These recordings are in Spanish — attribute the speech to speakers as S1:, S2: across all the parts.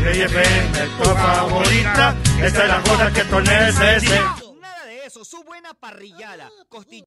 S1: Play FM, tu favorita. Esta es la joda que tú necesitas.
S2: Nada de eso, su buena parrillada. Costilla.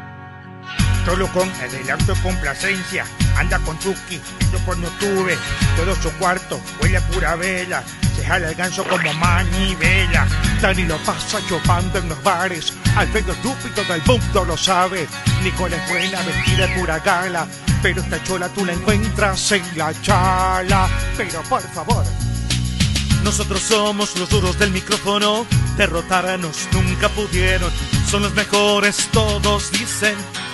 S3: Solo con adelanto complacencia. Anda con Chucky, yo no tuve. Todo su cuarto huele a pura vela. Se jala el ganso como manivela. Dani lo pasa chupando en los bares. Al pedo estúpido del mundo lo sabe. Nicole es buena, vestida de pura gala. Pero esta chola tú la encuentras en la chala. Pero por favor,
S1: Nosotros somos los duros del micrófono, derrotarnos nunca pudieron. Son los mejores, todos dicen.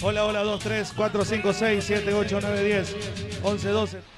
S4: Hola, hola, 2, 3, 4, 5, 6, 7, 8, 9, 10, 11, 12.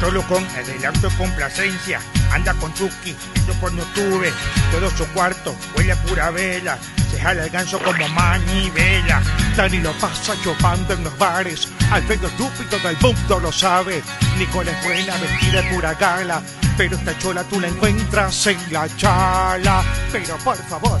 S3: Solo con adelanto complacencia. Anda con Chucky, yo no tuve. Todo su cuarto huele a pura vela. Se jala el ganso como manivela. Dani lo pasa chupando en los bares. Al pedo estúpido del mundo lo sabe. Nicole es buena, vestida de pura gala. Pero esta chola tú la encuentras en la chala. Pero por favor,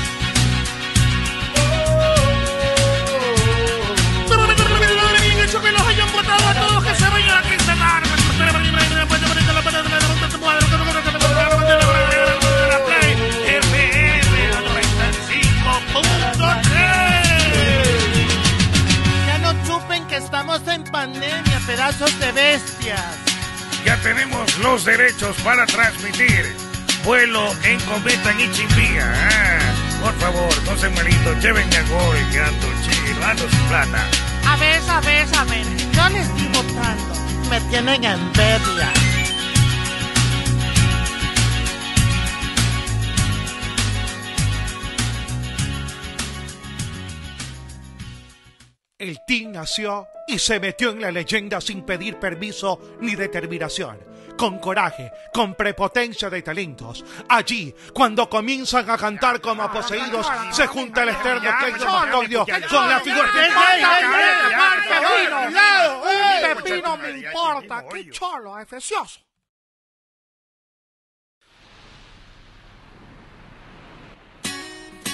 S5: Estamos en pandemia, pedazos de bestias.
S3: ya tenemos los derechos para transmitir vuelo en cometa en Ichimbía. Ah, por favor, no se malito, llévenme a gol, que ando chido, ando sin plata.
S5: A ver, a ver, a ver, yo les estoy votando. Me tienen envidia.
S4: El team nació y se metió en la leyenda sin pedir permiso ni determinación. Con coraje, con prepotencia de talentos. Allí, cuando comienzan a cantar como poseídos, se junta el externo Cleiton Mastoidio con la figura...
S6: Pepino, Pepino me importa, qué cholo, efecioso.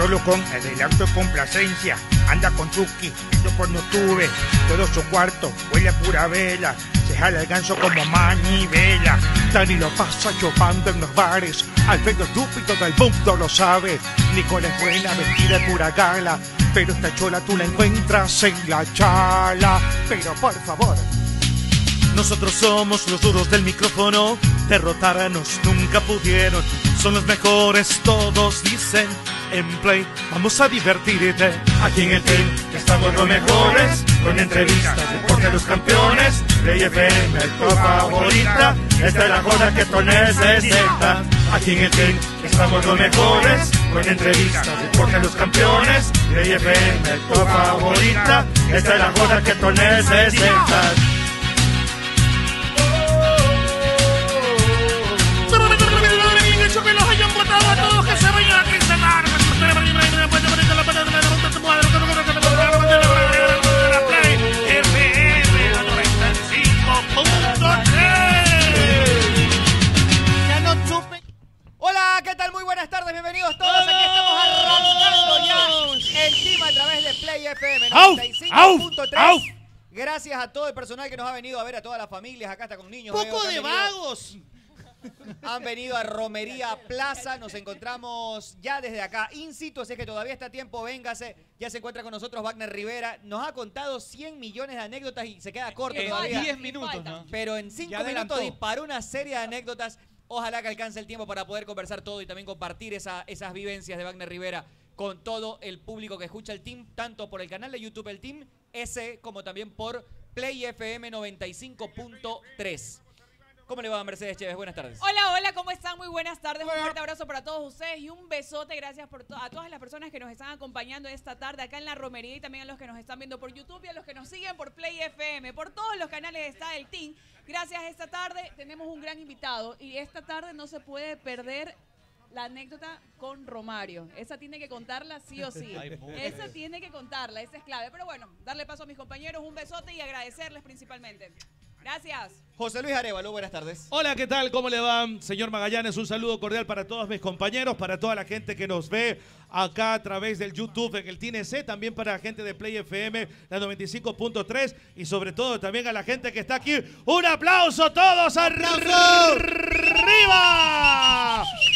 S7: Solo con adelanto y complacencia. Anda con Chucky, yo por no tuve. Todo su cuarto huele a pura vela. Se jala el ganso como manivela.
S8: Dani lo pasa chupando en los bares. Al medio estúpido del mundo lo sabe. Nicole es buena, vestida de pura gala. Pero esta chola tú la encuentras en la chala. Pero por favor,
S1: Nosotros somos los duros del micrófono, derrotarnos nunca pudieron. Son los mejores, todos dicen. En Play, vamos a divertirte. Aquí en el team estamos los mejores, con entrevistas, deporte de los campeones. Play FM, tu favorita, esta es la joda que tú necesitas. Aquí en el team estamos los mejores, con entrevistas, deporte de los campeones. Play FM, tu favorita, esta es la joda que tú necesitas.
S9: Buenas tardes, bienvenidos todos. Aquí estamos arrancando ya el team a través de Play FM
S1: ¡Auf!
S9: 95.3.
S1: ¡Auf!
S9: Gracias a todo el personal que nos ha venido a ver, a todas las familias. Acá está con niños.
S10: Poco de
S9: han venido-
S10: vagos.
S9: Han venido a Romería Plaza, nos encontramos ya desde acá in situ, así que todavía está a tiempo, véngase. Ya se encuentra con nosotros Wagner Rivera. Nos ha contado 100 millones de anécdotas y se queda corto todavía.
S11: 10 minutos, ¿no?
S9: Pero en 5
S11: Ya adelantó.
S9: minutos disparó una serie de anécdotas. Ojalá que alcance el tiempo para poder conversar todo y también compartir esa- esas vivencias de Wagner Rivera con todo el público que escucha el team, tanto por el canal de YouTube El Team S como también por Play FM 95.3. ¿Cómo le va Mercedes Chévez? Buenas tardes.
S12: Hola, hola, ¿cómo están? Muy buenas tardes. Un fuerte abrazo para todos ustedes y un besote. Gracias por to- a todas las personas que nos están acompañando esta tarde acá en la romería y también a los que nos están viendo por YouTube y a los que nos siguen por Play FM. Por todos los canales está el team. Gracias. Esta tarde tenemos un gran invitado y esta tarde no se puede perder la anécdota con Romario. Esa tiene que contarla sí o sí. Esa tiene que contarla, esa es clave. Pero bueno, darle paso a mis compañeros, un besote y agradecerles principalmente. Gracias.
S9: José Luis Arevalo, buenas tardes.
S1: Hola, ¿qué tal? ¿Cómo le va? Señor Magallanes, un saludo cordial para todos mis compañeros, para toda la gente que nos ve acá a través del YouTube en el TNC, también para la gente de Play FM, la 95.3 y sobre todo también a la gente que está aquí. ¡Un aplauso todos arriba!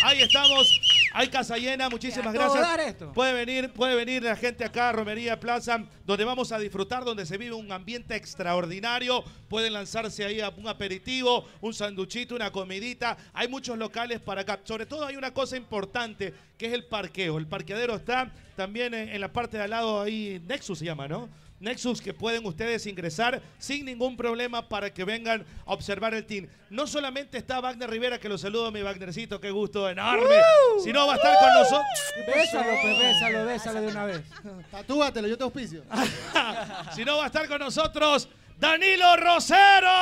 S1: Ahí estamos. Hay casa llena, muchísimas
S11: ¿A todo
S1: gracias. Puede venir, puede venir la gente acá a Romería Plaza, donde vamos a disfrutar, donde se vive un ambiente extraordinario. Pueden lanzarse ahí a un aperitivo, un sanduchito, una comidita. Hay muchos locales para acá. Sobre todo hay una cosa importante, que es el parqueo. El parqueadero está también en, en la parte de al lado ahí, Nexus se llama, ¿no? Nexus que pueden ustedes ingresar sin ningún problema para que vengan a observar el team. No solamente está Wagner Rivera, que lo saludo mi Wagnercito, qué gusto enorme, sino va a estar con nosotros.
S11: Bésalo, pues, bésalo, bésalo de una vez.
S13: Tatúatelo, yo te auspicio.
S1: Si no va a estar con nosotros Danilo Rosero.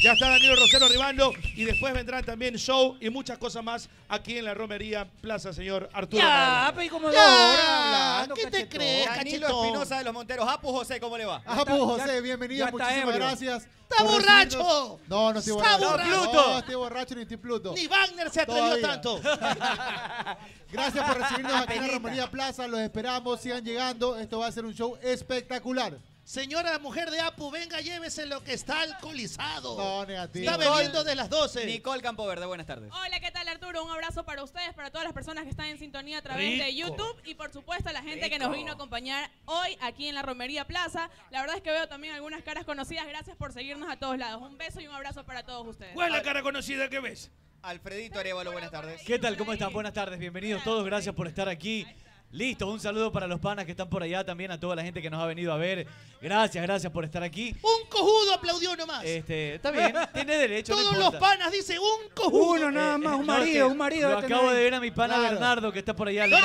S1: Ya está Danilo Rosero arribando y después vendrán también show y muchas cosas más aquí en la Romería Plaza, señor Arturo.
S11: Ya, pues como
S13: Ya,
S11: hablando,
S13: ¿qué te crees?
S9: Danilo. Espinosa de los Monteros. Apu José, ¿cómo le va?
S13: Pues, José, bienvenido,
S11: ya
S13: muchísimas
S11: ebrio.
S13: gracias.
S10: ¡Está borracho!
S13: No, no estoy
S10: ¡Está
S13: borracho.
S10: borracho!
S13: No, estoy borracho ni estoy Pluto.
S10: Ni Wagner se atrevió
S13: Todavía.
S10: tanto.
S13: Gracias por recibirnos aquí en la Romería Plaza. Los esperamos, sigan llegando. Esto va a ser un show espectacular.
S10: Señora mujer de Apu, venga, llévese lo que está alcoholizado.
S13: No, negativo.
S10: Está bebiendo de las 12.
S9: Nicole Campoverde, buenas tardes.
S12: Hola, ¿qué tal Arturo? Un abrazo para ustedes, para todas las personas que están en sintonía a través de. YouTube y por supuesto a la gente que nos vino a acompañar hoy aquí en la Romería Plaza. La verdad es que veo también algunas caras conocidas. Gracias por seguirnos a todos lados. Un beso y un abrazo para todos ustedes.
S1: ¿Cuál es la cara conocida que ves?
S9: Alfredito Arevalo, buenas tardes.
S11: ¿Qué tal? ¿Cómo están? Buenas tardes, bienvenidos todos, gracias por estar aquí. Listo, un saludo para los panas que están por allá, también a toda la gente que nos ha venido a ver. Gracias, gracias por estar aquí.
S10: Un cojudo aplaudió nomás.
S11: Este, está bien, tiene derecho. no
S10: Todos los
S11: importa.
S10: panas dicen un cojudo.
S11: Uno nada más, un marido, un marido. Lo acabo de ver a mi pana
S13: Claro.
S11: Bernardo que está por allá. Le un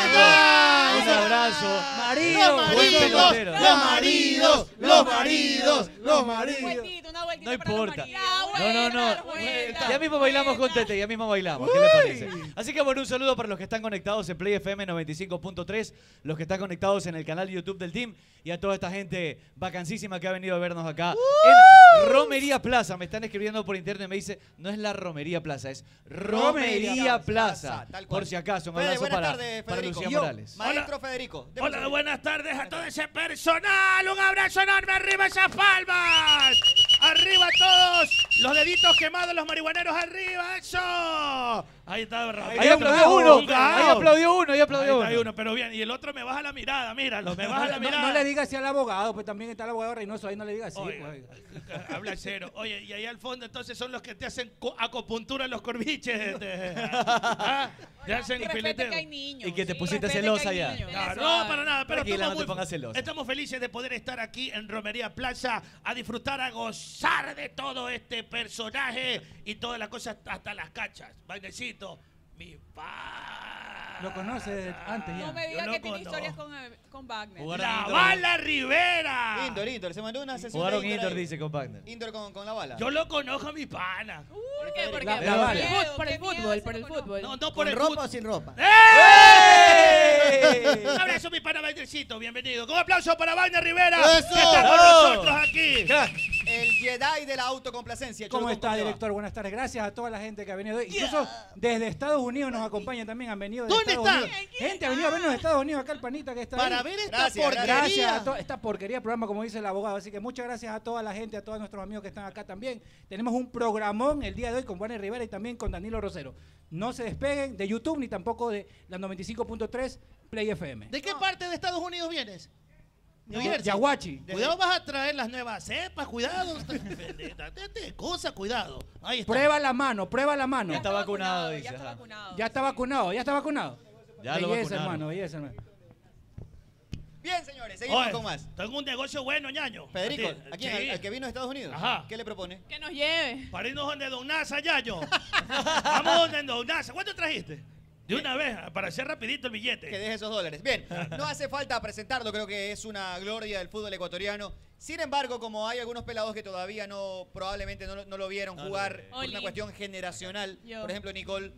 S11: abrazo.
S13: Marido,
S11: Buen
S13: maridos,
S11: pelotero.
S13: los maridos, los maridos, los maridos.
S12: Una
S11: No
S12: los
S11: importa.
S12: maridos.
S11: No, no, no.
S12: vuelta,
S11: Ya mismo bailamos con Tete, ya mismo bailamos. ¿Qué le parece? Así que bueno, un saludo para los que están conectados en Play FM 95.3, los que están conectados en el canal YouTube del team y a toda esta gente vacancísima que ha venido a vernos acá en Romería Plaza. Me están escribiendo por internet, me dice, no es la Romería Plaza, es Romería
S9: Romería
S11: Plaza. Por si acaso, un
S9: Fede,
S11: abrazo para,
S9: tardes,
S11: para
S9: Federico.
S11: Lucía
S9: Yo,
S11: Morales.
S9: Maestro Federico.
S5: Hola, buenas tardes a todo ese personal. Un abrazo enorme. Arriba esas palmas. Arriba todos. Los deditos quemados, los marihuaneros arriba. Eso. Ahí está, Rafael.
S11: Ahí aplaudió uno, ahí aplaudió uno, ahí aplaudió
S5: Ahí
S11: uno.
S5: pero bien. Y el otro me baja la mirada, míralo, me baja la mirada.
S10: no le digas así al abogado, pues también está el abogado Reynoso ahí, no le digas así.
S5: Oiga,
S10: pues.
S5: Habla cero. Oye, y ahí al fondo entonces son los que te hacen acupuntura en los corviches. este. ¿Ah? Te hacen
S12: Y respete
S5: fileteo.
S12: que hay niños.
S11: Y que te
S12: sí,
S11: pusiste celosa ya.
S5: No, para nada, pero estamos,
S11: no te
S5: muy-
S11: pongas celosa.
S5: estamos felices de poder estar aquí en Romería Plaza a disfrutar, a gozar de todo este personaje y todas las cosas, hasta las cachas. Vainecito, mi pa.
S10: Lo conoce desde antes ya.
S12: No me
S5: Yo
S12: diga
S5: lo
S12: que tiene historias con, eh, con Wagner.
S11: Jugaron
S5: La bala Rivera.
S9: Indoor, Indoor. Se mandó una sesión
S11: Jugaron
S9: de Indoor
S11: dice con Wagner.
S9: Indoor con, con la bala.
S5: Yo lo conozco a mi pana.
S12: ¿Por qué? Porque
S10: La-
S12: por
S10: la
S12: el
S10: bala.
S12: miedo,
S14: Por el
S12: qué miedo
S14: fútbol, por el fútbol.
S5: No, no por
S14: ¿Con
S5: el
S14: ropa
S5: fut-
S14: o sin ropa?
S5: ¡Eh! Un abrazo, mi pana Wagnercito, bienvenido. Un aplauso para Wagner Rivera,
S13: ¡Eso!
S5: que está con nosotros aquí.
S9: El Jedi de la autocomplacencia.
S10: ¿Cómo está, director? Buenas tardes. Gracias a toda la gente que ha venido. Incluso desde Estados Unidos nos acompañan también. Han venido de Gente ha venido a vernos de Estados Unidos. Acá el panita que está
S5: Para
S10: ahí.
S5: ver esta
S9: Gracias,
S5: porquería.
S10: Gracias a to- esta porquería de programa, como dice el abogado. Así que muchas gracias a toda la gente, a todos nuestros amigos que están acá también. Tenemos un programón el día de hoy con Juan Rivera y también con Danilo Rosero. No se despeguen de YouTube ni tampoco de la 95.3 Play FM.
S5: ¿De qué parte de Estados Unidos vienes? New
S10: De-
S5: Jersey.
S10: Yaguachi.
S5: Cuidado, vas a traer las nuevas cepas, cuidado. Date cosa, cuidado. Ahí está.
S10: Prueba la mano, prueba la mano.
S11: Ya está vacunado, dice.
S12: Ya está vacunado.
S10: Ya está vacunado, ya está vacunado.
S11: Ya lo
S10: belleza,
S11: vacunaron.
S10: hermano, belleza, hermano.
S9: Bien, señores, seguimos
S5: Oye,
S9: con más.
S5: Tengo un negocio bueno, ñaño.
S9: Federico,
S5: A ti-
S9: ¿a quién?
S5: sí.
S9: ¿Al, al que vino de Estados Unidos?
S5: Ajá.
S9: ¿Qué le propone?
S12: Que nos lleve.
S5: Para irnos donde Don Nasa, ñaño. Vamos donde Don Nasa. ¿Cuánto trajiste? De una vez, para hacer rapidito el billete.
S9: Que deje esos dólares. Bien, no hace falta presentarlo, creo que es una gloria del fútbol ecuatoriano. Sin embargo, como hay algunos pelados que todavía no, probablemente no, lo- no lo vieron
S11: No
S9: jugar por una cuestión generacional,
S12: Yo.
S9: por ejemplo, Nicole,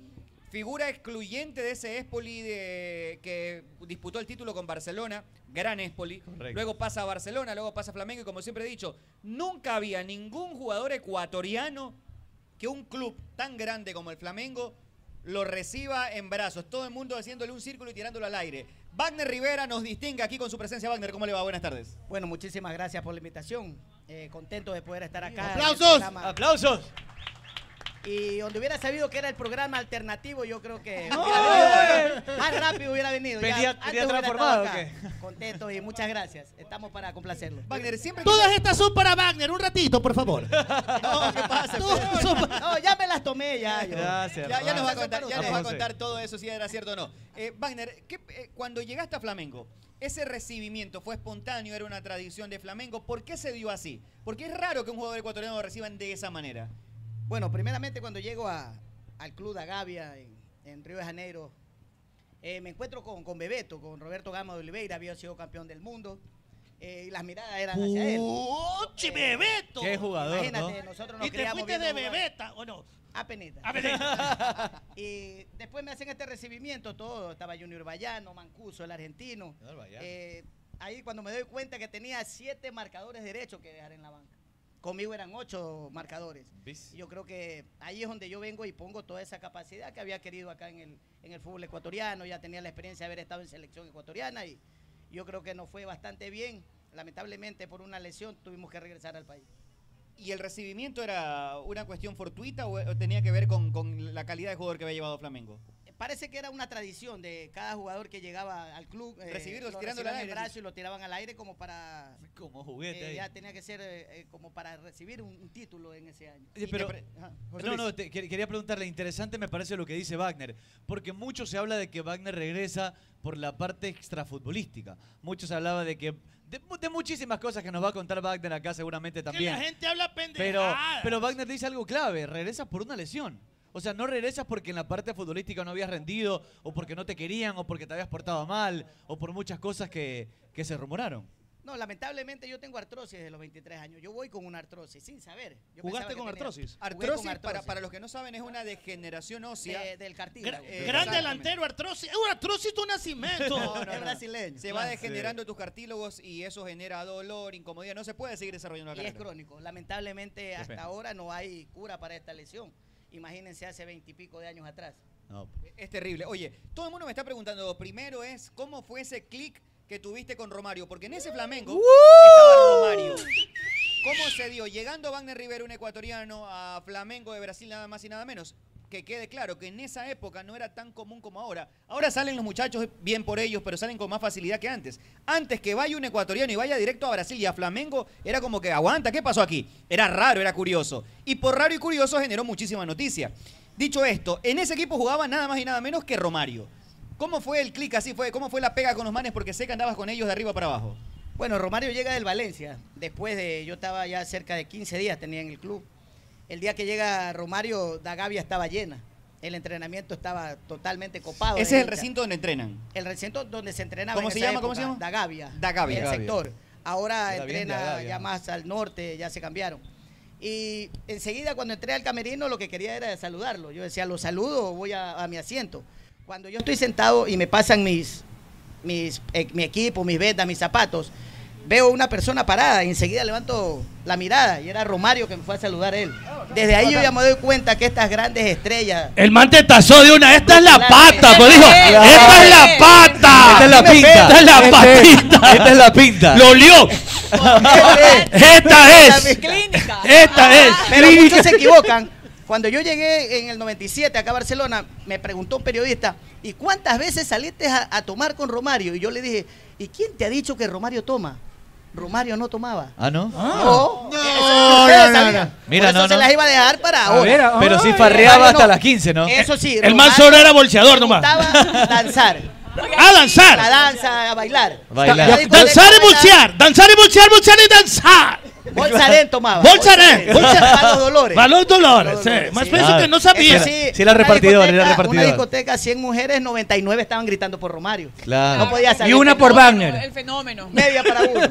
S9: figura excluyente de ese Espoli de, que disputó el título con Barcelona, gran Espoli,
S11: Correcto.
S9: luego pasa a Barcelona, luego pasa a Flamengo y como siempre he dicho, nunca había ningún jugador ecuatoriano que un club tan grande como el Flamengo lo reciba en brazos. Todo el mundo haciéndole un círculo y tirándolo al aire. Wagner Rivera nos distingue aquí con su presencia. Wagner, ¿cómo le va? Buenas tardes.
S14: Bueno, muchísimas gracias por la invitación. Eh, contento de poder estar acá.
S13: ¡Aplausos!
S11: ¡Aplausos!
S14: Y donde hubiera sabido que era el programa alternativo, yo creo que
S11: ¡No!
S14: hubiera venido. más rápido hubiera venido.
S11: Venía-
S14: antes
S11: venía transformado,
S14: estado
S11: ¿o
S14: acá. Contento y muchas gracias. Estamos para complacerlo.
S9: Wagner, siempre...
S5: Todas estas son para Wagner. Un ratito, por favor.
S9: No, ¿qué pasa?
S5: Todas son para-
S14: No, ya me las tomé ya. yo.
S11: Gracias.
S9: Ya, ya nos va a
S14: Gracias
S9: contar, ya nos va a contar todo eso si era cierto o no. Eh, Wagner, ¿qué- eh, cuando llegaste a Flamengo, ese recibimiento fue espontáneo, era una tradición de Flamengo. ¿Por qué se dio así? Porque es raro que un jugador ecuatoriano lo reciban de esa manera.
S14: Bueno, primeramente cuando llego a- al club de Agavia en, en Río de Janeiro, eh, me encuentro con, con Bebeto, con Roberto Gama de Oliveira, había sido campeón del mundo, eh, y las miradas eran hacia él.
S5: ¡Uchi, Bebeto!
S11: Qué jugador,
S14: Imagínate,
S11: ¿no?
S14: nosotros nos
S5: ¿Y te
S14: criamos
S5: fuiste de bebeta o no?
S14: A penita.
S5: A ver,
S14: y después me hacen este recibimiento todo. Estaba Junior Bayano, Mancuso, el argentino. Eh, ahí cuando me doy cuenta que tenía siete marcadores derechos que dejar en la banca. Conmigo eran ocho marcadores. Yo creo que ahí es donde yo vengo y pongo toda esa capacidad que había querido acá en el, en el fútbol ecuatoriano. Ya tenía la experiencia de haber estado en selección ecuatoriana y yo creo que nos fue bastante bien. Lamentablemente por una lesión tuvimos que regresar al país.
S9: ¿Y el recibimiento era una cuestión fortuita o o tenía que ver con, con la calidad de jugador que había llevado Flamengo?
S14: Parece que era una tradición de cada jugador que llegaba al club. eh,
S9: Recibirlos
S14: lo
S9: tirándolo al
S14: recibían en el
S9: aire,
S14: brazo y lo tiraban al aire como para...
S11: Como juguete
S14: eh, ya tenía que ser eh, eh, como para recibir un, un título en ese año.
S9: Y
S11: pero-
S9: te Ajá,
S11: No, no, te- quería preguntarle, interesante me parece lo que dice Wagner, porque mucho se habla de que Wagner regresa por la parte extrafutbolística. Mucho se hablaba de que, de, de muchísimas cosas que nos va a contar Wagner acá seguramente
S5: que
S11: también.
S5: la gente habla
S11: Pero,
S5: pendejadas.
S11: pero Wagner dice algo clave, regresa por una lesión. O sea, no regresas porque en la parte futbolística no habías rendido, o porque no te querían, o porque te habías portado mal, o por muchas cosas que, que se rumoraron.
S14: No, lamentablemente yo tengo artrosis desde los 23 años. Yo voy con una artrosis sin saber. Yo
S5: ¿Jugaste con artrosis?
S14: Con
S9: Artrosis, para, para los que no saben, es una degeneración ósea.
S14: De- del cartílago.
S9: Gra-
S5: Gran delantero, artrosis. Es un artrosis tu nacimiento.
S9: No, no,
S14: Es brasileño.
S9: Se va
S14: Sí.
S9: degenerando tus cartílagos y eso genera dolor, incomodidad. No se puede seguir desarrollando la
S14: Y es
S9: carrera.
S14: crónico. Lamentablemente hasta ahora no hay cura para esta lesión. Imagínense hace veintipico de años atrás.
S9: Es terrible. Oye, todo el mundo me está preguntando, primero es, ¿cómo fue ese clic que tuviste con Romario? Porque en ese Flamengo estaba Romario. ¿Cómo se dio? Llegando Wagner Rivera, un ecuatoriano, a Flamengo de Brasil, nada más y nada menos. Que quede claro que en esa época no era tan común como ahora. Ahora salen los muchachos bien por ellos, pero salen con más facilidad que antes. Antes que vaya un ecuatoriano y vaya directo a Brasil y a Flamengo, era como que, aguanta, ¿qué pasó aquí? Era raro, era curioso. Y por raro y curioso generó muchísima noticia. Dicho esto, en ese equipo jugaba nada más y nada menos que Romario. ¿Cómo fue el clic así? fue ¿Cómo fue la pega con los manes? Porque sé que andabas con ellos de arriba para abajo.
S14: Bueno, Romario llega del Valencia. Después de, yo estaba ya cerca de 15 días, tenía en el club. El día que llega Romario, Dagavia estaba llena. El entrenamiento estaba totalmente copado.
S9: Ese es el recinto donde entrenan.
S14: El recinto donde se entrenaba.
S9: ¿Cómo
S14: en
S9: se llama? ¿Cómo se llama?
S14: Dagavia.
S9: Dagavia.
S14: El
S9: Dagavia.
S14: sector. Ahora
S9: Era
S14: entrena
S9: Dagavia.
S14: ya más al norte, ya se cambiaron. Y enseguida cuando entré al camerino lo que quería era saludarlo. Yo decía, lo saludo, voy a, a mi asiento. Cuando yo estoy sentado y me pasan mis, mis, eh, mi equipo, mis betas, mis zapatos, veo una persona parada y enseguida levanto la mirada y era Romario que me fue a saludar a él. Desde ahí yo ya me doy cuenta que estas grandes estrellas...
S5: El man te tasó de una. Esta es la pata, pues dijo. Esta es la pata.
S11: Esta es la pinta.
S5: Esta es la patita.
S11: esta es la pinta.
S5: Lo olió. Esta es. Esta es.
S14: Pero muchos se equivocan. Cuando yo llegué en el 97 acá a Barcelona, me preguntó un periodista, ¿y cuántas veces saliste a, a tomar con Romario? Y yo le dije, ¿y quién te ha dicho que Romario toma? Romario no tomaba.
S11: ¿Ah, no?
S14: No,
S13: No, no, no, no.
S11: Mira,
S14: Por eso
S11: no,
S14: se
S11: no.
S14: las iba a dejar para ahora.
S10: ver, ah,
S11: Pero sí farreaba hasta
S14: no.
S11: las 15, ¿no?
S14: Eso sí.
S5: El man solo era bolseador nomás.
S14: danzar.
S5: A danzar.
S14: La danza, a bailar.
S11: Bailar.
S5: Danzar y bolsear. Danzar y bolsear, bolsear y danzar.
S14: Bolsarén tomaba.
S5: Bolsarén.
S14: Para los dolores.
S5: Para los dolores. Sí. Más
S14: sí.
S11: Claro.
S5: que no sabía.
S14: Eso
S11: Sí, era
S14: una
S11: repartidor, era
S14: discoteca-
S11: repartidor.
S14: Una discoteca, 100 mujeres, 99 estaban gritando por Romario.
S11: Claro.
S14: No podía salir.
S10: Y una por Wagner.
S12: El fenómeno.
S14: Media para uno.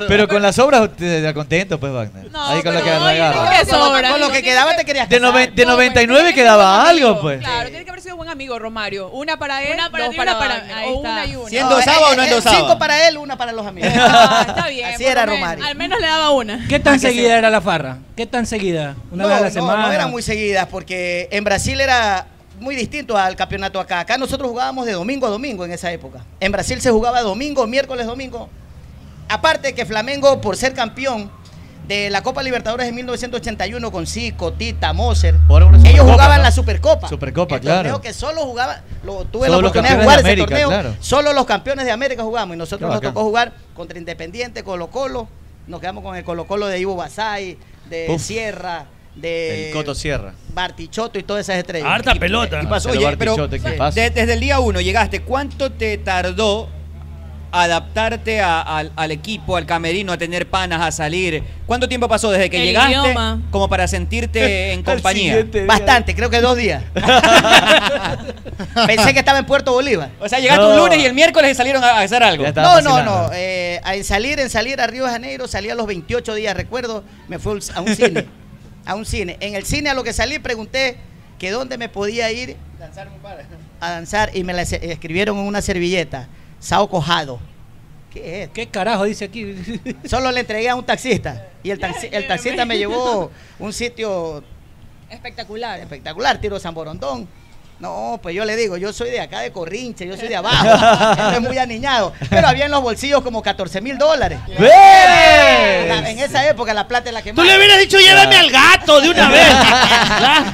S11: Pero con las obras te da contento, pues, Wagner.
S12: No,
S11: Ahí con lo que
S12: oye,
S11: agarraba.
S12: ¿qué sobra?
S14: Con lo que quedaba te querías
S11: De, noven- de
S12: No,
S11: 99
S12: pues,
S11: quedaba algo, pues.
S12: Claro, tiene que haber sido buen amigo Romario. Una para él,
S15: Una para
S12: dos para
S15: una para mí. Ahí
S12: O una y una.
S9: Si endosaba o no
S14: eh, eh,
S9: endosaba.
S14: Cinco para él, una para los amigos.
S12: Ah, está bien.
S14: Así era. Romario.
S15: Al menos le daba una.
S10: ¿Qué tan
S14: Ah,
S10: seguida era la farra? ¿Qué tan seguida? Una
S14: no,
S10: vez a la
S14: no,
S10: semana.
S14: no eran muy seguidas porque en Brasil era muy distinto al campeonato acá. Acá nosotros jugábamos de domingo a domingo en esa época. En Brasil se jugaba domingo, miércoles, domingo. Aparte que Flamengo, por ser campeón de la Copa Libertadores en 1981 con Zico, Tita, Moser, ellos
S11: Supercopa,
S14: jugaban
S11: ¿no?
S14: la Supercopa.
S11: Supercopa,
S14: el
S11: claro.
S14: torneo que solo jugaba, lo, tuve
S11: Solo
S14: la oportunidad de
S11: campeones
S14: jugar
S11: de
S14: ese
S11: América,
S14: torneo.
S11: claro.
S14: Solo los campeones de América jugamos y nosotros nos tocó jugar contra Independiente, Colo Colo. Nos quedamos con el Colo Colo de Ivo Basay, de
S11: Uf.
S14: Sierra, de
S11: El Coto Sierra.
S14: Bartichotto y todas esas estrellas.
S5: Harta
S14: Y-
S5: pelota.
S9: Y pasó, oye, pero desde el día uno llegaste, ¿cuánto te tardó adaptarte a- al, al equipo, al camerino, a tener panas, a salir? ¿Cuánto tiempo pasó desde que
S15: El
S9: llegaste
S15: idioma.
S9: como para sentirte en compañía?
S14: Bastante, creo que dos días. Pensé que estaba en Puerto Bolívar.
S9: O sea, llegaste
S11: No.
S9: un lunes y el miércoles salieron a, a hacer algo.
S14: No, no, no. eh, en salir, en salir a Río de Janeiro, salí a los 28 días, recuerdo, me fui a un cine. A un cine. En el cine a lo que salí pregunté que dónde me podía ir a danzar y me la escribieron en una servilleta. Sao Cojado. ¿Qué es?
S10: ¿Qué carajo dice aquí?
S14: Solo le entregué a un taxista. Y el, taxi- el taxista me llevó un sitio
S12: Espectacular.
S14: espectacular, tiro San Borondón. No, pues yo le digo, yo soy de acá de Corrinche, yo soy de abajo. Él es muy aniñado. Pero había en los bolsillos como 14 mil dólares. En esa época la plata es la que
S5: Tú
S14: más.
S5: le hubieras dicho, llévame al gato de una vez.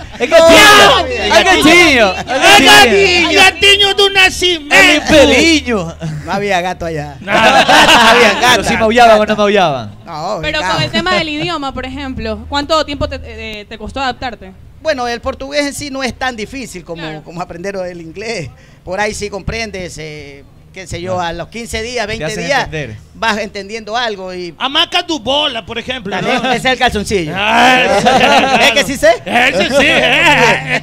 S11: ¡Es
S14: No,
S11: gatillo!
S14: no,
S11: ¡Es gatillo!
S5: ¡El
S11: ¡Es
S5: gatiño!
S11: gatillo!
S5: ¡Gatiño de un
S11: ¡El
S5: nacimiento!
S11: peliño!
S14: No había gato allá. Gatas había
S11: Pero
S14: gatas.
S11: si maullaban o no maullaban.
S14: No,
S15: Pero
S14: gato.
S15: con el tema del idioma, por ejemplo, ¿cuánto tiempo te, eh, te costó adaptarte?
S14: Bueno, el portugués en sí no es tan difícil como,
S15: Claro.
S14: como aprender el inglés. Por ahí sí comprendes eh, qué sé yo, a los 15 días, 20
S11: hacen
S14: días,
S11: entender.
S14: vas entendiendo algo y...
S5: Hamaca tu bola, por ejemplo.
S14: También,
S5: ¿no?
S14: ese es el calzoncillo.
S5: Ah,
S14: ¿Es que sí sé?
S5: Ese sí, eh.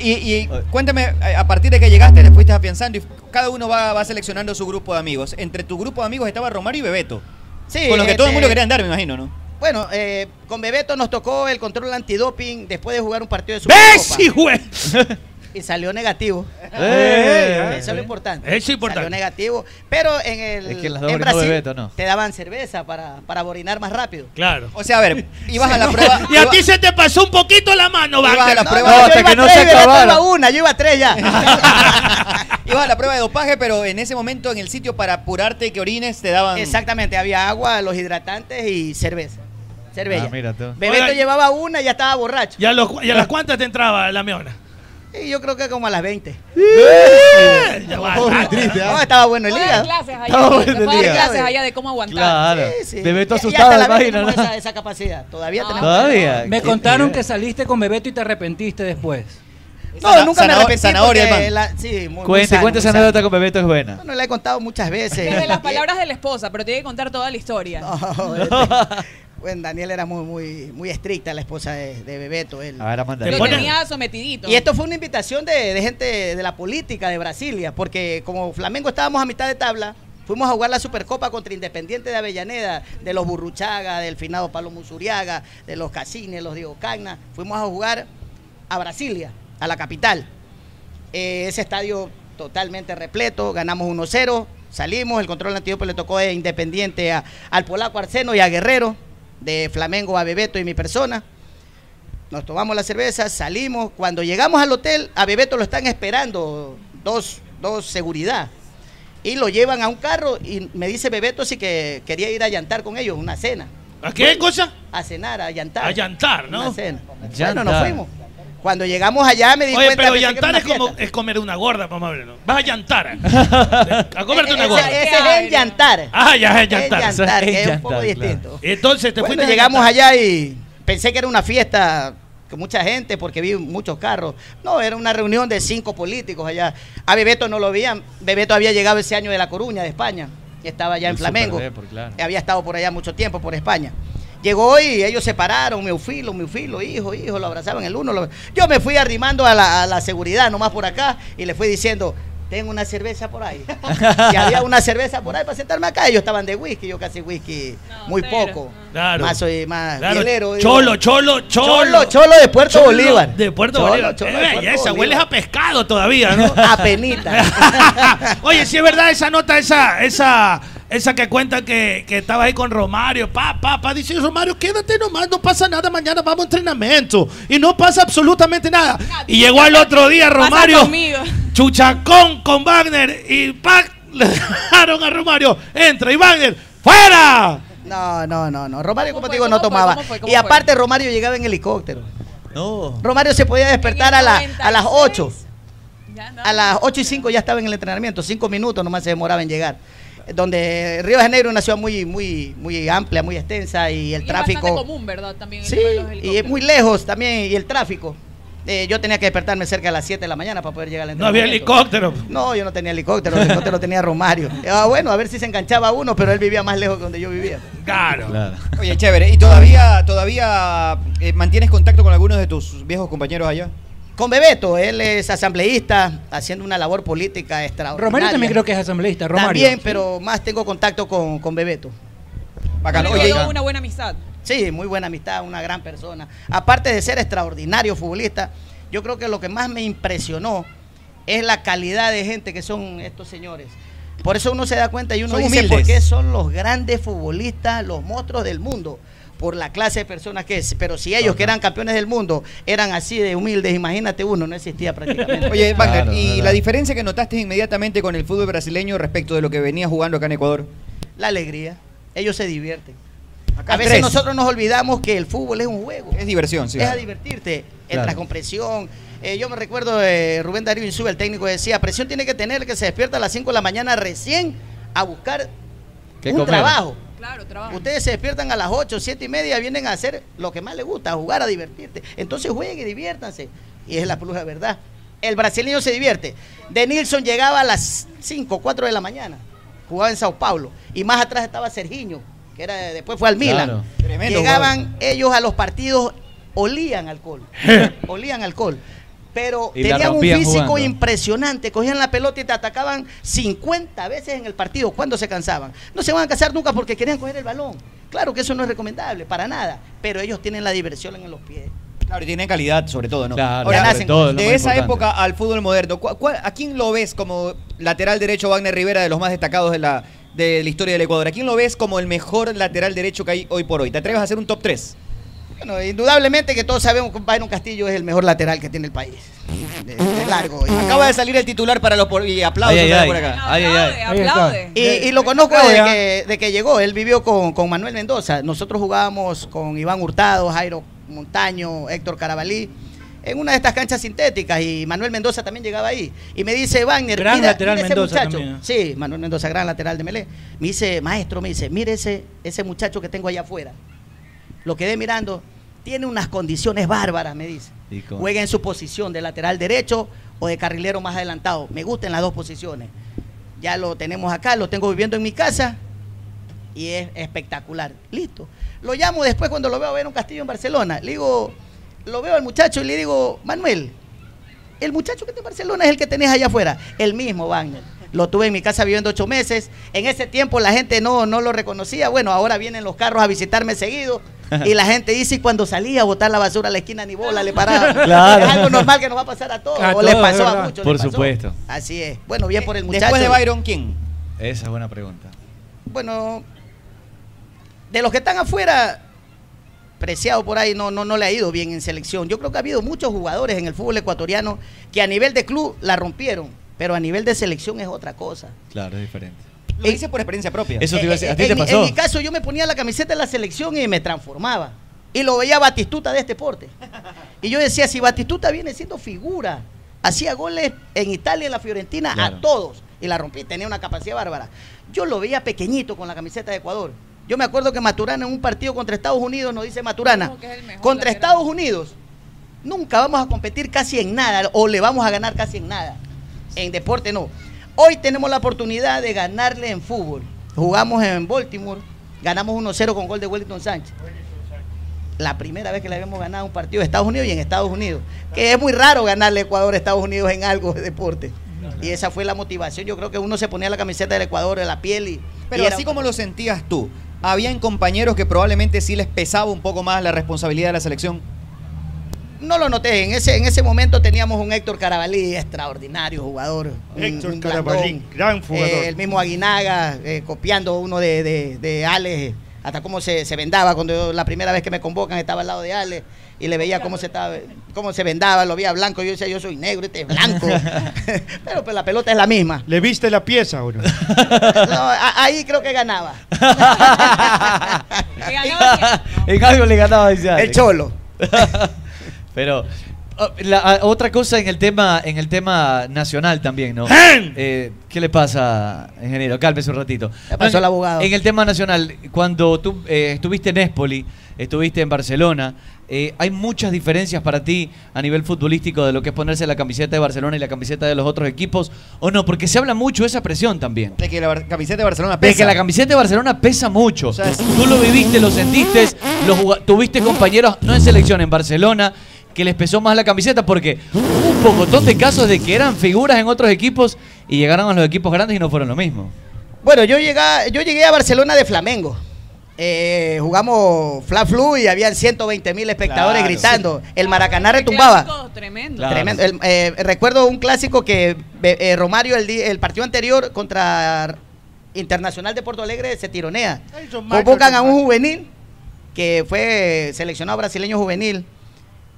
S9: Y, y cuéntame, eh, a partir de que llegaste, le fuiste afianzando y cada uno va, va seleccionando su grupo de amigos. Entre tu grupo de amigos estaba Romario y Bebeto.
S14: Sí,
S9: Con los que todo el
S14: este-
S9: mundo quería andar, me imagino, ¿no?
S14: Bueno, eh, con Bebeto nos tocó el control antidoping después de jugar un partido de
S5: ¡Ves,
S14: Supercopa.
S5: hijo de-
S14: Y salió negativo.
S11: Eh,
S14: Eso es lo importante.
S5: Eso es importante.
S14: Salió negativo. Pero en el
S11: Es que
S14: en Brasil
S11: Bebeto, ¿no?
S14: te daban cerveza para, para orinar más rápido.
S5: Claro.
S9: O sea, a ver, ibas a la prueba.
S5: Y a ti se te pasó un poquito la mano,
S9: Ibas a la
S14: No,
S9: prueba.
S14: no, yo
S11: hasta que no
S14: tres
S11: se acabara.
S14: iba una, yo iba tres ya.
S9: Ibas a la prueba de dopaje, pero en ese momento en el sitio para apurarte y que orines te daban.
S14: Exactamente, había agua, los hidratantes y cerveza. Cerveza.
S11: Ah, mira tú.
S14: Bebeto
S5: Oiga,
S14: llevaba una y ya estaba borracho.
S5: ¿Y a, los, ¿Y a las cuántas te entraba la meona?
S14: Y yo creo que como a las 20.
S5: Ya va,
S13: Pobre, triste,
S14: No,
S13: ¿ah?
S14: estaba bueno el
S12: Voy a
S14: hígado.
S12: clases allá.
S11: Estaba
S12: Voy
S11: bueno el
S12: a dar
S11: día.
S12: clases allá de cómo aguantar.
S11: Claro.
S14: Sí,
S11: asustado, imagino, ¿no?
S14: esa, esa capacidad. Todavía tenemos.
S11: Todavía.
S10: Me contaron que saliste con Bebeto y te arrepentiste después.
S14: No,
S9: Sana-
S14: nunca me arrepentí.
S9: zanahoria,
S14: la- sí, muy, muy
S11: Cuente,
S14: sano,
S11: cuente
S14: muy
S11: esa anécdota con Bebeto, es buena.
S14: Bueno, la he contado muchas veces.
S12: Desde las palabras de la esposa, pero tiene que contar toda la historia.
S14: No, este, bueno, Daniel era muy, muy, muy estricta, la esposa de, de Bebeto. él.
S11: A ver, Amanda.
S5: Te
S12: Lo tenía sometidito.
S14: Y esto fue una invitación de, de gente de la política de Brasilia, porque como Flamengo estábamos a mitad de tabla, fuimos a jugar la Supercopa contra Independiente de Avellaneda, de los Burruchaga, del finado Pablo Musuriaga, de los Casines, los Diego Cagna. Fuimos a jugar a Brasilia, a la capital. Eh, ese estadio totalmente repleto, ganamos 1-0, salimos, el control antidoping le tocó de Independiente a- al polaco Arseno y a Guerrero, de Flamengo a Bebeto y mi persona. Nos tomamos la cerveza, salimos. Cuando llegamos al hotel, a Bebeto lo están esperando dos, dos seguridad. Y lo llevan a un carro y me dice Bebeto si que quería ir a llantar con ellos, una cena.
S5: ¿A qué cosa?
S14: A cenar, a llantar.
S5: A llantar, ¿no?
S14: Una cena.
S11: Llantar.
S14: Bueno, nos fuimos. Cuando llegamos allá me di
S5: Oye,
S14: cuenta
S5: pero
S14: que una
S5: es como es comer una gorda, vamos a ver, ¿no? Vas a llantar. A comerte una gorda.
S14: ese es el llantar.
S5: Ah, ya es
S14: El
S5: llantar.
S14: llantar, que es un poco
S11: claro.
S14: distinto.
S5: Entonces te
S14: Bueno,
S5: fuiste
S14: llegamos allá y pensé que era una fiesta con mucha gente porque vi muchos carros. No, era una reunión de cinco políticos allá. A Bebeto no lo veían. Bebeto había llegado ese año de La Coruña, de España. Estaba allá en Flamengo.
S11: Super claro.
S14: Había estado por allá mucho tiempo, por España. Llegó y ellos se pararon, Meufilo, Meufilo, hijo, hijo, lo abrazaban el uno. lo- Yo me fui arrimando a la, a la seguridad, nomás por acá, y le fui diciendo, tengo una cerveza por ahí. y había una cerveza por ahí para sentarme acá. Ellos estaban de whisky, yo casi whisky, muy
S12: cero.
S14: poco.
S5: Claro.
S14: Más soy más
S5: Claro, cholo, cholo, cholo.
S14: Cholo, cholo de Puerto
S5: Cholo
S14: Bolívar.
S5: De Puerto
S14: Cholo,
S5: Bolívar.
S14: cholo
S5: Eh,
S14: de Puerto
S5: belleza,
S14: Bolívar.
S5: hueles a pescado todavía, ¿no?
S14: Apenita.
S5: Oye, si es verdad esa nota, esa, esa, esa que cuenta que, que estaba ahí con Romario, pa, pa, pa, dice Romario, quédate nomás, no pasa nada, mañana vamos a entrenamiento. Y no pasa absolutamente nada. Y llegó al otro día Romario, chuchacón con Wagner, y pa, le dejaron a Romario, entra y Wagner, ¡fuera!
S14: No, no, no, no. Romario,
S12: ¿Cómo
S14: como te digo,
S12: ¿Cómo
S14: no
S12: fue?
S14: tomaba.
S12: ¿Cómo fue? ¿Cómo
S14: Y
S12: fue?
S14: aparte, Romario llegaba en helicóptero.
S11: No.
S14: Romario se podía despertar a, la- a las 8.
S12: Ya, no.
S14: A las 8 y 5 ya estaba en el entrenamiento, 5 minutos nomás se demoraba en llegar. Donde Río de Janeiro es una ciudad muy, muy, muy amplia, muy extensa y el
S12: Y es
S14: tráfico.
S12: bastante común, ¿verdad? También el
S14: Sí, y es muy lejos también, y el tráfico. Eh, yo tenía que despertarme cerca de las 7 de la mañana para poder llegar al
S5: No había helicóptero.
S14: No, yo no tenía helicóptero, el helicóptero tenía Romario. Ah, bueno, a ver si se enganchaba uno, pero él vivía más lejos que donde yo vivía.
S5: Claro.
S11: Claro.
S9: Oye, chévere. ¿Y todavía, todavía eh, mantienes contacto con algunos de tus viejos compañeros allá?
S14: Con Bebeto, él es asambleísta, haciendo una labor política extraordinaria.
S10: Romario también creo que es asambleísta. Romario.
S14: También, pero más tengo contacto con, con Bebeto.
S9: Bacano. Oye,
S12: una buena amistad.
S14: Sí, muy buena amistad, una gran persona. Aparte de ser extraordinario futbolista, yo creo que lo que más me impresionó es la calidad de gente que son estos señores. Por eso uno se da cuenta y uno
S9: Son
S14: dice
S9: humildes.
S14: por qué son los grandes futbolistas, los monstruos del mundo, por la clase de personas que es. Pero si ellos que eran campeones del mundo eran así de humildes, imagínate uno, no existía prácticamente.
S9: Oye, Wagner,
S11: Claro,
S9: ¿y
S11: verdad.
S9: la diferencia que notaste inmediatamente con el fútbol brasileño respecto de lo que venía jugando acá en Ecuador?
S14: la alegría, ellos se divierten.
S9: Acá
S14: A veces
S9: tres.
S14: nosotros nos olvidamos que el fútbol es un juego.
S9: Es diversión, sí.
S14: es a divertirte.
S11: Claro.
S14: Entras con presión. Eh, yo me recuerdo de Rubén Darío Insúa, el técnico, decía, presión tiene que tener que se despierta a las 5 de la mañana recién a buscar
S11: ¿Qué
S14: un
S11: comer?
S14: trabajo.
S12: Claro, trabajo.
S14: Ustedes se despiertan a las 8, 7 y media, vienen a hacer lo que más les gusta, a jugar, a divertirte. Entonces jueguen y diviértanse. Y es la pluja verdad. el brasileño se divierte. De Nilsson llegaba a las 5, 4 de la mañana. Jugaba en Sao Paulo. Y más atrás estaba Serginho, que era después fue al Milan.
S9: Claro.
S14: Llegaban ellos a los partidos, olían alcohol. olían alcohol. Pero
S11: Y
S14: tenían un físico
S11: jugando.
S14: impresionante. Cogían la pelota y te atacaban 50 veces en el partido. cuando se cansaban? No se van a cansar nunca porque querían coger el balón. Claro que eso no es recomendable, para nada. Pero ellos tienen la diversión en los pies.
S9: Claro, y tiene calidad sobre todo, ¿no?
S11: Claro,
S9: Ahora,
S11: sobre todo, es lo
S9: de esa
S11: importante.
S9: época al fútbol moderno, ¿cu- cuál- ¿a quién lo ves como lateral derecho Wagner Rivera, de los más destacados de la, de la historia del Ecuador? ¿A quién lo ves como el mejor lateral derecho que hay hoy por hoy? ¿Te atreves a hacer un top 3?
S14: Bueno, indudablemente que todos sabemos que Byron Castillo es el mejor lateral que tiene el país. De, de largo. Y-
S9: Acaba de salir el titular para los por, y aplausos
S11: Ay, ay,
S9: para
S11: ay.
S9: por acá.
S11: Ay, ay, ay.
S10: Ahí está.
S12: Aplaude.
S14: Y, y lo conozco
S10: Aplaude,
S14: desde que, de que llegó. Él vivió con, con Manuel Mendoza. Nosotros jugábamos con Iván Hurtado, Jairo Montaño, Héctor Carabalí. En una de estas canchas sintéticas y Manuel Mendoza también llegaba ahí. Y me dice, Wagner,
S10: Gran
S14: mira,
S10: lateral
S14: mira ese
S10: Mendoza
S14: muchacho.
S10: también, ¿eh?
S14: Sí, Manuel Mendoza, gran lateral de Melé. Me dice, maestro, me dice, mire ese, ese muchacho que tengo allá afuera. Lo quedé mirando, tiene unas condiciones bárbaras, me dice. Juega en su posición de lateral derecho o de carrilero más adelantado. Me gustan las dos posiciones. Ya lo tenemos acá, lo tengo viviendo en mi casa y es espectacular. Listo. Lo llamo después cuando lo veo a ver un castillo en Barcelona. Le digo, lo veo al muchacho y le digo, Manuel, el muchacho que está en Barcelona es el que tenés allá afuera. El mismo, Wagner. Lo tuve en mi casa viviendo ocho meses. En ese tiempo la gente no, no lo reconocía. Bueno, ahora vienen los carros a visitarme seguido. Y la gente dice, y cuando salía a botar la basura a la esquina, ni bola le paraba.
S11: Claro.
S14: Es algo normal que nos va a pasar a todos.
S10: A
S14: o le
S10: todos,
S14: pasó a muchos.
S11: Por supuesto.
S14: Así es. Bueno, bien por el muchacho.
S9: Después de Byron, ¿quién?
S11: Esa es buena pregunta.
S14: Bueno, de los que están afuera, Preciado por ahí no, no, no le ha ido bien en selección. Yo creo que ha habido muchos jugadores en el fútbol ecuatoriano que a nivel de club la rompieron, pero a nivel de selección es otra cosa.
S11: Claro, es diferente.
S9: Lo dice por experiencia propia.
S11: Eso te iba a decir. ¿A ti
S14: Eh, en,
S11: te
S14: mi-
S11: pasó?
S14: en mi caso, yo me ponía la camiseta de la selección y me transformaba. Y lo veía Batistuta de este porte. Y yo decía, si Batistuta viene siendo figura, hacía goles en Italia, en la Fiorentina,
S11: Claro.
S14: a todos. Y la rompí, tenía una capacidad bárbara. Yo lo veía pequeñito con la camiseta de Ecuador. Yo me acuerdo que Maturana en un partido contra Estados Unidos nos dice Maturana,
S12: es
S14: contra. Estados Unidos, nunca vamos a competir casi en nada o le vamos a ganar casi en nada. En deporte no. Hoy tenemos la oportunidad de ganarle en fútbol. Jugamos en Baltimore, ganamos 1-0 con gol de Wellington Sánchez. La primera vez que le habíamos ganado un partido de Estados Unidos y en Estados Unidos. Que es muy raro ganarle a Ecuador a Estados Unidos en algo de deporte. Y esa fue la motivación. Yo creo que uno se ponía la camiseta del Ecuador en la piel y.
S9: Pero
S14: y
S9: así como lo sentías tú, habían compañeros que probablemente sí les pesaba un poco más la responsabilidad de la selección.
S14: No lo noté, en ese, en ese momento teníamos un Héctor Carabalí, extraordinario jugador.
S3: Héctor
S14: un
S3: Carabalí,
S14: grandón.
S3: gran jugador.
S14: Eh, el mismo Aguinaga, eh, copiando uno de, de, de Ale, hasta cómo se, se vendaba. Cuando yo- la primera vez que me convocan estaba al lado de Ale y le veía cómo se, estaba, cómo se vendaba, lo veía blanco. Yo decía, yo soy negro, este es blanco. Pero pues la pelota es la misma.
S3: ¿Le viste la pieza o no?
S14: No, a- ahí creo que ganaba.
S12: Que ganaba?
S11: En algo le ganaba dice
S14: El
S11: Alex.
S14: cholo.
S11: Pero ah, la- ah, otra cosa en el tema en el tema nacional también, ¿no? Eh, ¿Qué le pasa, ingeniero? Cálmese un ratito.
S14: Le pasó al abogado.
S11: En el tema nacional, cuando tú eh, estuviste en Espoli, estuviste en Barcelona, eh, ¿hay muchas diferencias para ti a nivel futbolístico de lo que es ponerse la camiseta de Barcelona y la camiseta de los otros equipos? ¿O no? Porque se habla mucho de esa presión también.
S9: De que la camiseta de Barcelona
S11: De
S9: pesa.
S11: que la camiseta de Barcelona pesa mucho.
S9: sea, es-
S11: Tú lo viviste, lo sentiste, lo tuviste compañeros, no en selección, en Barcelona, que les pesó más la camiseta porque hubo un pocotón de casos de que eran figuras en otros equipos y llegaron a los equipos grandes y no fueron lo mismo.
S14: Bueno, yo llegué, yo llegué a Barcelona de Flamengo. Eh, jugamos Fla Flu y habían 120 mil espectadores
S9: Claro,
S14: gritando. El Maracaná retumbaba.
S12: clásico Tremendo.
S11: Claro.
S14: Tremendo. El- eh, recuerdo un clásico que eh, Romario el, el partido anterior contra Internacional de Porto Alegre se tironea. Convocan a un juvenil que fue seleccionado brasileño juvenil,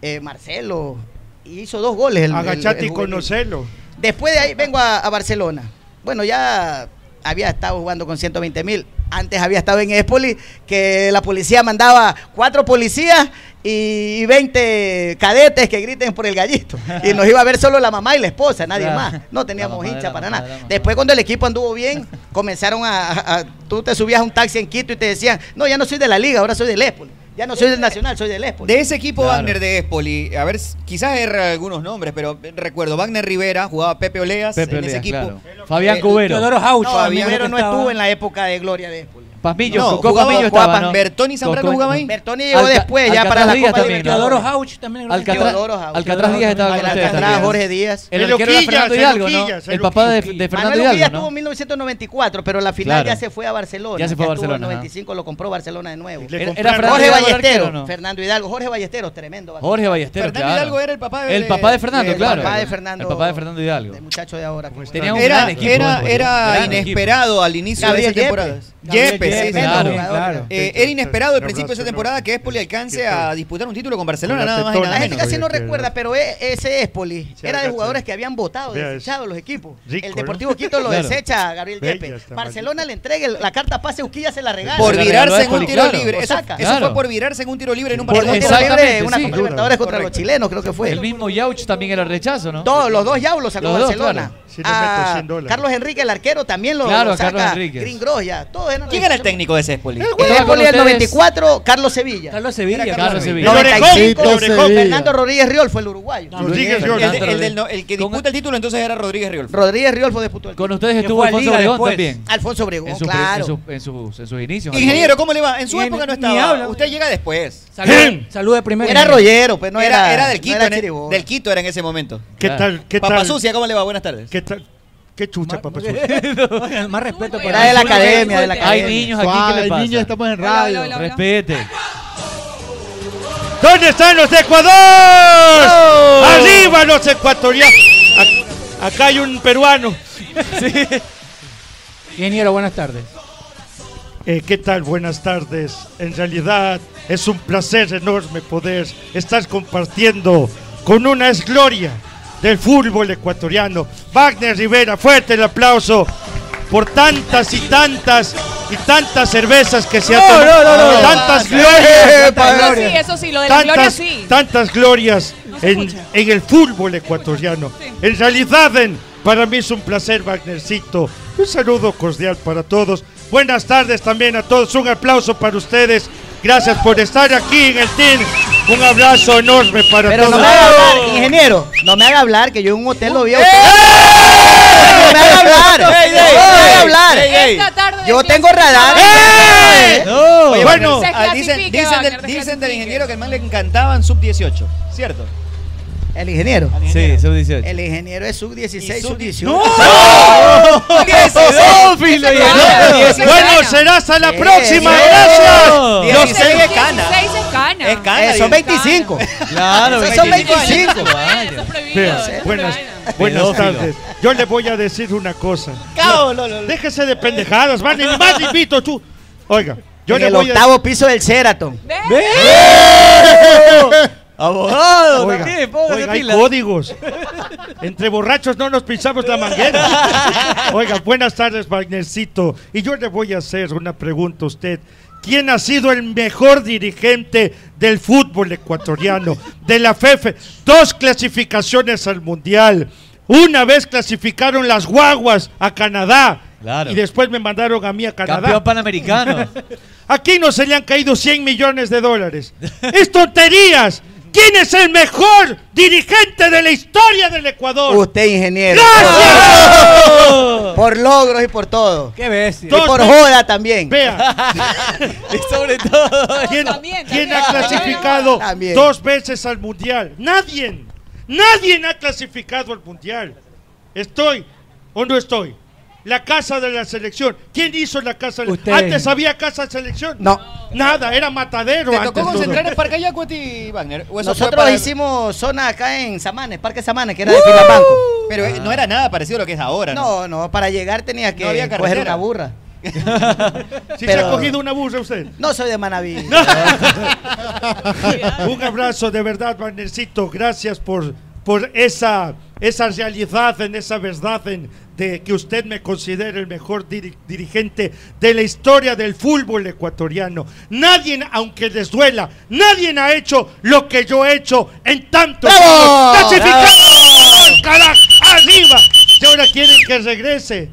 S14: eh, Marcelo, hizo dos goles. el-
S3: Agachate
S14: el
S3: y conocerlo.
S14: Después de ahí vengo a, a Barcelona. Bueno, ya había estado jugando con 120 mil. Antes había estado en Espoli, que la policía mandaba cuatro policías y 20 cadetes que griten por el gallito. Y nos iba a ver solo la mamá y la esposa, nadie
S11: Claro.
S14: más. No teníamos hincha para nada. Después cuando el equipo anduvo bien, comenzaron a, a- a- Tú te subías a un taxi en Quito y te decían, no, ya no soy de la liga, ahora soy del Espoli. Ya no soy del Nacional, soy del Espoli.
S9: De ese equipo
S14: Claro.
S9: Wagner de Espoli, a ver, quizás erra algunos nombres, pero recuerdo, Wagner Rivera, jugaba Pepe Oleas
S11: Pepe
S9: en ese
S11: Oleas,
S9: equipo.
S11: claro. Fabián
S9: Eh,
S11: Cubero.
S14: No,
S9: Fabián
S14: Cubero no
S9: estaba-
S14: estuvo en la época de gloria de Espoli.
S11: Pazmiño,
S9: No,
S11: Coco
S9: jugaba
S11: estaba, ¿no?
S9: Bertoni Zambrano
S11: Coco-
S9: jugaba ahí.
S14: Bertoni llegó después, ya para
S11: Alcatraz
S14: la
S11: Díaz
S14: Copa
S11: también, ¿no?
S14: Libertadores.
S10: Hauch también.
S11: Alcatraz,
S14: Teodoro Hauch.
S11: Alcatraz Díaz estaba con
S14: Alcatraz,
S11: ustedes también.
S14: Jorge Díaz.
S11: El
S14: El
S11: arquero Fernando
S14: el
S11: Hidalgo, ¿no?
S14: El
S11: El papá de, de Fernando
S14: Manuel
S11: Hidalgo,
S14: estuvo
S11: ¿no?
S14: en 1994, pero la final
S11: Claro.
S14: ya se fue a Barcelona.
S11: Ya se fue a
S14: estuvo
S11: Barcelona,
S14: En
S11: ajá.
S14: 95 lo compró Barcelona de nuevo.
S11: Era-
S14: Jorge Ballesteros.
S11: arquero, ¿no?
S14: Fernando Hidalgo. Jorge Ballesteros, tremendo.
S11: Jorge Ballesteros,
S9: Fernando
S11: claro.
S9: Hidalgo era el papá de-
S11: El papá de Fernando,
S14: el
S11: claro.
S14: papá de Fernando.
S11: El papá de Fernando Hidalgo.
S14: El muchacho de ahora.
S11: Tenía un
S9: Era,
S11: gran equipo.
S9: era,
S11: Espoli,
S9: era
S11: gran
S9: inesperado al inicio
S14: Gabriel
S9: de esa temporada.
S14: Yepes.
S9: Yepes,
S14: Gabriel
S9: sí,
S14: Yepes,
S9: sí.
S14: claro, claro.
S9: Eh, era inesperado al principio de esa temporada que Espoli alcance a disputar un título con Barcelona, nada más y
S14: La gente casi no recuerda, pero e- ese Espoli era de jugadores que habían votado, desechados los equipos. el. Deportivo Quito lo desecha a Gabriel Yepes. Barcelona le entrega la carta pase Uquilla, se la regala.
S9: Por virarse en un tiro libre. Eso fue por virarse en un tiro libre en un
S14: Por
S9: partido.
S14: un tiro libre, una
S11: sí.
S14: Libertadores contra los chilenos, creo que fue.
S11: El mismo Yauch también era rechazo, ¿no?
S14: Todos, los dos Yaulos sacó
S11: Los dos,
S14: Barcelona.
S11: claro.
S1: Sí, le meto
S14: A
S1: 100 dólares.
S14: Carlos Enrique, el arquero, también lo,
S11: Claro,
S14: lo saca.
S11: Carlos Enríquez.
S14: Green Gross, ya. Todos eran
S9: ¿Quién era el técnico de ese Espoli?
S14: El Espoli del 94, Carlos Sevilla.
S10: Carlos Sevilla.
S9: Era
S11: Carlos Sevilla.
S14: 95,
S9: El Orejón.
S14: Fernando Rodríguez Riol fue el uruguayo.
S9: Rodríguez Riol. El, el que disputa el título entonces era Rodríguez Riol.
S14: Rodríguez Riol fue disputó el
S11: Con ustedes estuvo Alfonso Obregón
S10: después.
S11: también.
S14: Alfonso Obregón,
S11: En, su-
S14: claro.
S11: en, su- en sus- en sus inicios.
S9: Ingeniero, ¿cómo le va? En su época no estaba. Usted llega después.
S10: Salud, salud de primera.
S14: Era rollero, pues no era.
S9: era, del Quito,
S14: era
S9: en-
S14: chiribó.
S9: del Quito era en ese momento.
S1: ¿Qué tal? ¿Qué
S9: Papa
S1: tal?
S9: Sucia, ¿cómo le va? Buenas tardes.
S1: ¿Qué? ¿Qué chucha, papá?
S10: Oigan, Más respeto por
S14: Era de la academia, de la
S11: Hay
S14: academia.
S11: niños aquí, ¿qué
S13: Suave,
S11: le pasa?
S13: niños, estamos en radio.
S12: hola, hola, hola.
S11: Respete.
S1: ¿Dónde están los de Ecuador?
S11: Oh.
S1: ¡Arriba los ecuatorianos! Ac- Acá hay un peruano.
S10: Ingeniero, buenas tardes.
S1: Eh, ¿Qué tal? Buenas tardes. En realidad es un placer enorme poder estar compartiendo con una esgloria del fútbol ecuatoriano. Wagner Rivera, fuerte el aplauso por tantas y tantas y tantas cervezas que se ha tomado.
S11: no, no, no.
S1: Tantas glorias.
S12: Eso sí, eso sí, lo de la gloria
S1: tantas,
S12: sí.
S1: tantas glorias en, en el fútbol ecuatoriano. En realidad, en- para mí es un placer, Wagnercito. Un saludo cordial para todos. Buenas tardes también a todos. Un aplauso para ustedes. Gracias por estar aquí en el team. Un abrazo enorme para
S14: Pero no
S1: todos.
S14: me haga hablar, ingeniero. No me haga hablar, que yo en un hotel lo vi a usted. No me haga hablar.
S9: ¡Ey, ey,
S14: No me haga hablar. Yo tengo radar.
S1: ¡Eh!
S11: No.
S9: Oye,
S1: Bueno,
S12: Se
S9: ah, dicen, del, ingeniero que el man le encantaban sub-18, ¿cierto?
S14: El ingeniero.
S11: Sí, sub 18.
S14: El ingeniero es sub-16,
S9: Y sub-
S14: sub-18.
S11: ¡No!
S9: ¡16!
S1: Bueno, será hasta la próxima. Gracias.
S9: 16 es cana.
S12: 16 es cana.
S9: Es cana.
S14: Eh, son 25.
S11: Claro,
S14: son
S11: 25 años.
S14: 25.
S12: Eso es prohibido.
S1: Vea,
S12: eso es
S1: buenas, buenas tardes. Yo le voy a decir una cosa. Déjese de pendejadas, van y más invito tú. Oiga, yo
S14: en
S1: le
S14: el
S1: voy a
S14: octavo piso del Sheraton.
S11: Abogado,
S1: Oiga,
S11: también, póngase
S1: oiga, hay
S11: pilas.
S1: códigos. Entre borrachos no nos pisamos la manguera. Oiga, buenas tardes, Wagnercito. Y yo le voy a hacer una pregunta a usted. ¿Quién ha sido el mejor dirigente del fútbol ecuatoriano? De la FEFE. Dos clasificaciones al Mundial. Una vez clasificaron las guaguas a Canadá.
S11: Claro.
S1: Y después me mandaron a mí a Canadá.
S11: Campeón panamericano.
S1: Aquí no se le han caído 100 millones de dólares. ¡Es tonterías! ¿Quién es el mejor dirigente de la historia del Ecuador?
S14: Usted, ingeniero.
S1: ¡Gracias!
S14: Por logros y por todo.
S10: Qué bestia.
S14: Y por joda también.
S1: Vea,
S11: y sobre todo.
S1: ¿quién,
S12: También,
S1: quién
S12: también,
S1: ha clasificado
S14: También.
S1: dos veces al Mundial? Nadie. Nadie ha clasificado al Mundial. ¿Estoy o no estoy? La casa de la selección. ¿Quién hizo la casa de
S10: Usted.
S1: ¿Antes había casa de selección?
S14: No.
S1: Nada, era matadero
S9: ¿Te
S1: antes
S9: tocó
S1: todo.
S9: concentrar en Parque Ayacucho a ti, Wagner? ¿O eso fue
S14: Nosotros
S9: para-
S14: hicimos zona acá en Samanes, Parque Samanes, que era de Filabanco.
S9: Pero eh, no era nada parecido a lo que es ahora, ¿no?
S14: No, no, para llegar tenía que
S9: No había
S14: coger una burra.
S1: ¿Sí se ha cogido una burra usted?
S14: No soy de Manaví.
S1: Un abrazo de verdad, Wagnercito. Gracias por, por esa, esa realidad, en esa verdad en, de que usted me considera el mejor diri- dirigente de la historia del fútbol ecuatoriano. Nadie, aunque les duela, nadie ha hecho lo que yo he hecho en tanto. ¡Clasificado! ¡Carajo! ¡Arriba! Y ahora quieren que regrese.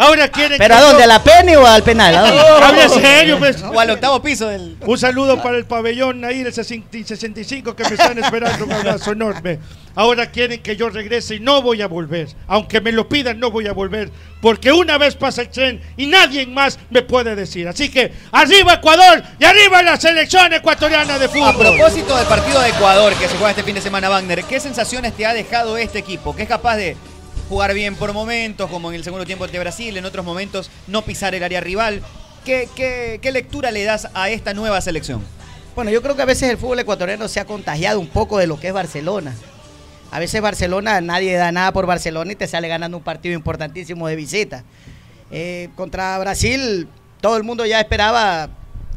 S1: Ahora quieren
S14: ¿Pero
S1: que
S14: a dónde?
S1: yo-
S14: ¿A la Penny o al penal? ¿A dónde?
S1: Habla serio, pues.
S9: O al octavo piso del.
S1: Un saludo para el pabellón ahí del 65 que me están esperando. Un abrazo enorme. Ahora quieren que yo regrese y no voy a volver. Aunque me lo pidan, no voy a volver. Porque una vez pasa el tren y nadie más me puede decir. Así que arriba Ecuador y arriba la selección ecuatoriana de
S9: A
S1: fútbol.
S9: propósito del partido de Ecuador que se juega este fin de semana, Wagner, ¿qué sensaciones te ha dejado este equipo? Que es capaz de jugar bien por momentos, como en el segundo tiempo ante Brasil, en otros momentos no pisar el área rival. ¿Qué, lectura le das a esta nueva selección?
S14: Bueno, yo creo que a veces el fútbol ecuatoriano se ha contagiado un poco de lo que es Barcelona. A veces Barcelona, nadie da nada por Barcelona y te sale ganando un partido importantísimo de visita. Eh, contra Brasil, todo el mundo ya esperaba,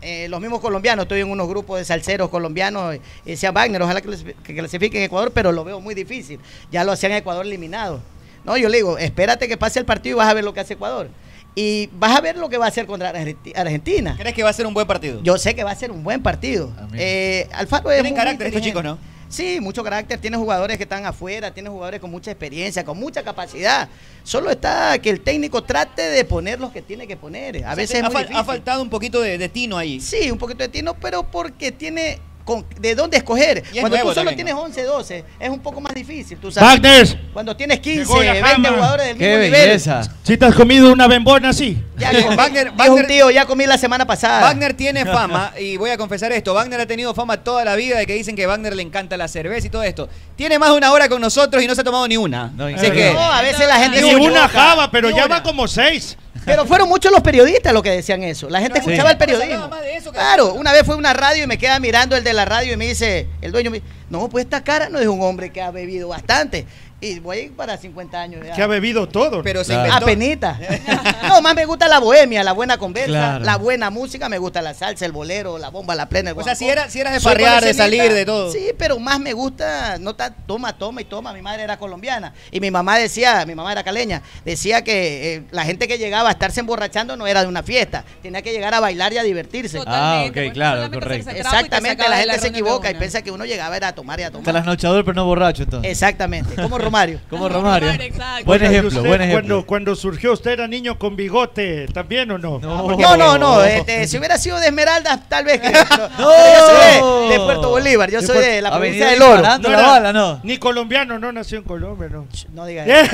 S14: eh, los mismos colombianos, estoy en unos grupos de salseros colombianos, decían Wagner, ojalá que clasi- que clasifique en Ecuador, pero lo veo muy difícil. Ya lo hacían Ecuador eliminado. No, yo le digo, espérate que pase el partido y vas a ver lo que hace Ecuador. Y vas a ver lo que va a hacer contra Argenti- Argentina.
S9: ¿Crees que va a ser un buen partido?
S14: Yo sé que va a ser un buen partido. Eh, Alfaro es
S9: Tienen
S14: muy
S9: carácter estos chicos, ¿no?
S14: Sí, mucho carácter. Tiene jugadores que están afuera, tiene jugadores con mucha experiencia, con mucha capacidad. Solo está que el técnico trate de poner los que tiene que poner. A
S9: O sea,
S14: veces
S9: ha, faltado un poquito de, de tino ahí.
S14: Sí, un poquito de tino, pero porque tiene con- de dónde escoger. Cuando tú solo
S9: también,
S14: tienes 11, 12, es un poco más difícil. Tú sabes.
S1: Wagner.
S14: Cuando tienes 15,
S1: Llegó la
S14: 20
S1: jama.
S14: jugadores del
S1: Qué
S14: mismo
S1: belleza.
S14: nivel.
S1: Si te has comido una bembona así.
S14: Ya comí.
S9: Wagner- Wagner-
S14: tío, ya comí la semana pasada.
S9: Wagner tiene fama, y voy a confesar esto, Wagner ha tenido fama toda la vida de que dicen que Wagner le encanta la cerveza y todo esto. Tiene más de una hora con nosotros y no se ha tomado ni una. Así que...
S14: No, a veces la gente
S1: Ni
S14: se
S1: una java, pero
S14: Ni
S1: ya
S14: una.
S1: va como seis.
S14: Pero fueron muchos los periodistas los que decían eso. La gente
S1: Sí.
S14: escuchaba el
S9: Pero se
S14: periodismo.
S9: eso
S14: Claro, una vez fue a una radio y me queda mirando el de la radio y me dice, el dueño me dice, no, pues esta cara no es un hombre que ha bebido bastante. Y voy para 50 años. ya.
S1: Que ha bebido todo.
S9: Pero se
S1: Claro.
S14: Apenita. No, más me gusta la bohemia, la buena conversa,
S1: Claro.
S14: la buena música, me gusta la salsa, el bolero, la bomba, la plena. el
S9: O sea, si
S14: guancó.
S9: era- si eras de
S14: Soy
S9: farrear, de salir, de todo.
S14: Sí, pero más me gusta, no ta- toma, toma y toma. Mi madre era colombiana y mi mamá decía, mi mamá era caleña, decía que eh, la gente que llegaba a estarse emborrachando no era de una fiesta, tenía que llegar a bailar y a divertirse.
S11: Ah, ok, claro, correcto.
S14: Exactamente, la gente se equivoca y piensa que uno llegaba era a tomar y a
S11: Está
S14: tomar.
S11: trasnochador, pero no borracho entonces.
S14: Exactamente, como Romario.
S11: Como Romario.
S14: exacto.
S11: Buen
S1: Oiga, ¿y
S11: ejemplo,
S1: usted
S11: buen ejemplo.
S1: Cuando, cuando surgió, ¿usted era niño con bigote también o no?
S14: No, no, no. este, si hubiera sido de Esmeraldas, tal vez. que- yo soy de, de Puerto Bolívar. Yo soy de la provincia del Oro.
S1: era Ni colombiano, no nació en Colombia, no.
S14: No diga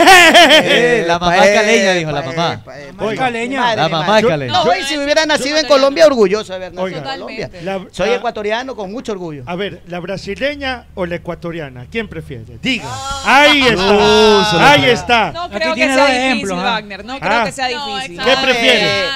S11: Eh, la mamá es caleña, dijo la mamá.
S1: Oiga,
S14: caleña.
S11: La mamá es caleña.
S14: No, y si hubiera nacido en Colombia, orgulloso de haber nacido en Colombia. Soy ecuatoriano con mucho orgullo.
S1: A ver, ¿la brasileña o la ecuatoriana? ¿Quién prefiere? Diga. Ahí
S11: Uh, se
S1: está. Ahí está.
S12: No
S10: Aquí
S12: creo que sea difícil,
S10: ejemplos, ¿ah?
S12: Wagner. No creo
S1: Ah.
S12: que sea No, difícil.
S1: ¿Qué prefiere?
S14: Eh,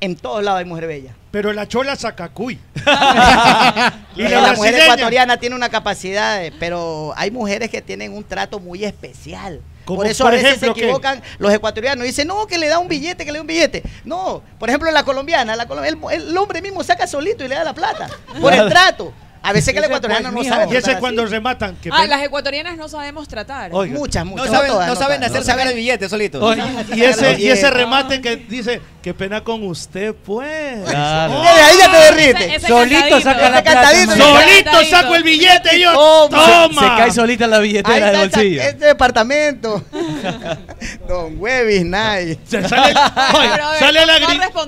S14: en todos lados hay mujer bella.
S1: Pero la chola saca cuy.
S14: Y la,
S1: la
S14: mujer ecuatoriana tiene una capacidad, pero hay mujeres que tienen un trato muy especial.
S1: Como
S14: por eso
S1: por
S14: a veces
S1: ejemplo,
S14: se
S1: ¿qué?
S14: equivocan los ecuatorianos. Dicen, no, que le da un billete, que le da un billete. No, por ejemplo, la colombiana, la el, el hombre mismo saca solito y le da la plata. Por el trato. A veces que ecuatoriano
S1: pues,
S14: no sabe.
S1: Y ese
S14: tratar
S1: cuando rematan. Que
S12: Ah,
S1: ven-
S12: las ecuatorianas no sabemos tratar.
S1: Oiga.
S14: Muchas,
S9: No
S14: muchas.
S9: saben,
S14: todas,
S9: no saben hacer
S14: no
S9: sacar el billete solitos.
S1: Y ese, y ese remate que dice, qué pena con usted, pues.
S11: Claro.
S14: Desde ahí ya te derrite.
S12: Ese- ese
S10: Solito saca la plata.
S1: Solito saco el billete y yo.
S14: Toma.
S1: Toma.
S11: Se cae solita la
S14: Ahí
S11: billetera del
S14: está
S11: bolsillo.
S14: este departamento. Don Huevis, Nay.
S1: Se sale, sale la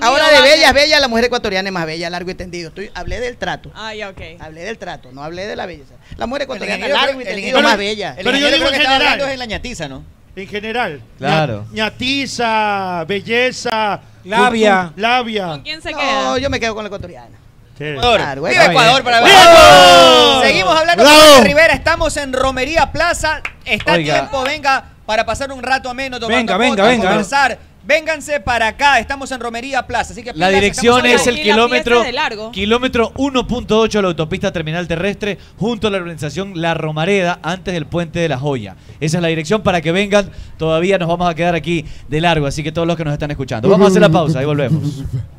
S14: Ahora de
S12: Wagner.
S14: bella, bella, la mujer ecuatoriana es más bella, largo y tendido. Estoy, hablé del trato.
S12: Ah, ya, ok.
S14: Hablé del trato, no hablé de la belleza. La mujer ecuatoriana
S9: ingeniero
S14: largo y tendido más bella.
S9: El
S1: Pero yo digo
S9: que
S1: en general.
S9: hablando es en la ñatiza, ¿no?
S1: En general.
S11: Claro.
S1: Ña- ñatiza, belleza.
S10: Labia.
S1: Labia.
S12: ¿Con quién se
S14: No,
S12: queda?
S14: yo me quedo con la ecuatoriana.
S1: Sí.
S9: Ecuador.
S14: Claro,
S9: Viva. Ecuador para ver.
S1: ¡Bravo!
S9: Seguimos hablando
S1: ¡Bravo!
S9: con Rivera. Estamos en Romería Plaza. Está
S11: Oiga.
S9: tiempo, venga, para pasar un rato ameno tomando
S10: Venga, venga, venga.
S9: conversar. Vénganse para acá. Estamos en Romería Plaza. Así que
S11: La
S9: pilas,
S11: dirección es el kilómetro, kilómetro 1.8 de la autopista terminal terrestre junto a la organización La Romareda antes del puente de la Joya. Esa es la dirección para que vengan. Todavía nos vamos a quedar aquí de largo, así que todos los que nos están escuchando. Vamos a hacer la pausa y volvemos.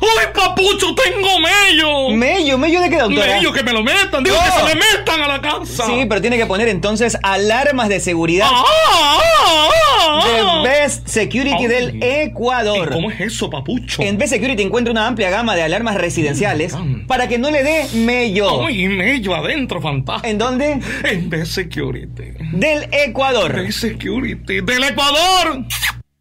S16: ¡Uy, papucho, tengo mello!
S9: ¿Mello? ¿Mello de qué, doctora?
S16: Mello, que me lo metan. Digo, que
S9: No.
S16: se me metan a la casa.
S9: Sí, pero tiene que poner entonces alarmas de seguridad
S16: Ah, ah, ah,
S9: de
S16: ah.
S9: Best Security del Ecuador.
S16: ¿Cómo es eso, papucho?
S9: En Best Security encuentra una amplia gama de alarmas residenciales para que no le dé mello.
S16: Uy, mello adentro, fantástico.
S9: ¿En dónde?
S16: En B Security.
S9: Del Ecuador.
S16: B Security. ¡Del Ecuador!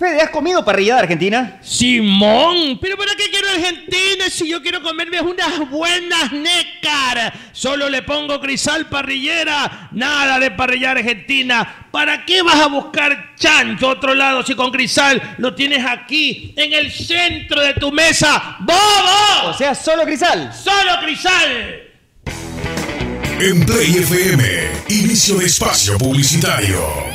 S9: Fede, ¿has comido parrillada argentina?
S5: Simón, pero ¿para qué quiero Argentina si yo quiero comerme unas buenas nécar? Solo le pongo crisal parrillera, nada de parrilla argentina. ¿Para qué vas a buscar chancho a otro lado si con crisal lo tienes aquí, en el centro de tu mesa? ¡Bobo!
S9: O sea, solo crisal.
S5: ¡Solo crisal!
S17: En Play FM, inicio de espacio publicitario.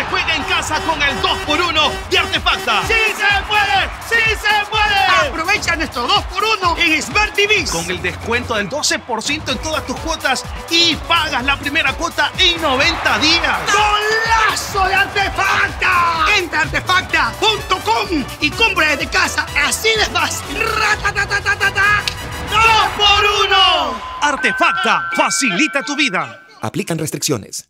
S18: Se juega en casa con el 2x1 de Artefacta.
S2: ¡Sí se puede! ¡Sí se puede! Aprovecha nuestro 2x1 en Smart TV.
S18: Con el descuento del 12% en todas tus cuotas y pagas la primera cuota en 90 días.
S2: ¡Golazo de Artefacta! Entra a artefacta.com y compra desde casa. Así de fácil. ¡Ratatatatata! ¡Dos por uno!
S18: Artefacta facilita tu vida.
S19: Aplican restricciones.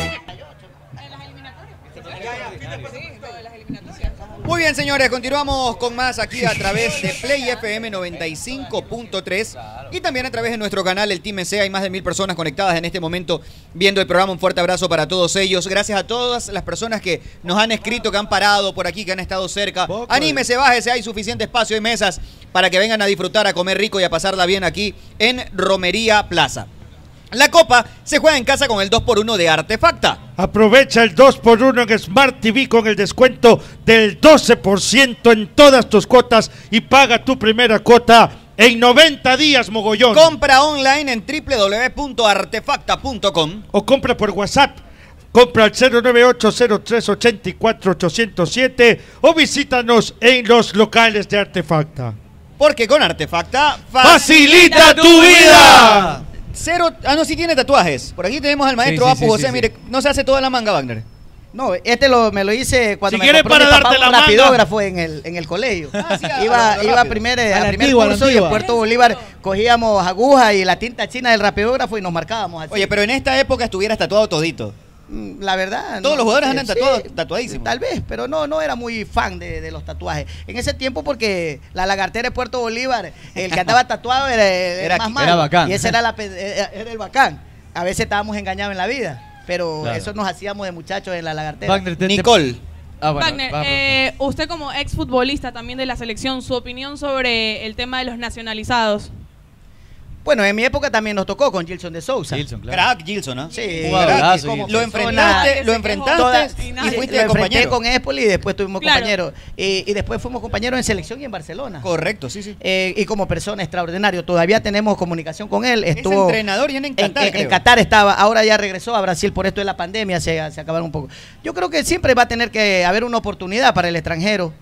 S11: Muy bien, señores, continuamos con más aquí a través de Play FM 95.3 y también a través de nuestro canal, el Team EC. Hay más de mil personas conectadas en este momento viendo el programa. Un fuerte abrazo para todos ellos. Gracias a todas las personas que nos han escrito, que han parado por aquí, que han estado cerca. Anímese, bájese, hay suficiente espacio y mesas para que vengan a disfrutar, a comer rico y a pasarla bien aquí en Romería Plaza. La copa se juega en casa con el 2x1 de Artefacta.
S1: Aprovecha el 2x1 en Smart TV con el descuento del 12% en todas tus cuotas y paga tu primera cuota en 90 días, mogollón.
S11: Compra online en www.artefacta.com
S1: o compra por WhatsApp. Compra al 09803840807 o visítanos en los locales de Artefacta.
S11: Porque con Artefacta
S1: ¡Facilita tu vida!
S11: Cero, ah, no, sí tiene tatuajes. Por aquí tenemos al maestro
S14: Sí, sí,
S11: Apu
S14: sí,
S11: José.
S14: sí, sí.
S11: Mire, no se hace toda la manga, Wagner.
S14: No, este lo, me lo hice cuando
S11: Si
S14: me
S11: quiere
S14: compró
S11: para
S14: mi papá
S11: darte
S14: un
S11: la manga.
S14: rapidógrafo en el, en el colegio.
S11: a-
S14: iba
S11: a
S14: iba a primer,
S11: A
S14: a
S11: la
S14: primer
S11: antigua,
S14: curso y en. Puerto Bolívar cogíamos aguja y la tinta china del rapidógrafo y nos marcábamos así.
S11: Oye, pero en esta época estuvieras tatuado todito.
S14: Mm, La verdad.
S9: Todos los jugadores andan
S14: Sí,
S9: tatuados- tatuadísimos.
S14: Tal vez, pero no, no era muy fan de, de los tatuajes. En ese tiempo, porque la lagartera de Puerto Bolívar, el que andaba tatuado era el
S9: Era-
S14: más
S9: era
S14: malo.
S9: bacán.
S14: Y ese era, la, pe- era era el bacán. A veces estábamos engañados en la vida, pero
S11: Claro.
S14: eso nos hacíamos de muchachos en la lagartera.
S11: Wagner, te- te-
S9: Nicole.
S11: Ah, bueno,
S15: Wagner, eh, usted como exfutbolista también de la selección, su opinión sobre el tema de los nacionalizados.
S14: Bueno, en mi época también nos tocó con Gilson de Sousa.
S11: Gilson, claro.
S9: Crack Gilson, ¿no?
S14: Sí,
S11: Jugadorazo, Gilson.
S9: Lo enfrentaste, lo enfrentaste
S14: Todas-
S9: y
S14: y
S9: fuiste
S14: lo
S9: compañero.
S14: con Espoli y después tuvimos
S15: Claro.
S14: compañeros. Y, y después fuimos compañeros en selección y en Barcelona.
S9: Correcto, sí, sí.
S14: Eh, y como persona extraordinario. Todavía tenemos comunicación con él. Estuvo
S9: entrenador y en
S14: en,
S9: Qatar,
S14: en- en. Qatar estaba, ahora ya regresó a Brasil por esto de la pandemia, se, se acabaron un poco. Yo creo que siempre va a tener que haber una oportunidad para el extranjero.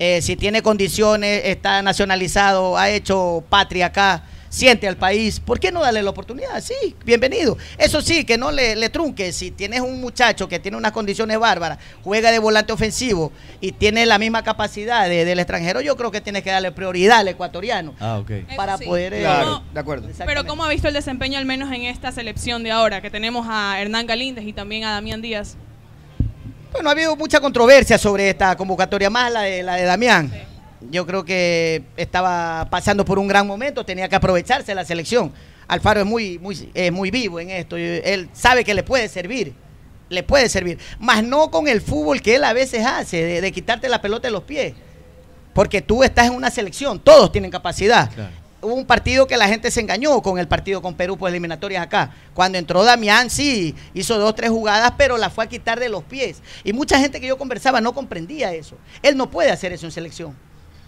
S14: Eh, si tiene condiciones, está nacionalizado, ha hecho patria acá, siente al país, ¿por qué no darle la oportunidad? Sí, bienvenido. Eso sí, que no le, le trunque. Si tienes un muchacho que tiene unas condiciones bárbaras, juega de volante ofensivo y tiene la misma capacidad de- del extranjero, yo creo que tienes que darle prioridad al ecuatoriano
S11: Ah, ok.
S14: para
S15: sí.
S14: poder... eh,
S9: Claro, de acuerdo.
S15: Pero ¿cómo ha visto el desempeño al menos en esta selección de ahora? Que tenemos a Hernán Galíndez y también a Damián Díaz.
S14: Bueno, ha habido mucha controversia sobre esta convocatoria, más la de, la de Damián. Yo creo que estaba pasando por un gran momento, tenía que aprovecharse la selección. Alfaro es muy, muy, es muy vivo en esto, él sabe que le puede servir, le puede servir, más no con el fútbol que él a veces hace, de, de quitarte la pelota de los pies. Porque tú estás en una selección, todos tienen capacidad. Hubo un partido que la gente se engañó con el partido con Perú por eliminatorias acá. Cuando entró Damián, sí, hizo dos, tres jugadas, pero la fue a quitar de los pies. Y mucha gente que yo conversaba no comprendía eso. Él no puede hacer eso en selección.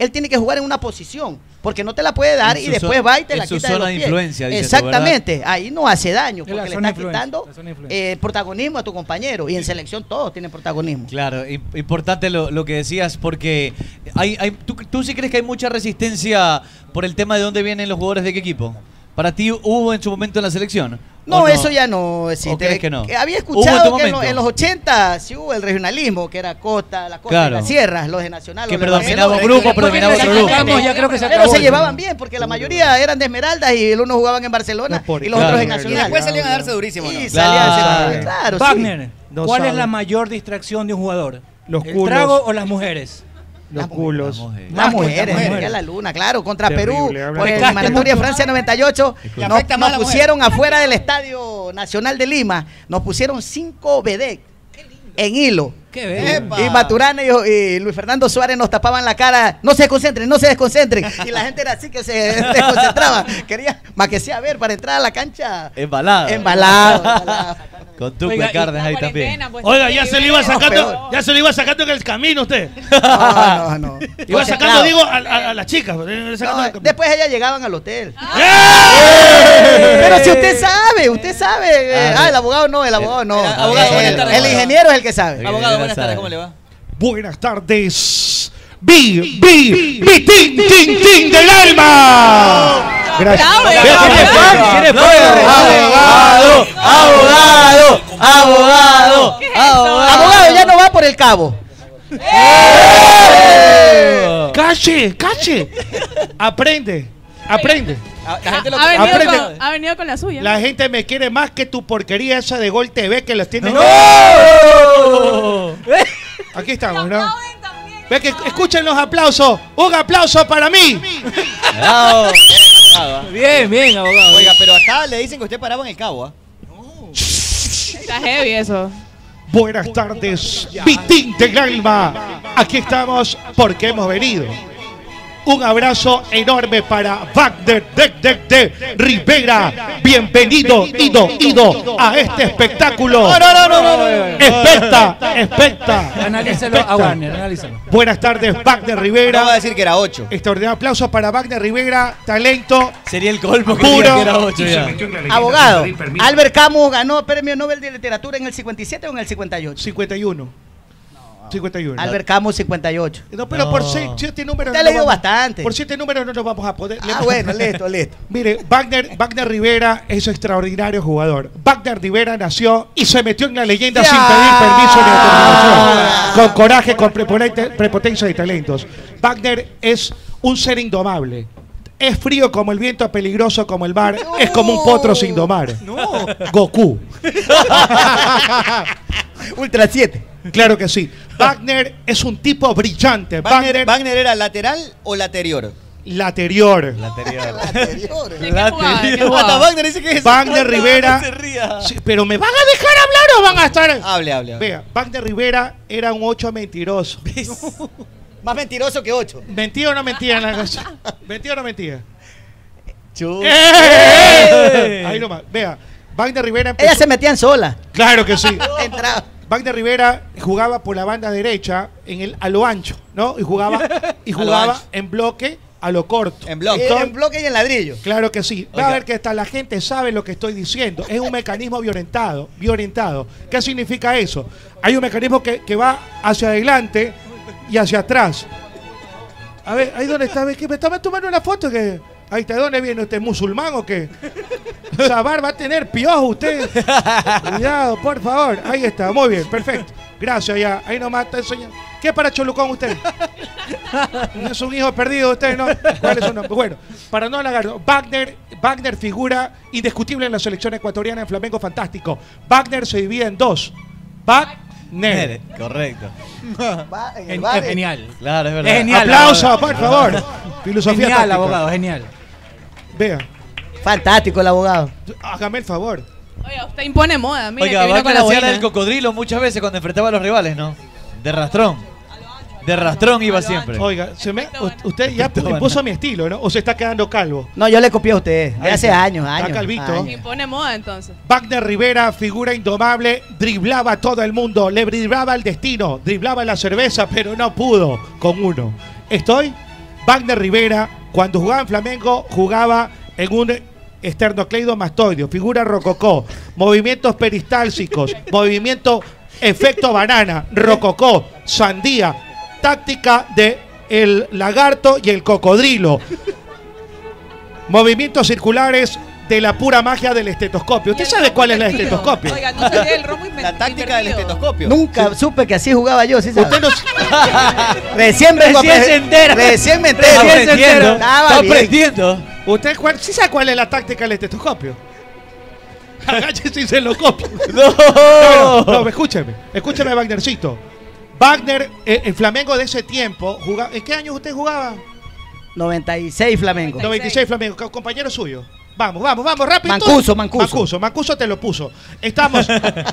S14: Él tiene que jugar en una posición, porque no te la puede dar y después va y te la quita de los pies.
S11: influencia, tú,
S14: Exactamente, ahí no hace daño, porque le
S10: influencia,
S14: quitando eh, protagonismo a tu compañero. Y en selección todos tienen protagonismo.
S11: Claro, im- importante lo, lo que decías porque hay, hay, ¿tú, tú sí crees que hay mucha resistencia por el tema de dónde vienen los jugadores de qué equipo? ¿Para ti hubo en su momento en la selección?
S14: No,
S11: ¿O
S14: eso ya no existe.
S11: ¿O crees que no?
S14: había
S11: ¿Hubo en
S14: escuchado que en, lo-
S11: momento?
S14: en los 80 sí hubo el regionalismo, que era costa, la costa
S11: Claro.
S14: y las sierras, los de Nacional.
S11: Que
S14: los
S11: predominaba un grupo, predominaba otro grupo.
S10: Sacamos, ya creo que se
S14: Pero
S10: acabó
S14: se llevaban bien, porque la mayoría eran de Esmeraldas y el uno jugaban en Barcelona y los
S11: Claro.
S14: otros en
S9: Y
S14: Nacional.
S9: después salían a darse durísimo, ¿no?
S14: Y salían a
S11: Claro.
S14: sí.
S10: Wagner, ¿cuál es la mayor distracción de un jugador?
S13: Los
S10: ¿El
S13: culos.
S10: trago o las mujeres?
S13: Los culos.
S14: Las
S10: las mujeres.
S14: ya la luna, claro, contra
S13: Terrible,
S14: Perú, por el eliminatoria. Francia 98,
S9: Le
S14: nos, nos
S9: la mujer.
S14: pusieron afuera del Estadio Nacional de Lima, nos pusieron cinco vedet en hilo.
S10: Qué.
S14: Y Maturana y, y Luis Fernando Suárez nos tapaban la cara, no se desconcentren, no se desconcentren. Y la gente era así que se desconcentraba. Quería más que sea ver para entrar a la cancha
S11: Embalado.
S14: embalado. embalado.
S11: Con Cárdenas
S15: La
S11: ahí también.
S15: pues,
S5: Oiga, ya se le iba sacando, ya se le iba sacando en el camino usted.
S14: No, no, no.
S5: Iba sacando, digo, a, a- a las chicas. eh,
S14: No,
S5: el
S14: después ellas llegaban al hotel.
S5: ¡Eh!
S14: Pero si usted sabe, usted sabe. eh,
S11: Ah,
S14: ah, el abogado no, el abogado no.
S9: El abogado,
S14: Eh, el,
S9: tardes.
S14: el ingeniero es el que sabe.
S9: Abogado, buenas tardes, ¿cómo le va?
S1: Buenas tardes. Vi, vi, mi tin, tin, tin del alma.
S13: Gracias.
S11: Abogado, abogado, abogado, abogado.
S14: Abogado ya no va por el cabo.
S1: Cache, cache. Aprende, aprende.
S9: Ah, La gente lo
S15: Ha venido,
S1: Aprende.
S15: con, ha venido con la suya.
S1: La gente me quiere más que tu porquería esa de Gol TV que los tiene. Aquí estamos, ¿no? Ve que escuchen los aplausos. Un aplauso para mí.
S11: Bravo.
S10: Bien, bien, abogado.
S9: Oiga, pero acá le dicen que usted paraba en el cabo, ¿ah?
S15: Está heavy eso.
S1: Buenas tardes, Vitín del alma. Aquí estamos porque hemos venido. Un abrazo enorme para Wagner de, de, de Rivera. Bienvenido, ido, ido a este espectáculo.
S9: No, no, no, no.
S1: Especta, especta.
S10: Analícelo a. Wagner, analízalo.
S1: Buenas tardes, Wagner
S9: No va a
S1: Rivera.
S9: decir que era 8.
S1: Extraordinario aplauso para Wagner Rivera, talento.
S11: Sería el colmo que
S1: Puro.
S11: que era.
S14: Abogado. Albert Camus ganó premio Nobel de Literatura en el 57 o en el 58.
S1: 51. 51.
S14: Albert Camus 58.
S1: No, pero por seis- siete números.
S14: Te ha
S1: no
S14: leído
S1: vamos-
S14: bastante.
S1: Por siete números no nos vamos a poder.
S14: Ah, bueno, listo, listo.
S1: Mire, Wagner, Wagner Rivera es un extraordinario jugador. Wagner Rivera nació y se metió en la leyenda
S14: Ya.
S1: sin pedir permiso ni autorización. Con coraje, con prepotencia y talentos. Wagner es un ser indomable. Es frío como el viento, peligroso como el mar. Es como un potro sin domar. Goku.
S9: Ultra 7.
S1: Claro que sí. Wagner es un tipo brillante.
S9: Wagner, Wagner era lateral o laterior.
S1: Laterior.
S9: Laterior.
S1: Hasta
S9: Wagner dice que es
S1: Wagner Rivera.
S9: no se ría.
S1: Sí, pero me van a dejar hablar o van a estar.
S9: Hable, hable. hable.
S1: Vea, Wagner Rivera era un 8 mentiroso.
S9: Más mentiroso que 8.
S1: ¿Mentía o no mentía en la cosa? ¿Mentía o no mentía?
S9: Chu-
S1: ¡Eh! Ahí nomás. Vea, Wagner Rivera empezó-
S14: Ella se metían sola.
S1: Claro que sí.
S14: Entraba.
S1: Wagner Rivera jugaba por la banda derecha en el, a lo ancho, ¿no? Y jugaba, y jugaba en bloque a lo corto.
S9: En bloque.
S1: Entonces-
S9: En bloque y en ladrillo.
S1: Claro que sí. Va
S9: Oiga.
S1: a ver que hasta la gente sabe lo que estoy diciendo. Es un mecanismo violentado. violentado. ¿Qué significa eso? Hay un mecanismo que, que va hacia adelante y hacia atrás. A ver, ahí donde está, ¿Ve que me estaba tomando una foto que. Ahí está, ¿de dónde viene usted? ¿Musulmán o qué? Barba va a tener piojo usted. Cuidado, por favor. Ahí está, muy bien, perfecto. Gracias, ya. Ahí nomás está enseñando. ¿Qué es para Cholucón usted? No es un hijo perdido usted, ¿no? ¿Cuál es su nombre? Bueno, para no alargarlo, Wagner, Wagner figura indiscutible en la selección ecuatoriana en Flamengo Fantástico. Wagner se divide en dos. Wagner.
S11: Correcto.
S10: Gen- es genial.
S11: Claro, es verdad.
S10: Es genial.
S1: Aplauso,
S10: abogado.
S1: por favor. Filosofía
S10: Genial, abogado, genial.
S1: Vea,
S14: Fantástico el abogado.
S1: hágame el favor.
S12: Oiga, usted impone moda. Mire,
S11: Oiga,
S12: que vino con la
S11: hacía la del cocodrilo muchas veces cuando enfrentaba a los rivales, ¿no? De rastrón. De rastrón iba siempre.
S1: Oiga, se me- u- usted ya pu- impuso mi estilo, ¿no? O se está quedando calvo.
S14: No, yo le copié a usted. De hace
S1: está.
S14: años,
S1: Está
S14: años.
S1: calvito.
S14: años.
S12: Impone moda entonces.
S1: Wagner Rivera, figura indomable, driblaba a todo el mundo, le driblaba el destino, driblaba la cerveza, pero no pudo con uno. Estoy, Wagner Rivera, cuando jugaba en Flamengo, jugaba en un esternocleidomastoideo, figura rococó, movimientos peristálsicos, movimiento efecto banana, rococó, sandía, táctica de el lagarto y el cocodrilo. Movimientos circulares de la pura magia del estetoscopio. ¿Usted sabe cuál es el estetoscopio?
S12: Oiga, no el romo
S9: La táctica del estetoscopio.
S14: Nunca supe que así jugaba yo, ¿sí sabe?
S1: Usted no-
S14: Recién vengo
S10: Recién se entera.
S14: Recién me entero.
S10: Recién se
S11: aprendiendo.
S10: entera.
S14: Estaba
S11: Está aprendiendo.
S1: ¿Usted cuál- sí sabe cuál es la táctica del estetoscopio? Agáchese y se lo copio.
S11: No.
S1: No, no, no, escúcheme. Escúcheme, Wagnercito. Wagner, eh, el Flamengo de ese tiempo, jugaba, ¿en qué años usted jugaba?
S14: 96 Flamengo.
S1: 96 Flamengo, co- compañero suyo. Vamos, vamos, vamos, rápido.
S14: Mancuso, Mancuso.
S1: Mancuso, Mancuso te lo puso. Estamos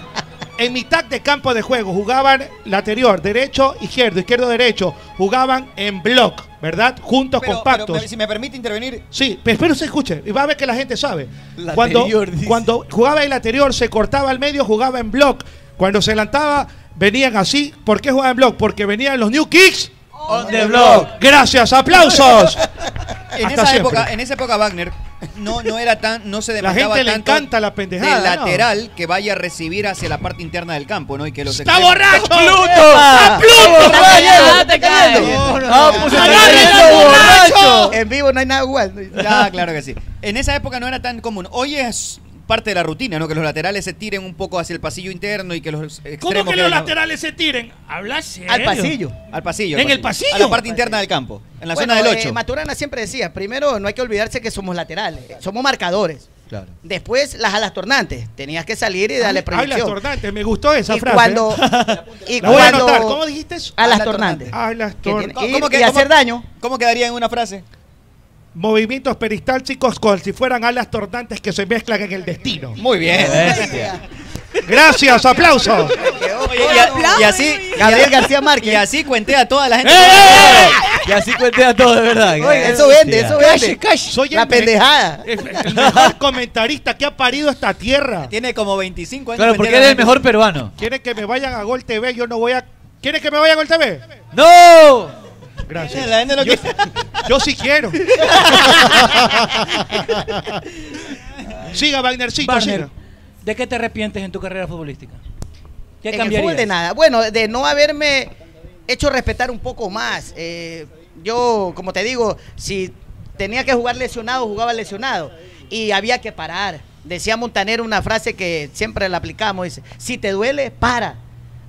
S1: en mitad de campo de juego. Jugaban lateral, derecho, izquierdo, izquierdo, derecho. Jugaban en block, ¿verdad? Juntos,
S9: Pero-
S1: compactos.
S9: pero, si me permite intervenir,
S1: Sí, pero espero se escuche y va a ver que la gente sabe.
S11: Laterior,
S1: Cuando,
S11: dice.
S1: cuando jugaba el lateral, se cortaba al medio, jugaba en block. Cuando se adelantaba, venían así. ¿Por qué jugaba en block? Porque venían los New Kicks.
S11: On the block.
S1: Gracias, aplausos.
S9: en
S1: Hasta
S9: esa,
S1: siempre.
S9: época, en esa época Wagner no, no era tan, no se
S1: La
S9: demandaba
S1: gente le
S9: tanto
S1: encanta la pendejada.
S9: de
S1: ¿no?
S9: lateral que vaya a recibir hacia la parte interna del campo, ¿no? Y que los
S1: ¡Está
S9: extremos-
S1: borracho!
S9: ¡Está
S1: ¡Pluto!
S12: Ah,
S11: pues está
S1: ¡Agárrenlo,
S11: cayendo
S1: borracho!
S14: En vivo no hay nada igual.
S9: Ya, claro que sí. En esa época no era tan común. Hoy es parte de la rutina, ¿no? Que los laterales se tiren un poco hacia el pasillo interno y que los extremos
S5: ¿Cómo que los laterales se tiren? Habla serio.
S14: Al pasillo.
S9: al pasillo.
S5: ¿En el pasillo?
S9: A la parte interna del campo, en la
S14: Bueno,
S9: zona del
S14: eh,
S9: 8.
S14: Maturana siempre decía, primero no hay que olvidarse que somos laterales, somos marcadores.
S11: Claro.
S14: Después las alas tornantes, tenías que salir y darle proyección.
S1: tornantes, me gustó esa
S14: y
S1: frase.
S14: cuando y
S1: La voy a
S14: cuando
S1: anotar. ¿Cómo dijiste eso?
S14: alas
S9: Alas
S14: tornantes.
S1: Las
S14: Que
S1: tor-
S14: tiene-
S9: ¿Cómo-
S14: y,
S9: cómo que-
S14: y hacer daño.
S9: ¿Cómo quedaría en una frase?
S1: Movimientos peristálticos como si fueran alas tornantes que se mezclan en el destino.
S9: Muy bien.
S1: Gracias, aplausos.
S9: Oye, y, a- y así,
S14: Gabriel García Márquez.
S9: y así cuenté a toda la gente.
S11: Y así cuente a todo, de verdad.
S14: Oye, eso vende, eso vende.
S1: Soy
S14: La pendejada.
S1: el- mejor comentarista que ha parido esta tierra.
S9: Tiene como 25 años.
S11: Claro, porque eres el mejor peruano.
S1: ¿Quieren que me vayan a Gol TV? Yo no voy a. ¿Quieren que me vaya a Gol TV?
S11: ¡No!
S1: Gracias.
S9: La gente no
S1: Yo, sí quiero. siga, Wagnercito,
S10: Wagner,
S1: siga.
S10: ¿de qué te arrepientes en tu carrera futbolística? ¿Qué
S14: en el
S10: cambiarías?
S14: fútbol de nada. Bueno, de no haberme hecho respetar un poco más. Eh, yo, como te digo, si tenía que jugar lesionado, jugaba lesionado. Y había que parar. Decía Montaner una frase que siempre la aplicamos. Dice, si te duele, para.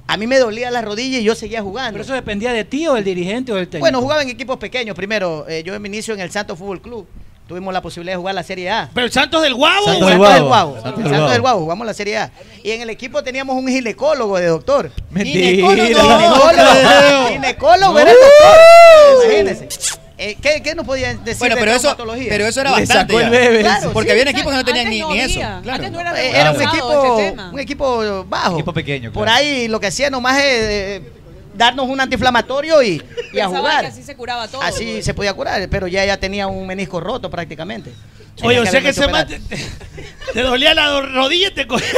S14: A mí me dolía la rodilla y yo seguía jugando.
S10: ¿Pero eso dependía de ti o del dirigente o del técnico?
S14: Bueno, jugaba en equipos pequeños primero. Eh, yo me inicio en el Santo Fútbol Club. tuvimos la posibilidad de jugar la Serie A.
S5: Pero el Santos del Guavo.
S14: Santos del Guavo.
S11: Santos
S14: Santos
S11: del
S14: del
S11: Guavo.
S14: Jugamos la Serie A. Y en el equipo teníamos un ginecólogo de doctor.
S11: Mentira.
S14: Ginecólogo. Ginecólogo era el doctor. Imagínense. Eh, ¿qué, ¿Qué nos podían decir
S9: Bueno,
S14: de
S9: pero eso- pero eso era bastante sacó el ya. bebé.
S14: Claro,
S9: Porque
S14: sí.
S9: habían equipos que no tenían ni,
S12: no
S9: ni eso.
S12: había.
S9: Claro.
S12: Antes no era
S14: Eh, Era un equipo,
S12: este
S14: un equipo bajo.
S11: Equipo pequeño,
S14: Por ahí lo que hacía nomás es eh, darnos un antiinflamatorio y, y a jugar.
S12: que así se curaba todo.
S14: Así se podía curar, pero ya ya tenía un menisco roto prácticamente.
S5: Oye, o sea que man
S14: operar.
S5: te, dolía la rodilla y te cogía.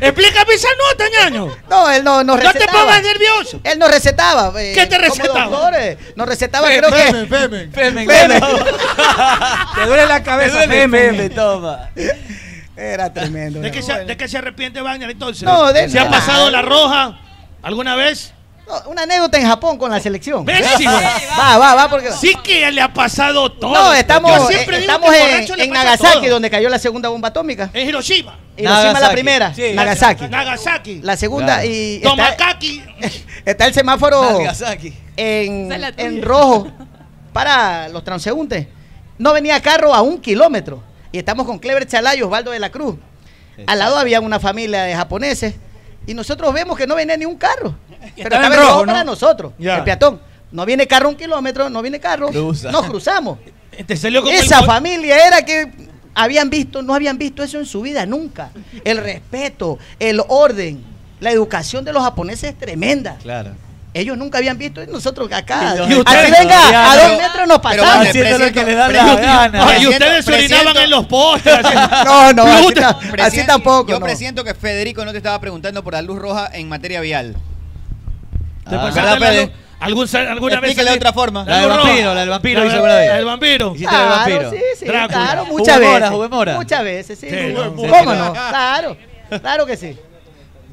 S5: Explícame esa nota, ñaño.
S14: No, él no nos
S5: No te
S14: recetaba.
S5: pongas nervioso.
S14: Él nos recetaba. eh,
S5: ¿Qué te recetaba?
S14: doctor, eh, nos recetaba,
S13: Fe-
S14: creo que.
S13: Femen, femen.
S11: Femen,
S14: Femen.
S10: Te duele la cabeza, Femen.
S11: Femen, toma.
S14: Era tremendo.
S5: ¿De qué, se, de qué se arrepiente Wagner entonces?
S14: No, de
S5: ¿Se ha pasado la roja alguna vez?
S14: No, una anécdota en Japón con la selección. Va, va, va, porque.
S5: Sí que le ha pasado todo.
S14: No, estamos,
S5: Yo siempre
S14: eh,
S5: digo
S14: estamos
S5: que
S14: en, Nagasaki,
S5: todo.
S14: donde cayó la segunda bomba atómica.
S5: En Hiroshima.
S14: Hiroshima la
S11: Nagasaki.
S14: primera,
S11: Sí.
S14: Nagasaki.
S5: Nagasaki.
S14: La segunda
S11: Claro.
S14: y está,
S5: Tomakaki.
S14: está el semáforo
S11: Nagasaki.
S14: en,
S12: la
S14: en rojo para los transeúntes. No venía carro a un kilómetro. Y estamos con Clever Chalá y Osvaldo de la Cruz. Al lado había una familia de japoneses. Y nosotros vemos que no venía ni un carro. Pero
S10: estaba
S14: estaba
S10: en rojo,
S14: rojo
S10: ¿no?
S14: para nosotros,
S5: Ya.
S14: el peatón. No viene carro un kilómetro, no viene carro.
S11: Cruza.
S14: Nos cruzamos.
S5: Te salió como
S14: Esa
S5: el...
S14: familia era que habían visto, no habían visto eso en su vida nunca. El respeto, el orden, la educación de los japoneses es tremenda.
S11: Claro.
S14: Ellos nunca habían visto nosotros acá.
S11: Y estudiantes,
S14: venga, a dos metros nos
S9: pero
S14: pasamos.
S11: Haciendo lo que le da la gana.
S5: Y ustedes se orinaban en los postes.
S14: No, no, así, así tampoco.
S9: Yo
S14: no.
S9: presiento que Federico no te estaba preguntando por la luz roja en materia vial.
S5: ¿Te
S11: Ah.
S9: ¿Verdad,
S5: la
S9: Fede?
S5: ¿Algún, ¿Alguna vez?
S9: De otra forma.
S11: La del vampiro, la del vampiro
S5: La-
S11: vez.
S5: La del vampiro.
S11: Hiciste la
S14: Claro,
S11: vampiro.
S14: sí, sí,
S5: Drácula.
S14: claro, muchas veces.
S11: mora.
S14: Muchas veces, sí.
S5: Sí,
S14: ¿Cómo
S5: no.
S11: Claro,
S14: claro que sí.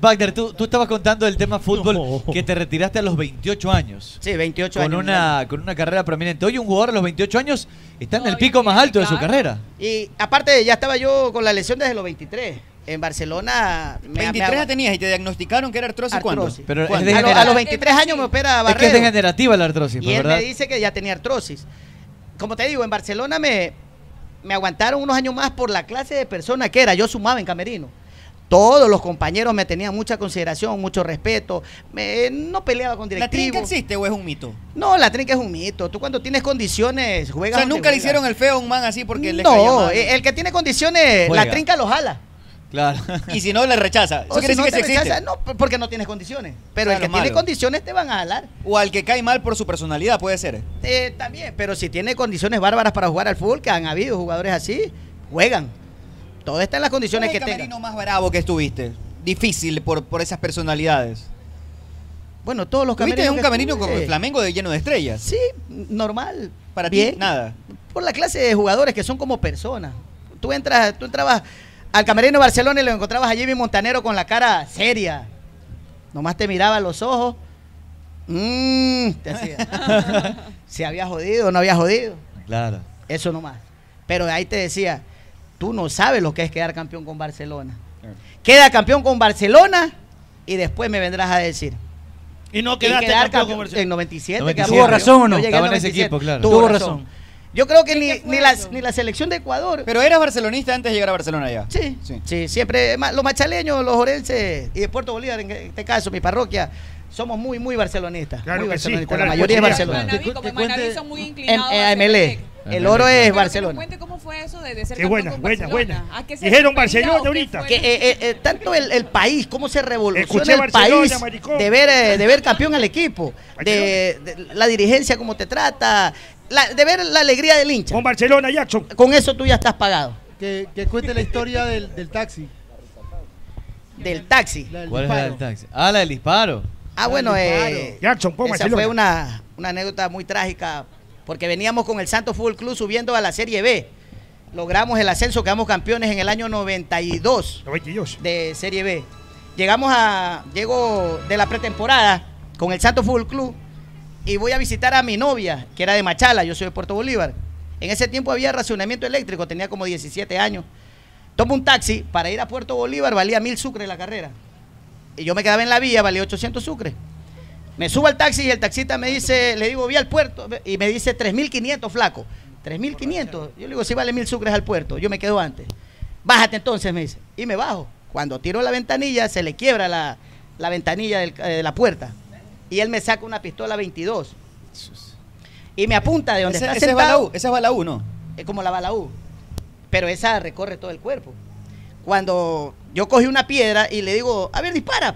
S11: Wagner, tú, tú estabas contando del tema fútbol que te retiraste a los 28 años.
S14: Sí, 28
S11: Con
S14: años.
S11: una, con una carrera prominente. Hoy un jugador a los 28 años está en el pico más alto de su carrera.
S14: Y aparte, ya estaba yo con la lesión desde los 23. En Barcelona. me-
S9: 23
S14: me-
S9: ya tenías y te diagnosticaron que era artrosis, ¿cuándo?
S14: Artrosis.
S11: Pero
S14: ¿Cuándo?
S11: de
S14: a, lo-
S11: genera-
S14: a los 23 años me opera
S11: Es que es degenerativa la artrosis,
S14: y
S11: pues,
S14: él
S11: ¿verdad?
S14: me dice que ya tenía artrosis. Como te digo, en Barcelona me, me aguantaron unos años más por la clase de persona que era. Yo sumaba en camerino. Todos los compañeros me tenían mucha consideración, mucho respeto. Me- no peleaba con
S9: ¿La
S14: directivos.
S9: trinca existe o es un mito?
S14: No, la trinca es un mito. Tú cuando tienes condiciones
S9: O
S14: juegas.
S9: sea,
S14: donde
S9: nunca le hicieron el feo a un man así porque le
S14: No,
S9: mal.
S14: eh, el que tiene condiciones,
S11: Juega.
S14: la trinca lo jala.
S11: Claro.
S9: Y si no, le rechaza. Eso
S14: O
S9: quiere
S14: si no
S9: decir que existe.
S14: rechaza, no, porque no tienes condiciones. Pero
S9: Claro,
S14: el que tiene condiciones te van a jalar.
S9: O al que cae mal por su personalidad, puede ser.
S14: Eh, también, pero si tiene condiciones bárbaras para jugar al fútbol, que han habido jugadores así, juegan. Todo está en las condiciones
S9: ¿Cuál es
S14: que
S9: el camerino más bravo que estuviste? Difícil por, por esas personalidades.
S14: Bueno, todos los
S9: ¿Tuviste
S14: camerinos
S9: un
S14: que
S9: camerino con el Flamengo de lleno de estrellas?
S14: Sí, normal.
S9: Para ti,
S14: Bien.
S9: nada.
S14: Por la clase de jugadores que son como personas. Tú entras, tú entrabas al camerino de Barcelona y lo encontrabas a Jimmy Montanero con la cara seria. Nomás te miraba a los ojos. Mmm, te hacía. si había jodido o no había jodido.
S11: Claro.
S14: Eso nomás. Pero ahí te decía, tú no sabes lo que es quedar campeón con Barcelona. Queda campeón con Barcelona y después me vendrás a decir.
S5: Y no
S14: Y
S5: quedaste
S14: quedar
S5: campeón
S14: campeón
S5: con Barcelona.
S14: en 97.
S11: 97.
S14: quedamos
S11: ¿Tuvo
S10: razón o no?
S11: Estaba en ese
S14: 97.
S11: equipo, claro.
S14: Tuvo, razón.
S10: razón.
S14: Yo creo que ni, ni, la,
S12: eso?
S14: ni la selección de Ecuador.
S9: Pero eras barcelonista antes de llegar a Barcelona ya.
S14: Sí,
S9: Sí.
S14: sí, siempre. Los machaleños, los orenses y de Puerto Bolívar, en este caso, mi parroquia, somos muy, muy barcelonistas.
S3: Claro
S14: muy
S3: que sí,
S14: barcelonistas.
S3: con
S14: la mayoría es. Barcelona.
S12: En son muy
S14: En,
S12: inclinados
S14: en MLE. El oro es Barcelona.
S12: cuente cómo fue eso de, de ser
S3: Qué
S12: campeón
S3: buena,
S12: con
S3: buena,
S12: Barcelona.
S3: buena.
S12: ¿A qué se
S3: Dijeron Barcelona ahorita.
S14: Que, eh, eh, eh, tanto el, el país, cómo se revoluciona
S3: Escuché
S14: el
S3: Barcelona,
S14: país
S3: maricón.
S14: de ver, eh, de ver campeón al equipo, de, de la dirigencia cómo te trata, la- de ver la alegría del hincha.
S3: Con Barcelona, Jackson.
S14: Con eso tú ya estás pagado.
S13: Que, que cuente la historia del, del taxi.
S14: Del taxi.
S13: del
S11: ¿Cuál es la del taxi? Ah, la del disparo.
S14: Ah, bueno, eh,
S3: Jackson, pon
S14: esa
S3: Barcelona.
S14: fue una, una anécdota muy trágica, porque veníamos con el Santos Fútbol Club subiendo a la Serie B. Logramos el ascenso, quedamos campeones en el año 92
S3: 92.
S14: de Serie B. Llegamos a, llego de la pretemporada con el Santos Fútbol Club y voy a visitar a mi novia, que era de Machala, yo soy de Puerto Bolívar. En ese tiempo había racionamiento eléctrico, tenía como 17 años. Tomo un taxi para ir a Puerto Bolívar, valía mil sucres la carrera. Y yo me quedaba en la vía, valía 800 sucres. Me subo al taxi y el taxista me dice, le digo, vi al puerto, y me dice 3.500, flaco. 3.500. Yo le digo, sí vale mil sucres al puerto. Yo me quedo antes. Bájate entonces, me dice. Y me bajo. Cuando tiro la ventanilla, se le quiebra la, la ventanilla del- eh, de la puerta. Y él me saca una pistola 22. Y me apunta de donde
S9: Ese-
S14: está
S9: ese es
S14: sentado.
S9: bala U, esa es bala U, ¿no?
S14: Es como la bala U. Pero esa recorre todo el cuerpo. Cuando yo cogí una piedra y le digo, a ver, dispara.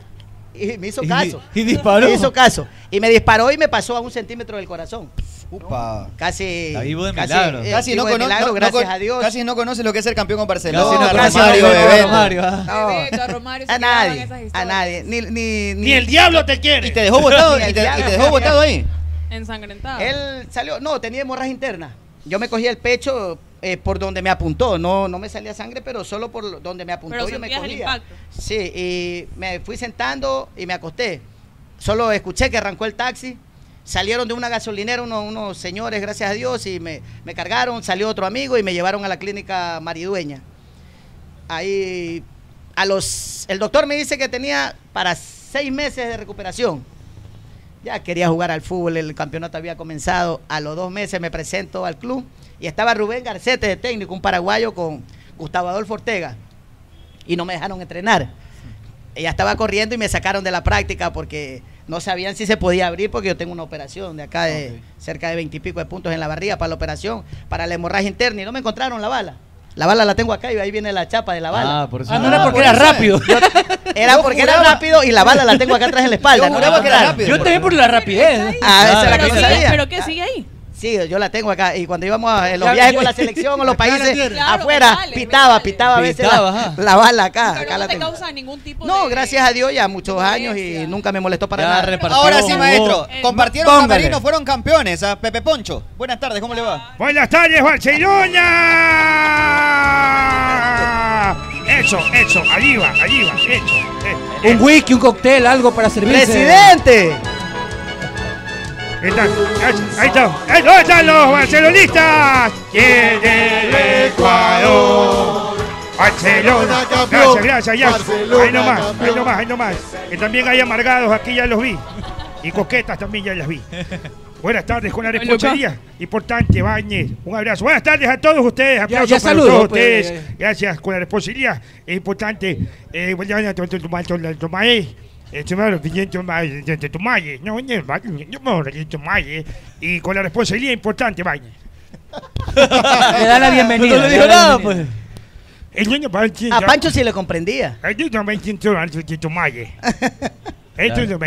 S14: Y me hizo
S11: Y-
S14: caso.
S11: y disparó.
S14: Me hizo caso. Y me disparó y me pasó a un centímetro del corazón.
S9: Upa.
S14: Casi.
S11: Vivo de
S14: casi,
S11: milagro.
S14: eh,
S9: Casi no,
S14: de milagro,
S9: no- no
S14: gracias
S9: con-
S14: a Dios.
S9: Casi no conoce lo que es ser campeón con Barcelona.
S11: Casi no
S9: Romario,
S11: a
S9: Bebeto.
S11: Romario, ah.
S14: No,
S12: Bebeto, a Romario se
S14: a
S12: quedaban
S14: nadie. A nadie. Ni, ni,
S20: Ni el diablo te quiere.
S9: Y te dejó botado,
S14: Ni
S9: y te, y te dejó botado ahí.
S12: Ensangrentado.
S14: Él salió, no, tenía hemorragia interna. Yo me cogí el pecho eh, por donde me apuntó. No, no me salía sangre, pero solo por donde me apuntó
S12: Pero
S14: yo me cogía. Sí, y me fui sentando y me acosté. Solo escuché que arrancó el taxi. Salieron de una gasolinera unos, unos señores, gracias a Dios, y me, me cargaron. Salió otro amigo y me llevaron a la clínica Maridueña. Ahí, a los, el doctor me dice que tenía para seis meses de recuperación. Ya quería jugar al fútbol, el campeonato había comenzado. A los dos meses me presento al club y estaba Rubén Garcete de técnico, un paraguayo con Gustavo Adolfo Ortega. Y no me dejaron entrenar. Ella estaba corriendo y me sacaron de la práctica porque no sabían si se podía abrir porque yo tengo una operación de acá de cerca de veintipico de puntos en la barriga para la operación, para la hemorragia interna y no me encontraron la bala. La bala la tengo acá y ahí viene la chapa de la bala.
S11: Ah, por eso.
S10: Ah, no era porque era rápido.
S14: Era porque era rápido y la bala la tengo acá atrás en la espalda.
S9: Yo juraba que era rápido.
S10: Yo también por la rapidez.
S14: Ah, esa es la
S12: pero,
S14: que yo
S12: sigue,
S14: sabía.
S12: pero ¿qué sigue ahí?
S14: Sí, yo la tengo acá. Y cuando íbamos a en los
S10: Ya,
S14: viajes con la selección o los países.
S12: Claro,
S14: afuera,
S12: me sale, me
S14: pitaba, pitaba a veces
S11: Pitaba,
S14: la, la bala acá.
S12: Pero
S14: acá
S12: no
S14: la
S12: te
S14: tengo.
S12: causa ningún tipo
S14: No,
S12: de...
S14: gracias a Dios ya muchos años y nunca me molestó para
S11: Ya
S14: nada.
S11: repartió
S9: Ahora sí, maestro.
S12: Eh,
S9: Compartieron
S10: póngale.
S9: camerino, fueron campeones. A Pepe Poncho. Buenas tardes, ¿cómo le va?
S5: Buenas tardes, Barcelona. Eso, eso, allí va, allí va, eso. eh,
S10: Un whisky, un cóctel, algo para servirse.
S14: ¡Presidente!
S5: Ahí está, ahí está, ahí ¿dónde están los barcelonistas? Quiere el Ecuador. Barcelona,
S13: campeón.
S5: gracias, gracias, ya.
S13: Barcelona,
S5: Ahí nomás, ahí nomás, ahí nomás. Que también hay amargados, aquí ya los vi. Y coquetas también ya las vi. Buenas tardes con la responsabilidad. Importante, Bañez. Un abrazo. Buenas tardes a todos ustedes. Aplausos
S10: ya
S5: para
S10: saludo,
S5: todos
S10: pues.
S5: ustedes. Gracias con la responsabilidad. Es importante. Eh, Eh. Y con la responsabilidad importante, Bañez.
S10: Le da la bienvenida.
S11: No le dijo nada, pues.
S5: El niño va
S14: A Pancho sí le comprendía.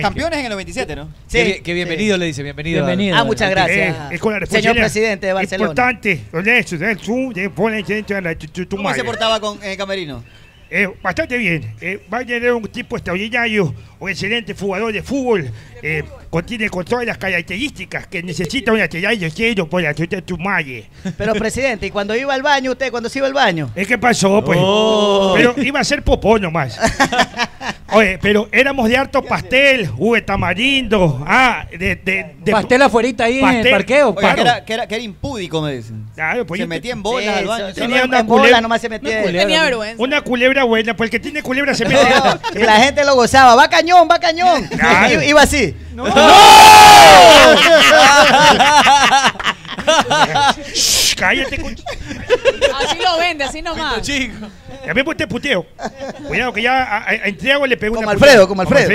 S9: Campeones en el 97, ¿no?
S11: Qué, bien- qué bienvenido le dice, bienvenido.
S10: Bienvenido.
S14: Ah, muchas gracias.
S5: Eh, es con la
S14: Señor
S5: responsabilidad
S14: presidente de Barcelona.
S5: Importante, con eso, de su, de poner dentro de la- tu- tu- tu
S9: ¿Cómo se portaba con el camerino?
S5: Eh, bastante bien. Eh, Wagner era un tipo extraordinario, un excelente jugador de fútbol. Eh, contiene con todas las características que necesita un lateral izquierdo por la tuta tu malle.
S14: Pero presidente, y cuando iba al baño, usted, cuando se iba al baño.
S5: ¿Eh, ¿Qué pasó, pues?
S11: Oh.
S5: Pero iba a ser popó nomás. Oye, pero éramos de harto pastel, jugo de tamarindo, ah, de... de, de
S10: Pastel afuerita ahí en el
S5: Pastel.
S10: parqueo.
S9: Oiga, que era, que, era, que era impúdico, me dicen.
S5: Claro, pues
S9: Se
S5: yo-
S9: metía en bolas
S14: Sí,
S9: al baño.
S5: Tenía una
S14: en bola
S5: culebra-
S14: nomás se metía.
S12: Tenía vergüenza.
S5: Una culebra buena, pues el que tiene culebra se mete...
S14: No, la gente lo gozaba. Va cañón, va cañón.
S5: Claro.
S14: Iba así.
S5: Shh, cállate, con...
S12: Así lo vende, así nomás.
S11: Chico.
S5: Ya me puse puteo. Cuidado que ya a, a, le pegó
S14: Como
S5: una
S14: Alfredo, como Alfredo.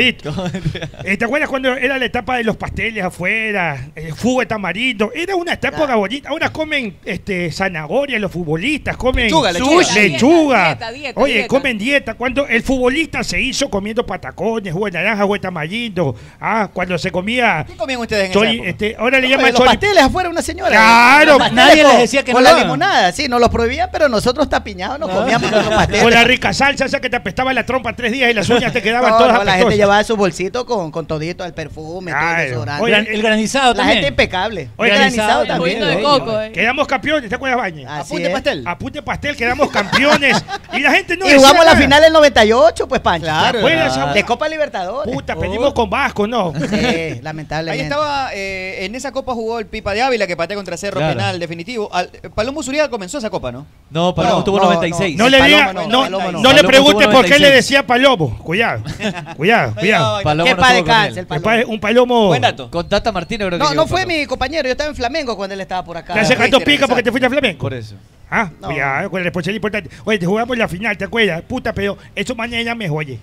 S5: Eh, ¿Te acuerdas cuando era la etapa de los pasteles afuera? El fugo de tamarindo. Era una etapa bonita. Ahora comen este, zanahoria los futbolistas, comen
S9: Lechuga, lechuga.
S5: lechuga.
S12: Dieta, dieta,
S5: Oye,
S12: dieta.
S5: comen dieta. Cuando el futbolista se hizo comiendo patacones, jugo de naranja, jugo de tamarindo. Ah, cuando se comía...
S9: ¿Qué comían ustedes en esa
S5: chori-
S9: época?
S5: este, ahora le llaman
S14: los pasteles afuera una señora.
S5: Claro.
S10: Nadie les decía que
S14: con
S10: no
S14: la limonada, sí, nos los prohibían, pero nosotros tapiñados nos comíamos nuestros pasteles.
S5: Con la rica salsa esa que te apestaba la trompa tres días y las uñas te quedaban
S14: No,
S5: todas
S14: no, la gente llevaba su bolsito con, con todito, el perfume, todo el.
S5: Oye,
S10: el granizado
S14: la
S10: también.
S14: gente impecable.
S5: Oye,
S14: el granizado
S10: el
S14: también.
S12: de coco, eh.
S5: Quedamos campeones, ¿te acuerdas, Bañez?
S14: Así
S9: Apunte
S14: es.
S9: pastel.
S5: Apunte pastel, quedamos campeones. y la gente no
S14: y jugamos la final del 98, pues, Pancho.
S9: Claro.
S5: ¿Te acuerdas,
S9: Ah.
S14: De Copa Libertadores.
S5: Puta, pedimos con Vasco, ¿no?
S14: Sí, lamentablemente.
S9: Ahí estaba, eh, en esa copa jugó el Pipa de Ávila que patea contra Cerro
S11: Claro.
S9: penal definitivo. Al, Palomo Zuriaga comenzó esa copa, ¿no?
S11: No, Palomo
S14: No,
S11: tuvo
S14: no,
S11: 96.
S5: No le diga, no,
S14: no, Palomo no.
S5: no le pregunte por qué le
S14: 96.
S5: decía palomo. Cuidado, cuidado, cuidado.
S11: No
S14: pa'
S11: él.
S14: el Palomo.
S5: Un palomo.
S11: Con Tata Martino creo que
S14: No, no fue mi compañero, yo estaba en Flamengo cuando él estaba por acá.
S5: ¿Te hace gato pica porque te fuiste a Flamengo?
S11: Por eso.
S5: Ah, cuidado con la responsabilidad importante. Oye, te jugamos la final, ¿te acuerdas? Puta, pero eso mañana me oye.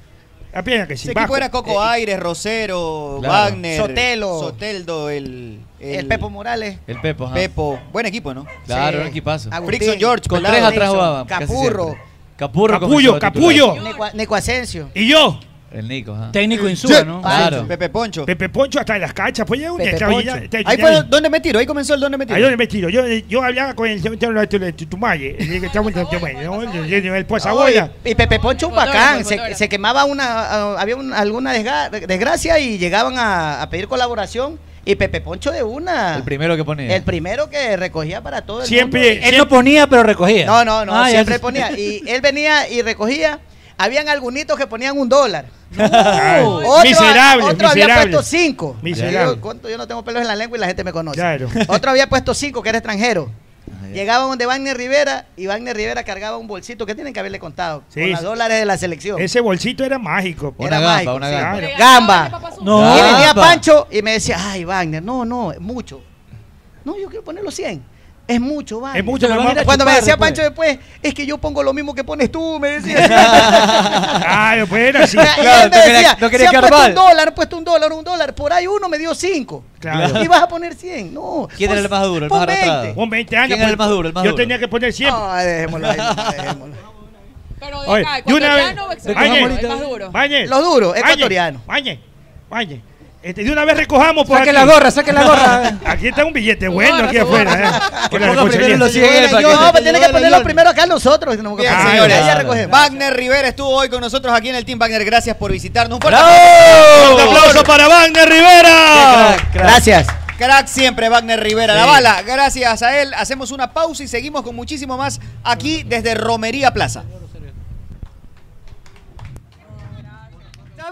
S5: Apenas que sí.
S1: Ese equipo era Coco Aires, Rosero,
S5: Claro.
S1: Wagner,
S14: Sotelo.
S1: Soteldo, el,
S14: El Pepo Morales.
S11: El Pepo, ajá.
S1: Pepo. Buen equipo, ¿no?
S11: Claro,
S14: Sí.
S11: un equipazo.
S14: Agustín.
S1: Frickson George,
S11: Con tres atrás jugaban.
S14: Capurro.
S11: Capurro.
S5: Capullo, Capullo.
S14: Neco, Neco Asensio.
S5: ¿Y yo?
S11: El Nico, ajá.
S10: Técnico Insúa,
S5: Sí.
S10: ¿no?
S11: Claro.
S1: Pepe Poncho.
S5: Pepe Poncho hasta en las canchas. Pues ya un
S1: Pepe
S5: estaba
S1: Poncho.
S5: ya- ya-
S1: Ahí
S5: ya-
S1: fue donde me tiro, ahí comenzó el donde me tiro.
S5: Ahí donde me tiro. Yo, yo hablaba con el señor en Tumaye. El-.
S14: Y Pepe Poncho un bacán, se, quemaba una, ah, había un- alguna desgracia y llegaban a, a pedir colaboración y Pepe Poncho de una.
S11: El primero que ponía.
S14: El primero que recogía para todo el
S5: Siempre-
S14: mundo.
S10: Él no ponía, pero recogía.
S14: No, no, no,
S10: Ah,
S14: siempre ponía. Y él venía y recogía. Habían algunitos que ponían un dólar. Otro,
S5: miserable,
S14: otro había puesto cinco.
S5: Miserable.
S14: Yo, ¿cuánto? Yo no tengo pelos en la lengua y la gente me conoce.
S5: Claro.
S14: Otro había puesto cinco, que era extranjero. Llegaba donde Wagner Rivera y Wagner Rivera cargaba un bolsito que tienen que haberle contado.
S5: Sí.
S14: Con los dólares de la selección.
S5: Ese bolsito era mágico.
S11: Una
S14: Era
S11: gamba,
S14: mágico,
S11: una
S14: sí.
S11: gamba.
S10: No.
S14: Y venía. Pancho y me decía, ay, Wagner, no, no, es mucho. No, yo quiero poner los 100. Es mucho, Wagner.
S5: Es mucho,
S10: van a a
S14: Cuando me decía
S10: después.
S14: Pancho después, es que yo pongo lo mismo que pones tú, me decía.
S5: Claro, pues era así.
S14: Y él
S11: Claro,
S14: me
S11: no quería-
S14: decía,
S11: no quería
S14: si puesto un dólar, puesto un dólar, un dólar. Por ahí uno me dio cinco.
S5: Claro.
S14: Y vas a poner 100. No.
S11: ¿Quién era el más duro, el
S14: pon
S11: más
S14: 20.
S11: arrastrado?
S5: Con 20 años.
S11: ¿Quién era el
S5: pues,
S11: más duro, el más
S5: yo
S11: duro?
S5: tenía que poner siempre.
S14: No, dejémoslo ahí, dejémoslo.
S12: Pero de acá,
S5: de una vez.
S12: ecuatoriano o extranjero, el más duro.
S5: bañe.
S14: Los duros,
S5: Bañe,
S14: ecuatoriano.
S5: Bañe, bañe. Este, de una vez recojamos por
S10: Saque
S5: aquí.
S10: la gorra, saque la gorra.
S5: Aquí está un billete bueno aquí afuera. ¿eh? Con la
S11: ponga primero
S5: responsabilidad.
S11: los 100
S14: Bueno,
S11: él para
S14: yo,
S11: que-
S14: no, pero tiene que ponerlo primero acá nosotros. tenemos que
S1: Bien, señores.
S14: Ahí ya recogemos.
S1: Wagner Rivera estuvo hoy con nosotros aquí en el Team Wagner. Gracias por visitarnos. Un fuerte
S5: Un aplauso para Wagner Rivera.
S14: Gracias.
S1: Crack siempre, Wagner Rivera. La bala, gracias a él. Hacemos una pausa y seguimos con muchísimo más aquí desde Romería Plaza.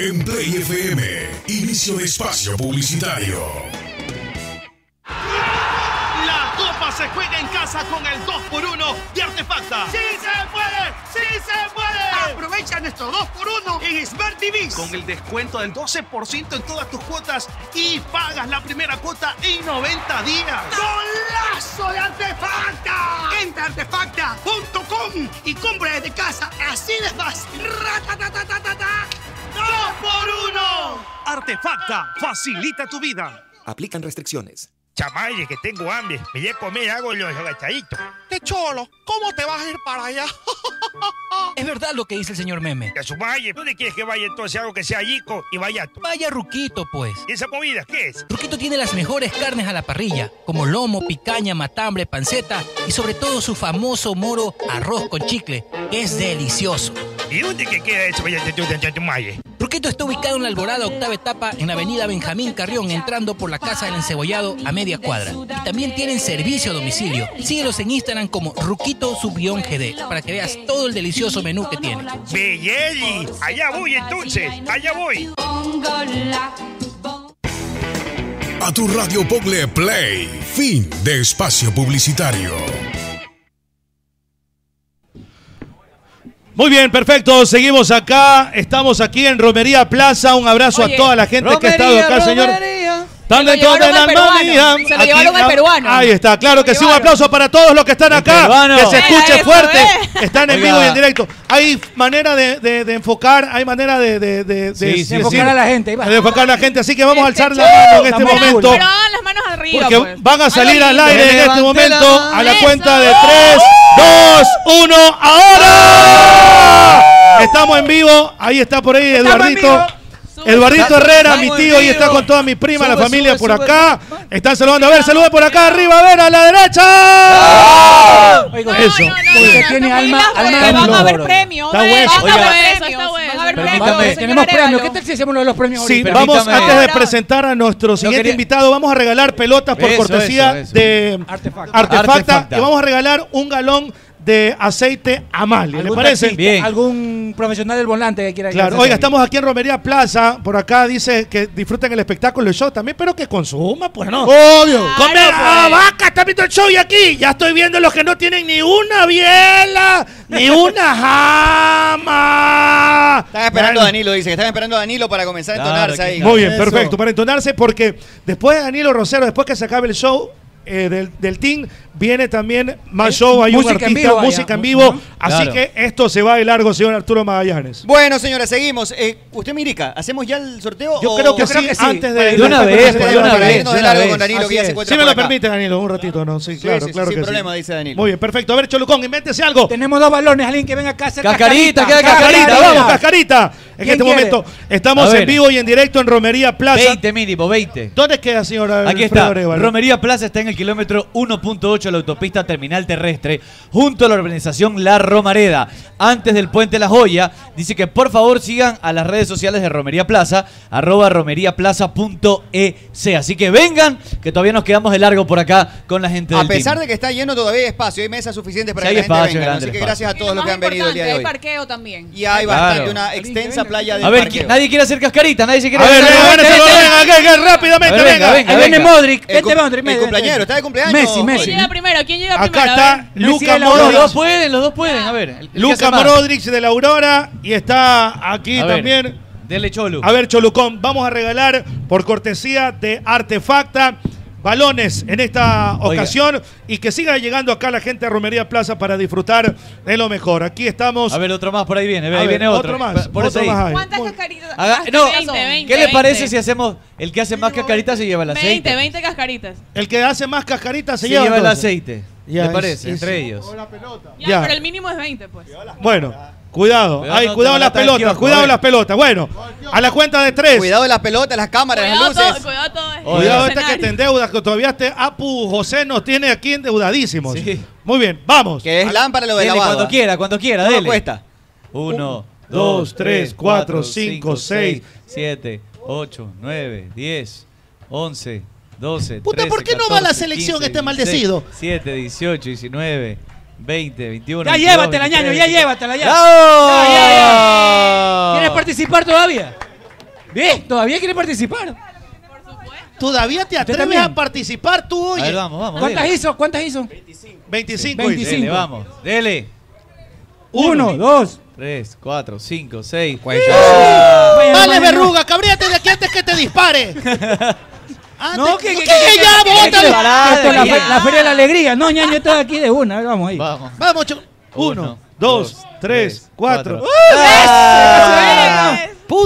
S21: En Play FM, inicio de espacio publicitario.
S22: La copa se juega en casa con el 2x1 de Artefacta.
S2: ¡Sí se puede! ¡Sí se puede! Aprovecha nuestro 2x1 en Smart TV.
S22: Con el descuento del 12% en todas tus cuotas y pagas la primera cuota en 90 días.
S2: ¡Golazo de Artefacta! Entra a artefacta.com y compra desde casa. Así de fácil. ¡Ratatatatata! ¡Dos por uno!
S22: Artefacta facilita tu vida.
S19: Aplican restricciones.
S3: Chamaye, que tengo hambre. Me voy a comer algo los agachaditos.
S6: ¡Qué cholo! ¿Cómo te vas a ir para allá?
S23: Es verdad lo que dice el señor Meme.
S3: A su valle. ¿Dónde quieres que vaya entonces algo que sea yico y vallato?
S23: Vaya Ruquito, pues.
S3: ¿Y esa comida qué es?
S23: Ruquito tiene las mejores carnes a la parrilla, como lomo, picaña, matambre, panceta y sobre todo su famoso moro arroz con chicle, que es delicioso.
S3: ¿Y dónde que queda eso,
S23: está ubicado en la Alborada octava etapa en la avenida Benjamín Carrión, entrando por la Casa del Encebollado a media cuadra. Y también tienen servicio a domicilio. Síguelos en Instagram como Ruquito Subión GD para que veas todo el delicioso menú que tiene.
S3: Belleli, allá voy entonces, allá voy.
S21: A tu radio Pogle Play. Fin de espacio publicitario.
S1: Muy bien, perfecto. Seguimos acá. Estamos aquí en Romería Plaza. Un abrazo
S12: Oye,
S1: a toda la gente que ha estado acá, señor.
S12: Romería. Se lo
S1: toda
S12: llevaron
S1: la
S12: al peruano.
S1: armonía.
S12: Se lo
S1: Aquí,
S12: llevaron al peruano.
S1: Ahí está, claro que sí. Un aplauso para todos los que están acá.
S11: peruano.
S1: Que se escuche
S12: eso,
S1: fuerte.
S12: eh.
S1: Están en vivo y en directo. Hay manera de, de- de enfocar, hay manera de, de, de,
S11: Sí,
S1: de-
S11: sí,
S1: de
S10: enfocar a la gente.
S1: De enfocar a la gente. Así que vamos a
S12: Este
S1: alzar la mano en este
S10: Estamos
S1: momento.
S12: Pero hagan las manos arriba,
S1: Porque
S12: pues.
S1: van a salir al aire en este momento a la cuenta de 3, 2, 1, ¡ahora! Estamos en vivo, ahí está por ahí
S10: Estamos en
S1: Eduardito. Eduardito Herrera, mi tío, y está con toda mi prima, la familia
S11: sube,
S1: por
S11: sube.
S1: acá. Están saludando. A ver, salude por acá arriba, a ver, a la derecha. Eso.
S12: No, no, no,
S10: tiene alma- de
S12: Van a haber
S10: oro.
S12: premios.
S1: Está bueno.
S12: Van a
S11: Oiga.
S12: haber premios. Van a haber
S11: Permítame.
S10: Tenemos premios. ¿Qué tal si hacemos lo de los premios
S1: Sí, vamos antes de presentar a nuestro siguiente invitado, vamos a regalar pelotas por cortesía de
S10: Artefacta.
S1: Artefacta,
S11: Artefacta.
S1: y vamos a regalar un galón de aceite Amalia. ¿Le
S10: ¿Algún
S1: parece?
S10: taxista,
S11: Bien.
S10: ¿Algún profesional del volante que quiera
S1: Claro, oiga, estamos aquí en Romería Plaza. Por acá dice que disfruten el espectáculo, el show también, pero que consuma, pues no.
S13: Obvio.
S1: Comer a
S12: pues.
S1: vaca, está viendo el show y aquí ya estoy viendo los que no tienen ni una biela, ni una jama.
S9: Están esperando a Danilo, dice que están esperando a Danilo para comenzar a
S11: Claro,
S9: entonarse ahí.
S1: Muy bien, perfecto. Para entonarse, porque después de Danilo Rosero, después que se acabe el show eh, del, del team, viene también más show. Hay un
S10: en
S1: artista,
S10: vivo
S1: música en vivo. Así
S11: Claro.
S1: que esto se va de largo, señor Arturo Magallanes.
S9: Bueno, señores, seguimos. Eh, ¿Usted me indica? ¿Hacemos ya el sorteo?
S1: Yo
S9: o-
S1: creo que,
S10: Yo
S1: sí,
S10: creo que sí.
S1: antes de...
S11: De una vez,
S9: Para
S11: de una
S9: irnos
S11: vez,
S1: Si me lo permite, Danilo, un ratito, ¿no? Sí,
S9: Sí,
S1: claro,
S9: sí,
S1: claro
S9: sin
S1: que sí.
S9: problema, dice Danilo.
S1: Muy bien, perfecto. A ver, Cholucón, invéntese algo.
S10: Tenemos dos balones, alguien que venga acá a hacer
S11: Cascarita, queda
S1: Cascarita,
S11: Cascarita.
S1: vamos, cascarita. En
S10: ¿Quién
S1: este
S10: quiere?
S1: momento estamos en vivo y en directo en Romería Plaza.
S11: 20 mínimo, 20.
S1: ¿Dónde queda, señora?
S11: Aquí
S1: Alfredo
S11: está.
S1: Arevalo?
S11: Romería Plaza está en el kilómetro 1.8 de la autopista terminal terrestre, junto a la organización La Romareda. Antes del puente La Joya, dice que por favor sigan a las redes sociales de Romería Plaza, arroba romeriaplaza.ec. Así que vengan, que todavía nos quedamos de largo por acá con la gente
S9: A
S11: del
S9: pesar
S11: team.
S9: de que está lleno, todavía hay espacio. Hay mesas suficientes para
S11: Sí,
S9: que
S11: hay
S9: la gente
S11: espacio,
S9: venga.
S11: grande
S9: Así que gracias a todos los que han venido el día de
S12: Hay
S9: hoy.
S12: parqueo también.
S9: Y hay
S11: Claro.
S9: bastante, una extensa playa de
S11: A ver,
S9: parqueo.
S11: ¿qui- nadie quiere hacer cascarita, nadie se quiere
S1: A ver,
S11: hacer
S1: venga, venga, venga, venga, venga, rápidamente,
S11: A ver,
S1: venga.
S11: venga,
S10: Ahí viene
S11: venga.
S10: Modric.
S9: Cum-
S10: Modric.
S9: ¿Está de cumpleaños?
S10: Messi,
S12: ¿Quién
S10: Messi.
S12: llega primero? ¿Quién llega
S1: Acá
S12: primero? A
S1: está Luca
S10: la
S11: Los dos
S1: Modric.
S11: pueden, los dos pueden. A ver. el- el
S1: Luca. Modric de la Aurora y está aquí
S11: A ver,
S1: también.
S11: Dele Cholu.
S1: A ver, Cholucón, vamos a regalar por cortesía de Artefacta balones en esta
S11: Oiga.
S1: ocasión y que siga llegando acá la gente a Romería Plaza para disfrutar de lo mejor. Aquí estamos.
S11: A ver, otro más por ahí viene. Ahí
S1: ver,
S11: viene otro.
S1: otro más,
S11: Por eso
S1: otro más.
S12: ¿Cuántas cascaritas?
S11: Haga- no,
S12: 20, 20,
S11: ¿Qué le parece
S12: 20?
S11: si hacemos el que hace más cascarita se lleva el aceite?
S12: 20, 20 cascaritas.
S1: El que hace más cascaritas se,
S11: Se
S1: lleva,
S11: lleva el aceite.
S1: Ya,
S11: ¿Le
S1: es-
S11: parece?
S1: es-
S11: Entre ellos.
S12: Ya,
S1: Ya.
S12: pero el mínimo es 20, pues.
S1: Bueno, cuidado.
S11: Cuidado,
S1: Ay, cuidado las pelotas,
S11: kiosco,
S1: cuidado las pelotas. Bueno, a la cuenta de tres.
S9: Cuidado de las pelotas, las cámaras, las
S12: Cuidado
S9: luces.
S12: todo, cuidado todo. esto.
S1: Cuidado este que te endeudas, que todavía este Apu José nos tiene aquí endeudadísimos.
S11: Sí.
S1: Muy bien, vamos.
S9: Que es lámpara lo de
S11: Dele
S9: lavado.
S11: cuando quiera, cuando quiera,
S9: ¿Cuánto
S11: dele.
S9: cuesta?
S11: Uno,
S1: dos, tres, cuatro, cinco, seis,
S11: siete, ocho, nueve, diez, once, doce,
S2: Puta, ¿por qué no va a la selección este maldecido?
S11: 7, 18, 19, 20, 21.
S10: Ya
S11: 22,
S10: llévatela, ñaño, ya
S11: 23.
S10: llévatela, ya.
S11: ¡Bravo!
S10: Ya, ya, ya. ¿Quieres participar todavía? Bien, todavía quiere participar.
S2: ¿Todavía te atreves
S10: también.
S2: a participar tú,
S11: A ver,
S2: oye?
S11: vamos, vamos.
S10: ¿Cuántas
S11: dele.
S10: hizo? ¿Cuántas hizo?
S1: 25.
S10: 25.
S1: dice.
S11: Dele, vamos. Dele.
S10: Uno, dos.
S11: 3, 4, 5, 6.
S10: Vaya,
S2: Vale,
S10: vaya,
S2: verruga, cabríate de aquí antes que te dispare.
S10: No,
S2: Antes-
S10: que, que,
S2: ¿Qué?
S10: que- que-
S2: ya,
S10: que-
S2: bótalo.
S10: que- Esto es la, fe- la feria de la alegría. No, ñaño, esto de aquí de una. A ver, vamos ahí.
S11: Vamos.
S2: Vamos, cho-
S1: Uno, dos, tres, cuatro.
S11: ¡Ah!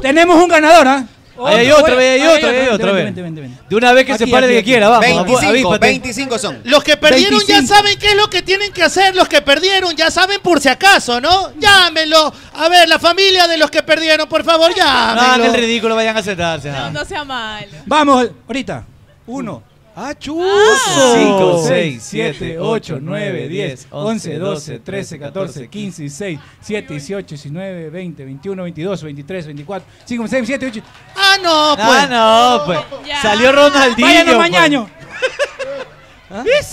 S10: Tenemos un ganador, ¿ah?
S11: Ahí hay otro, ahí hay otro, ahí hay otro. De una vez que se pare
S10: aquí,
S11: que quiera, vamos.
S9: 25,
S11: avíspate.
S9: 25 son.
S1: Los que perdieron
S10: 25.
S1: ya saben qué es lo que tienen que hacer. Los que perdieron ya saben por si acaso, ¿no? Llámenlo. A ver, la familia de los que perdieron, por favor,
S11: No
S1: llámenlo.
S11: el ridículo, vayan a sentarse.
S12: No, no sea malo.
S10: Vamos, ahorita. Uno.
S11: Ah,
S10: Cinco,
S11: 5,
S10: 6,
S11: 6,
S10: 7,
S11: 7,
S10: 8,
S11: 8,
S10: 9,
S11: 9,
S10: 10,
S11: 10,
S10: 11,
S11: 11,
S10: 12,
S11: 12,
S10: 13, 14, 15, 16, 7, 18, 19, 20, 21, 22, 23, 24, 5, 6, 7, 8.
S1: Ah, no, pues.
S11: Ah, no, pues.
S12: Ya.
S11: Salió Ronaldinho.
S10: Vayan
S11: pues.
S10: mañaño.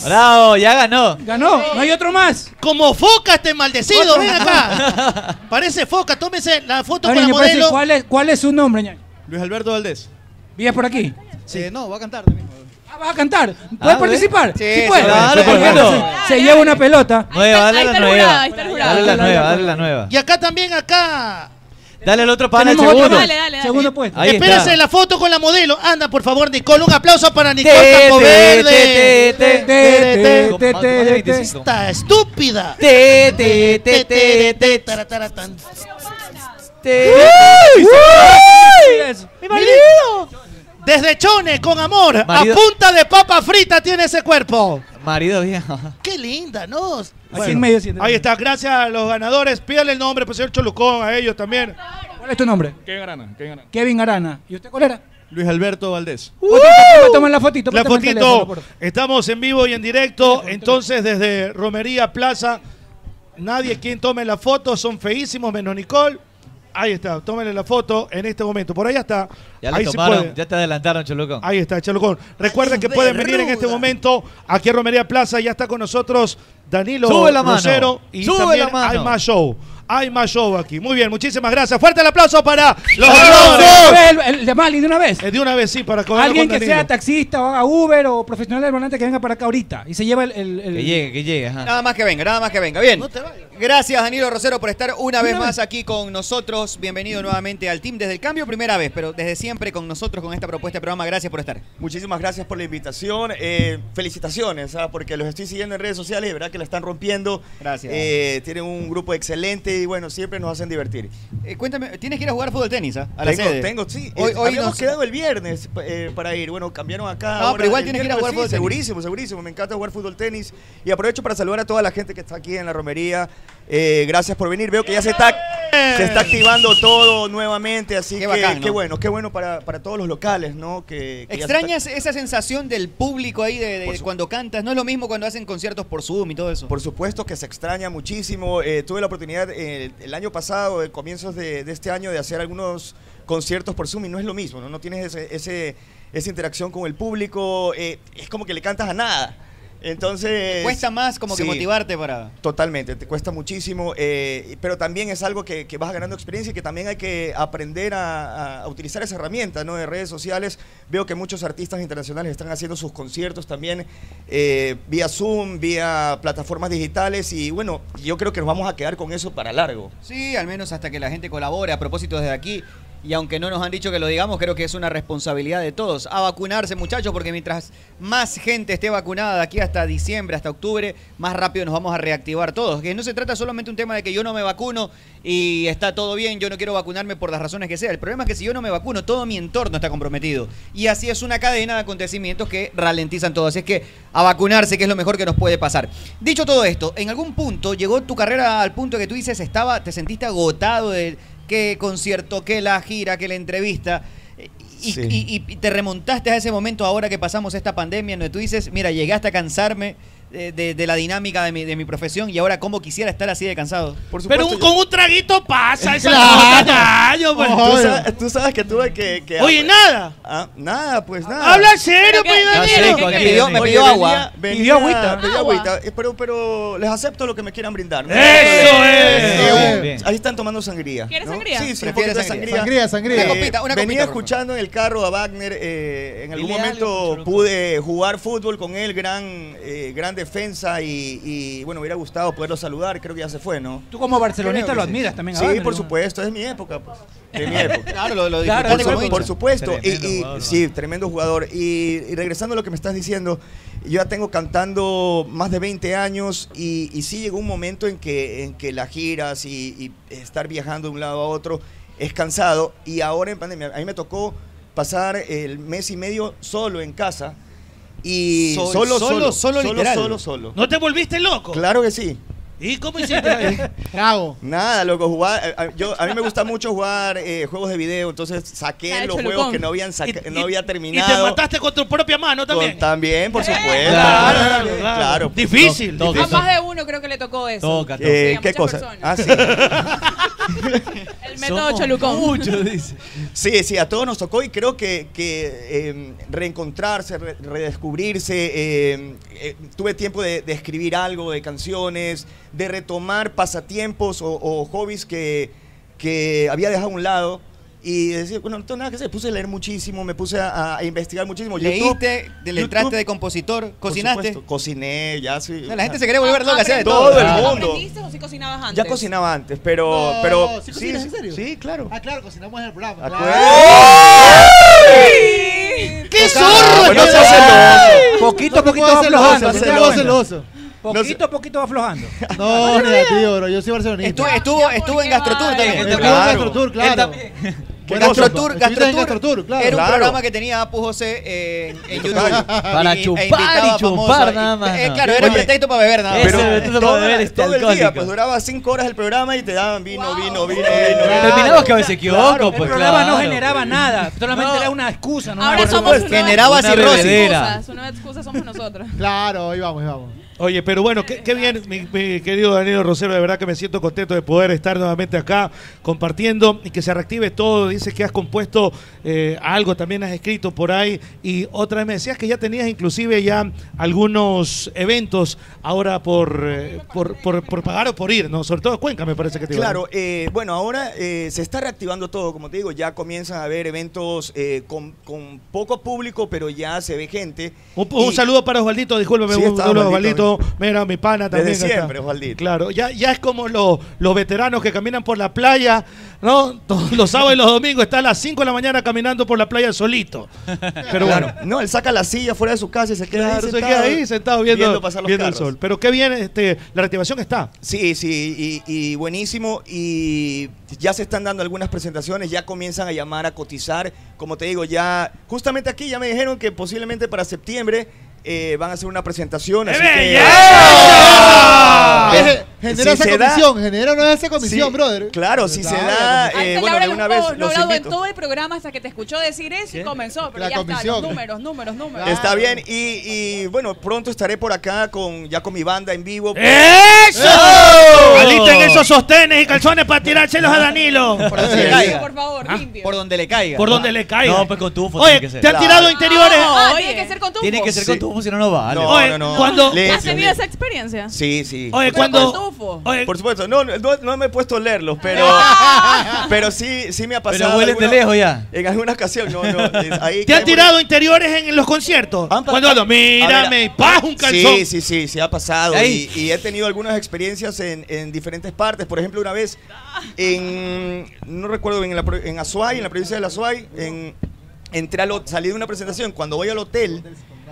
S11: Bravo, ya ganó.
S10: Ganó, no hay otro más.
S1: Como foca este maldecido, ven acá. Parece foca, tómese la foto
S10: Ahora,
S1: con la
S10: ñaño, parece,
S1: modelo.
S10: ¿cuál, es, ¿Cuál es su nombre, ñaño?
S24: Luis Alberto Valdés.
S10: ¿Vives por aquí?
S24: Sí, no, va a cantar también.
S10: Ah, ¿Vas a cantar? ¿Puedes
S11: Ah,
S10: participar?
S9: Sí,
S10: Sí,
S9: sí,
S10: puede.
S11: claro,
S10: Se-
S11: ¿por qué no?
S10: Se lleva una pelota.
S11: Nueva, dale la
S12: está
S11: nueva.
S12: está.
S11: Dale la nueva, dale la nueva.
S1: Y acá también, acá.
S11: Dale el otro pana, el segundo.
S12: Dale, dale, dale.
S10: Segundo puesto.
S11: Ahí
S1: Espérese
S11: está.
S1: la foto con la modelo. Anda, por favor, Nicole. Un aplauso para Nicole
S11: Te, te,
S1: Campoverde.
S11: te, te,
S10: Te, te, te,
S11: Más
S10: te,
S11: de
S10: te,
S11: 25.
S1: Esta estúpida.
S11: Te, te, te, te, te,
S1: Tarataratán.
S11: te.
S10: ¡Mi
S1: Desde Chone, con amor,
S11: Marido-
S1: a punta de papa frita tiene ese cuerpo.
S11: Marido viejo.
S1: Qué linda, ¿no?
S10: En medio
S1: ahí está, gracias a los ganadores. Pídale el nombre, pues señor Cholucón, a ellos también.
S10: ¿Cuál es tu nombre?
S24: Kevin Arana, Kevin Arana.
S10: Kevin Arana. ¿Y usted cuál era?
S24: Luis Alberto Valdés.
S10: Toma la fotito.
S1: La
S10: el teléfono,
S1: fotito,
S10: por favor.
S1: estamos en vivo y en directo. Entonces, desde Romería Plaza, nadie quien tome la foto, son feísimos, menos Nicole. Ahí está, tómenle la foto en este momento. Por ahí está.
S11: Ya
S1: ahí
S11: tomaron, ya te adelantaron, Cholucón.
S1: Ahí está, Chalucón. Recuerden que pueden venir en este momento aquí a Romería Plaza. Ya está con nosotros Danilo
S11: Sube la mano.
S1: Rosero. Y
S11: Sube
S1: también
S11: la mano.
S1: hay más show. Hay más show aquí. Muy bien, muchísimas gracias. Fuerte el aplauso para los
S10: ¡Aplausos!
S1: ganadores.
S10: El, el de Mali, de una vez.
S1: Eh, De una vez, sí, para
S10: Alguien
S1: con
S10: que sea taxista o haga Uber o profesional del volante que venga para acá ahorita y se lleva el. el- el-
S11: Que llegue, que llegue. Ajá.
S9: Nada más que venga, nada más que venga. Bien. Gracias, Danilo Rosero, por estar una vez más aquí con nosotros. Bienvenido nuevamente al team desde el cambio, primera vez, pero desde siempre con nosotros con esta propuesta de programa. Gracias por estar.
S25: Muchísimas gracias por la invitación. Eh, felicitaciones, ¿ah? porque los estoy siguiendo en redes sociales y verdad que la están rompiendo.
S9: Gracias.
S25: Eh, tienen un grupo excelente y bueno, siempre nos hacen divertir.
S9: Eh, cuéntame, ¿tienes que ir a jugar fútbol tenis ah? a la
S25: tengo,
S9: sede?
S25: tengo, sí.
S9: Hoy,
S25: Eh,
S9: hoy
S25: habíamos
S9: nos-
S25: quedado el viernes eh, para ir. Bueno, cambiaron acá.
S9: No,
S25: ahora
S9: pero igual tienes que ir a jugar
S25: sí,
S9: fútbol tenis.
S25: Segurísimo, segurísimo. Me encanta jugar fútbol tenis. Y aprovecho para saludar a toda la gente que está aquí en la romería. Eh, gracias por venir. Veo que ya se está, se está activando todo nuevamente. Así
S9: Qué
S25: que
S9: bacán, ¿no?
S25: qué bueno, qué bueno para, para todos los locales, ¿no? Que, que ya se está-
S9: ¿Extrañas esa sensación del público ahí de, de cuando cantas? No es lo mismo cuando hacen conciertos por Zoom y todo eso.
S25: Por supuesto que se extraña muchísimo. Eh, tuve la oportunidad eh, el año pasado, en comienzos de, de este año, de hacer algunos conciertos por Zoom y no es lo mismo, ¿no? No tienes ese, ese- esa interacción con el público, eh, es como que le cantas a nada. Entonces...
S9: Te cuesta más como que motivarte para...
S25: Totalmente, te cuesta muchísimo, eh, pero también es algo que, que vas ganando experiencia y que también hay que aprender a utilizar esa herramienta ¿no? de redes sociales. Veo que muchos artistas internacionales están haciendo sus conciertos también eh, vía Zoom, vía plataformas digitales y bueno, yo creo que nos vamos a quedar con eso para largo.
S9: Sí, al menos hasta que la gente colabore. A propósito, desde aquí, y aunque no nos han dicho que lo digamos, creo que es una responsabilidad de todos. A vacunarse, muchachos, porque mientras más gente esté vacunada de aquí hasta diciembre, hasta octubre, más rápido nos vamos a reactivar todos. Que no se trata solamente un tema de que yo no me vacuno y está todo bien, yo no quiero vacunarme por las razones que sea. El problema es que si yo no me vacuno, todo mi entorno está comprometido. Y así es una cadena de acontecimientos que ralentizan todo. Así es que a vacunarse, que es lo mejor que nos puede pasar. Dicho todo esto, en algún punto llegó tu carrera al punto que tú dices, estaba, te sentiste agotado de qué concierto, qué la gira, qué la entrevista. Y,
S25: Sí.
S9: y- y te remontaste a ese momento ahora que pasamos esta pandemia, donde tú dices, mira, llegué hasta cansarme de, de- de la dinámica de mi, de mi profesión y ahora cómo quisiera estar así de cansado.
S25: Por
S1: Pero un- con un traguito pasa esa
S25: Claro.
S1: pues.
S25: Tú, sabes, tú sabes que tuve que... que
S1: Oye, nada.
S25: Ah, nada, pues nada.
S1: Habla serio, pues,
S9: Me pidió, me pidió agua.
S25: venía-
S9: Pidió agüita.
S25: eh, Pero, pero les acepto lo que me quieran brindar. ¿no?
S1: ¡Eso
S25: Eh,
S1: es!
S25: eh,
S11: Bien.
S25: Ahí están tomando sangría.
S12: ¿Quieres
S25: ¿no?
S12: sangría?
S25: Sí, sí, un poquito
S9: sangría.
S25: sangría.
S13: Sangría, sangría.
S25: Eh,
S9: Una copita, una
S25: venía
S9: copita,
S25: escuchando en el carro a Wagner. eh, en algún momento pude jugar fútbol con él, gran, eh, gran defensa y, y, bueno, me hubiera gustado poderlo saludar. Creo que ya se fue, ¿no?
S10: Tú como barcelonista lo
S25: sí.
S10: admiras también a
S25: Sí, por supuesto, es mi época. Pues. De mi época.
S9: Claro, lo, lo
S10: Claro,
S25: Por, su- por supuesto. Y,
S11: Tremendo
S25: y-
S11: jugador,
S25: sí, tremendo jugador. Y, y regresando a lo que me estás diciendo, yo ya tengo cantando más de 20 años y, y sí llegó un momento en que, en que las giras y, y estar viajando de un lado a otro es cansado. Y ahora en pandemia, a mí me tocó pasar el mes y medio solo en casa. Y
S5: Sol-
S25: solo,
S5: solo,
S25: solo,
S5: solo,
S25: solo,
S5: literal.
S25: solo, solo.
S5: ¿No te volviste loco?
S25: Claro que sí.
S5: ¿Y cómo hiciste ahí?
S13: Bravo.
S25: Nada, loco, jugar, eh, eh, yo, a mí me gusta mucho jugar eh, juegos de video, entonces saqué
S5: Ah,
S25: los
S5: cholucón.
S25: juegos que no habían, saca- no había
S5: ¿Y te
S25: terminado.
S5: mataste con tu propia mano también?
S25: Con- también, por supuesto.
S5: Claro,
S25: Claro,
S5: claro, claro.
S25: claro.
S5: Difícil,
S12: A
S5: difícil.
S12: más de uno creo que le tocó eso.
S25: Toca,
S12: Sí,
S25: toca. Eh,
S12: a
S25: ¿Qué
S12: muchas
S25: cosa?
S12: personas.
S25: Ah, sí.
S12: El método Cholucón.
S25: Sí, sí, a todos nos tocó y creo que, que, eh, reencontrarse, re- redescubrirse. eh, eh, tuve tiempo de, de escribir algo, de canciones, de retomar pasatiempos o, o hobbies que, que había dejado a un lado. Y decir, bueno, no tengo nada que hacer. Me puse a leer muchísimo, me puse a, a investigar muchísimo.
S9: ¿Leíste? ¿Le
S25: YouTube,
S9: entraste de compositor? ¿Cocinaste?
S25: supuesto, Cociné, ya sí.
S9: No, la gente se quiere volver loca, hacía de
S25: Todo
S9: todo.
S25: el
S9: Ah.
S25: mundo.
S12: ¿Aprendiste o sí cocinabas antes?
S25: Ya cocinaba antes, pero...
S13: No,
S25: pero
S13: ¿sí cocinas en serio?
S25: Sí, claro.
S13: Ah, claro, cocinamos en el programa.
S25: ¡Qué
S10: zorro!
S25: No seas celoso.
S10: Poquito a poquito
S25: puedo
S10: va
S25: ser
S10: aflojando. Poquito a poquito va aflojando.
S13: No, negativo, bro. Yo soy barcelonista.
S9: Estuvo, estuvo, estuvo en Gastrotour también.
S13: Estuvo en Gastrotour, claro.
S9: Gastrotour, Gastrotour,
S13: Gastrotour, claro.
S9: era un
S13: Claro.
S9: programa que tenía Apu José eh, en, en YouTube.
S11: Para
S9: Y- e
S11: chupar
S9: invitaba
S11: y chupar nada más,
S9: Eh,
S11: no.
S9: claro, era
S25: Oye,
S9: pretexto para beber nada más.
S11: ese pretexto para beber este
S25: todo el día,
S11: alcohólico.
S25: pues duraba cinco horas el programa y te daban vino, vino, vino, vino.
S11: Terminabas que a veces equivoco,
S25: Claro,
S10: El
S11: pues
S10: programa no generaba nada, solamente era una excusa. ¿no?
S12: Ahora somos una
S9: Generaba
S12: una
S9: cirrosis.
S12: excusa. Una excusa somos nosotros.
S13: Claro, ahí vamos, ahí vamos.
S5: Oye, pero bueno, qué, qué bien, mi, mi querido Danilo Rosero, de verdad que me siento contento de poder estar nuevamente acá compartiendo y que se reactive todo. Dices que has compuesto eh, algo, también has escrito por ahí y otra vez me decías que ya tenías inclusive ya algunos eventos ahora por, eh, por, por, por pagar o por ir, ¿no? Sobre todo Cuenca me parece que te.
S25: Claro, eh, bueno, ahora se está reactivando todo, como te digo, ya comienzan a haber eventos con, con poco público, pero ya se ve gente.
S5: Un, un
S25: Y-
S5: saludo para Osvaldito, discúlpeme,
S25: Sí,
S5: un saludo
S25: Osvaldito.
S5: Mira, mi pana
S25: Desde
S5: también. acá.
S25: siempre, Osvaldito.
S5: Claro, ya, ya es como los, los veteranos que caminan por la playa, ¿no? Todos los sábados y los domingos está a las 5 de la mañana caminando por la playa solito. Pero
S25: Claro.
S5: bueno.
S25: No, él saca la silla fuera de su casa y se queda
S5: Claro,
S25: ahí
S5: se
S25: sentado,
S5: queda ahí sentado viendo,
S25: viendo pasar los
S5: viendo el sol. Pero qué bien, este, la reactivación está.
S25: Sí, sí, y, y buenísimo. Y ya se están dando algunas presentaciones, ya comienzan a llamar a cotizar. Como te digo, ya, justamente aquí ya me dijeron que posiblemente para septiembre eh, van a hacer una presentación. Así que.
S13: Genera
S25: Si
S13: esa
S25: se da-
S13: comisión, genera una esa comisión,
S25: Sí,
S13: brother.
S25: Claro, si se
S13: Claro,
S25: da,
S13: comisión.
S25: eh, bueno,
S12: Laura
S25: de una vez
S12: no hablado en todo el programa hasta que te escuchó decir eso y comenzó. Pero
S13: La
S12: ya está,
S13: comisión.
S12: los números, números, números.
S25: Está bien, y, y, bueno, pronto estaré por acá con ya con mi banda en vivo.
S5: ¡Eso! Alisten esos sostenes y calzones para tirárselos a Danilo.
S9: Por donde le caiga.
S12: Por favor, limpio.
S9: Por donde le caiga.
S5: Por donde le caiga.
S11: No, pues con tufo
S5: Oye,
S11: tiene que ser.
S5: ¿te han tirado interiores?
S12: Ah, tiene que ser con tu
S11: Tiene que ser con
S25: Sí.
S11: tufo, si no, no vale.
S25: No,
S5: Oye,
S25: no, no.
S5: cuando-
S12: ¿Has tenido esa experiencia?
S25: Sí, sí.
S5: Oye,
S12: Pero
S5: cuando.
S12: con tufo.
S5: Oye,
S25: Por supuesto, no, no, no me he puesto a leerlos, pero, pero sí, sí me ha pasado.
S11: Pero huelen de lejos ya.
S25: En alguna ocasión, no, no. Ahí
S5: ¿Te han tirado interiores en los conciertos? Cuando mírame y un calzón.
S25: Sí, sí, sí, sí ha pasado. Y he tenido algunas experiencias en, en diferentes partes. Por ejemplo, una vez en, no recuerdo, en, la, en Azuay, en la provincia de Azuay, en, entré al, salí de una presentación. Cuando voy al hotel,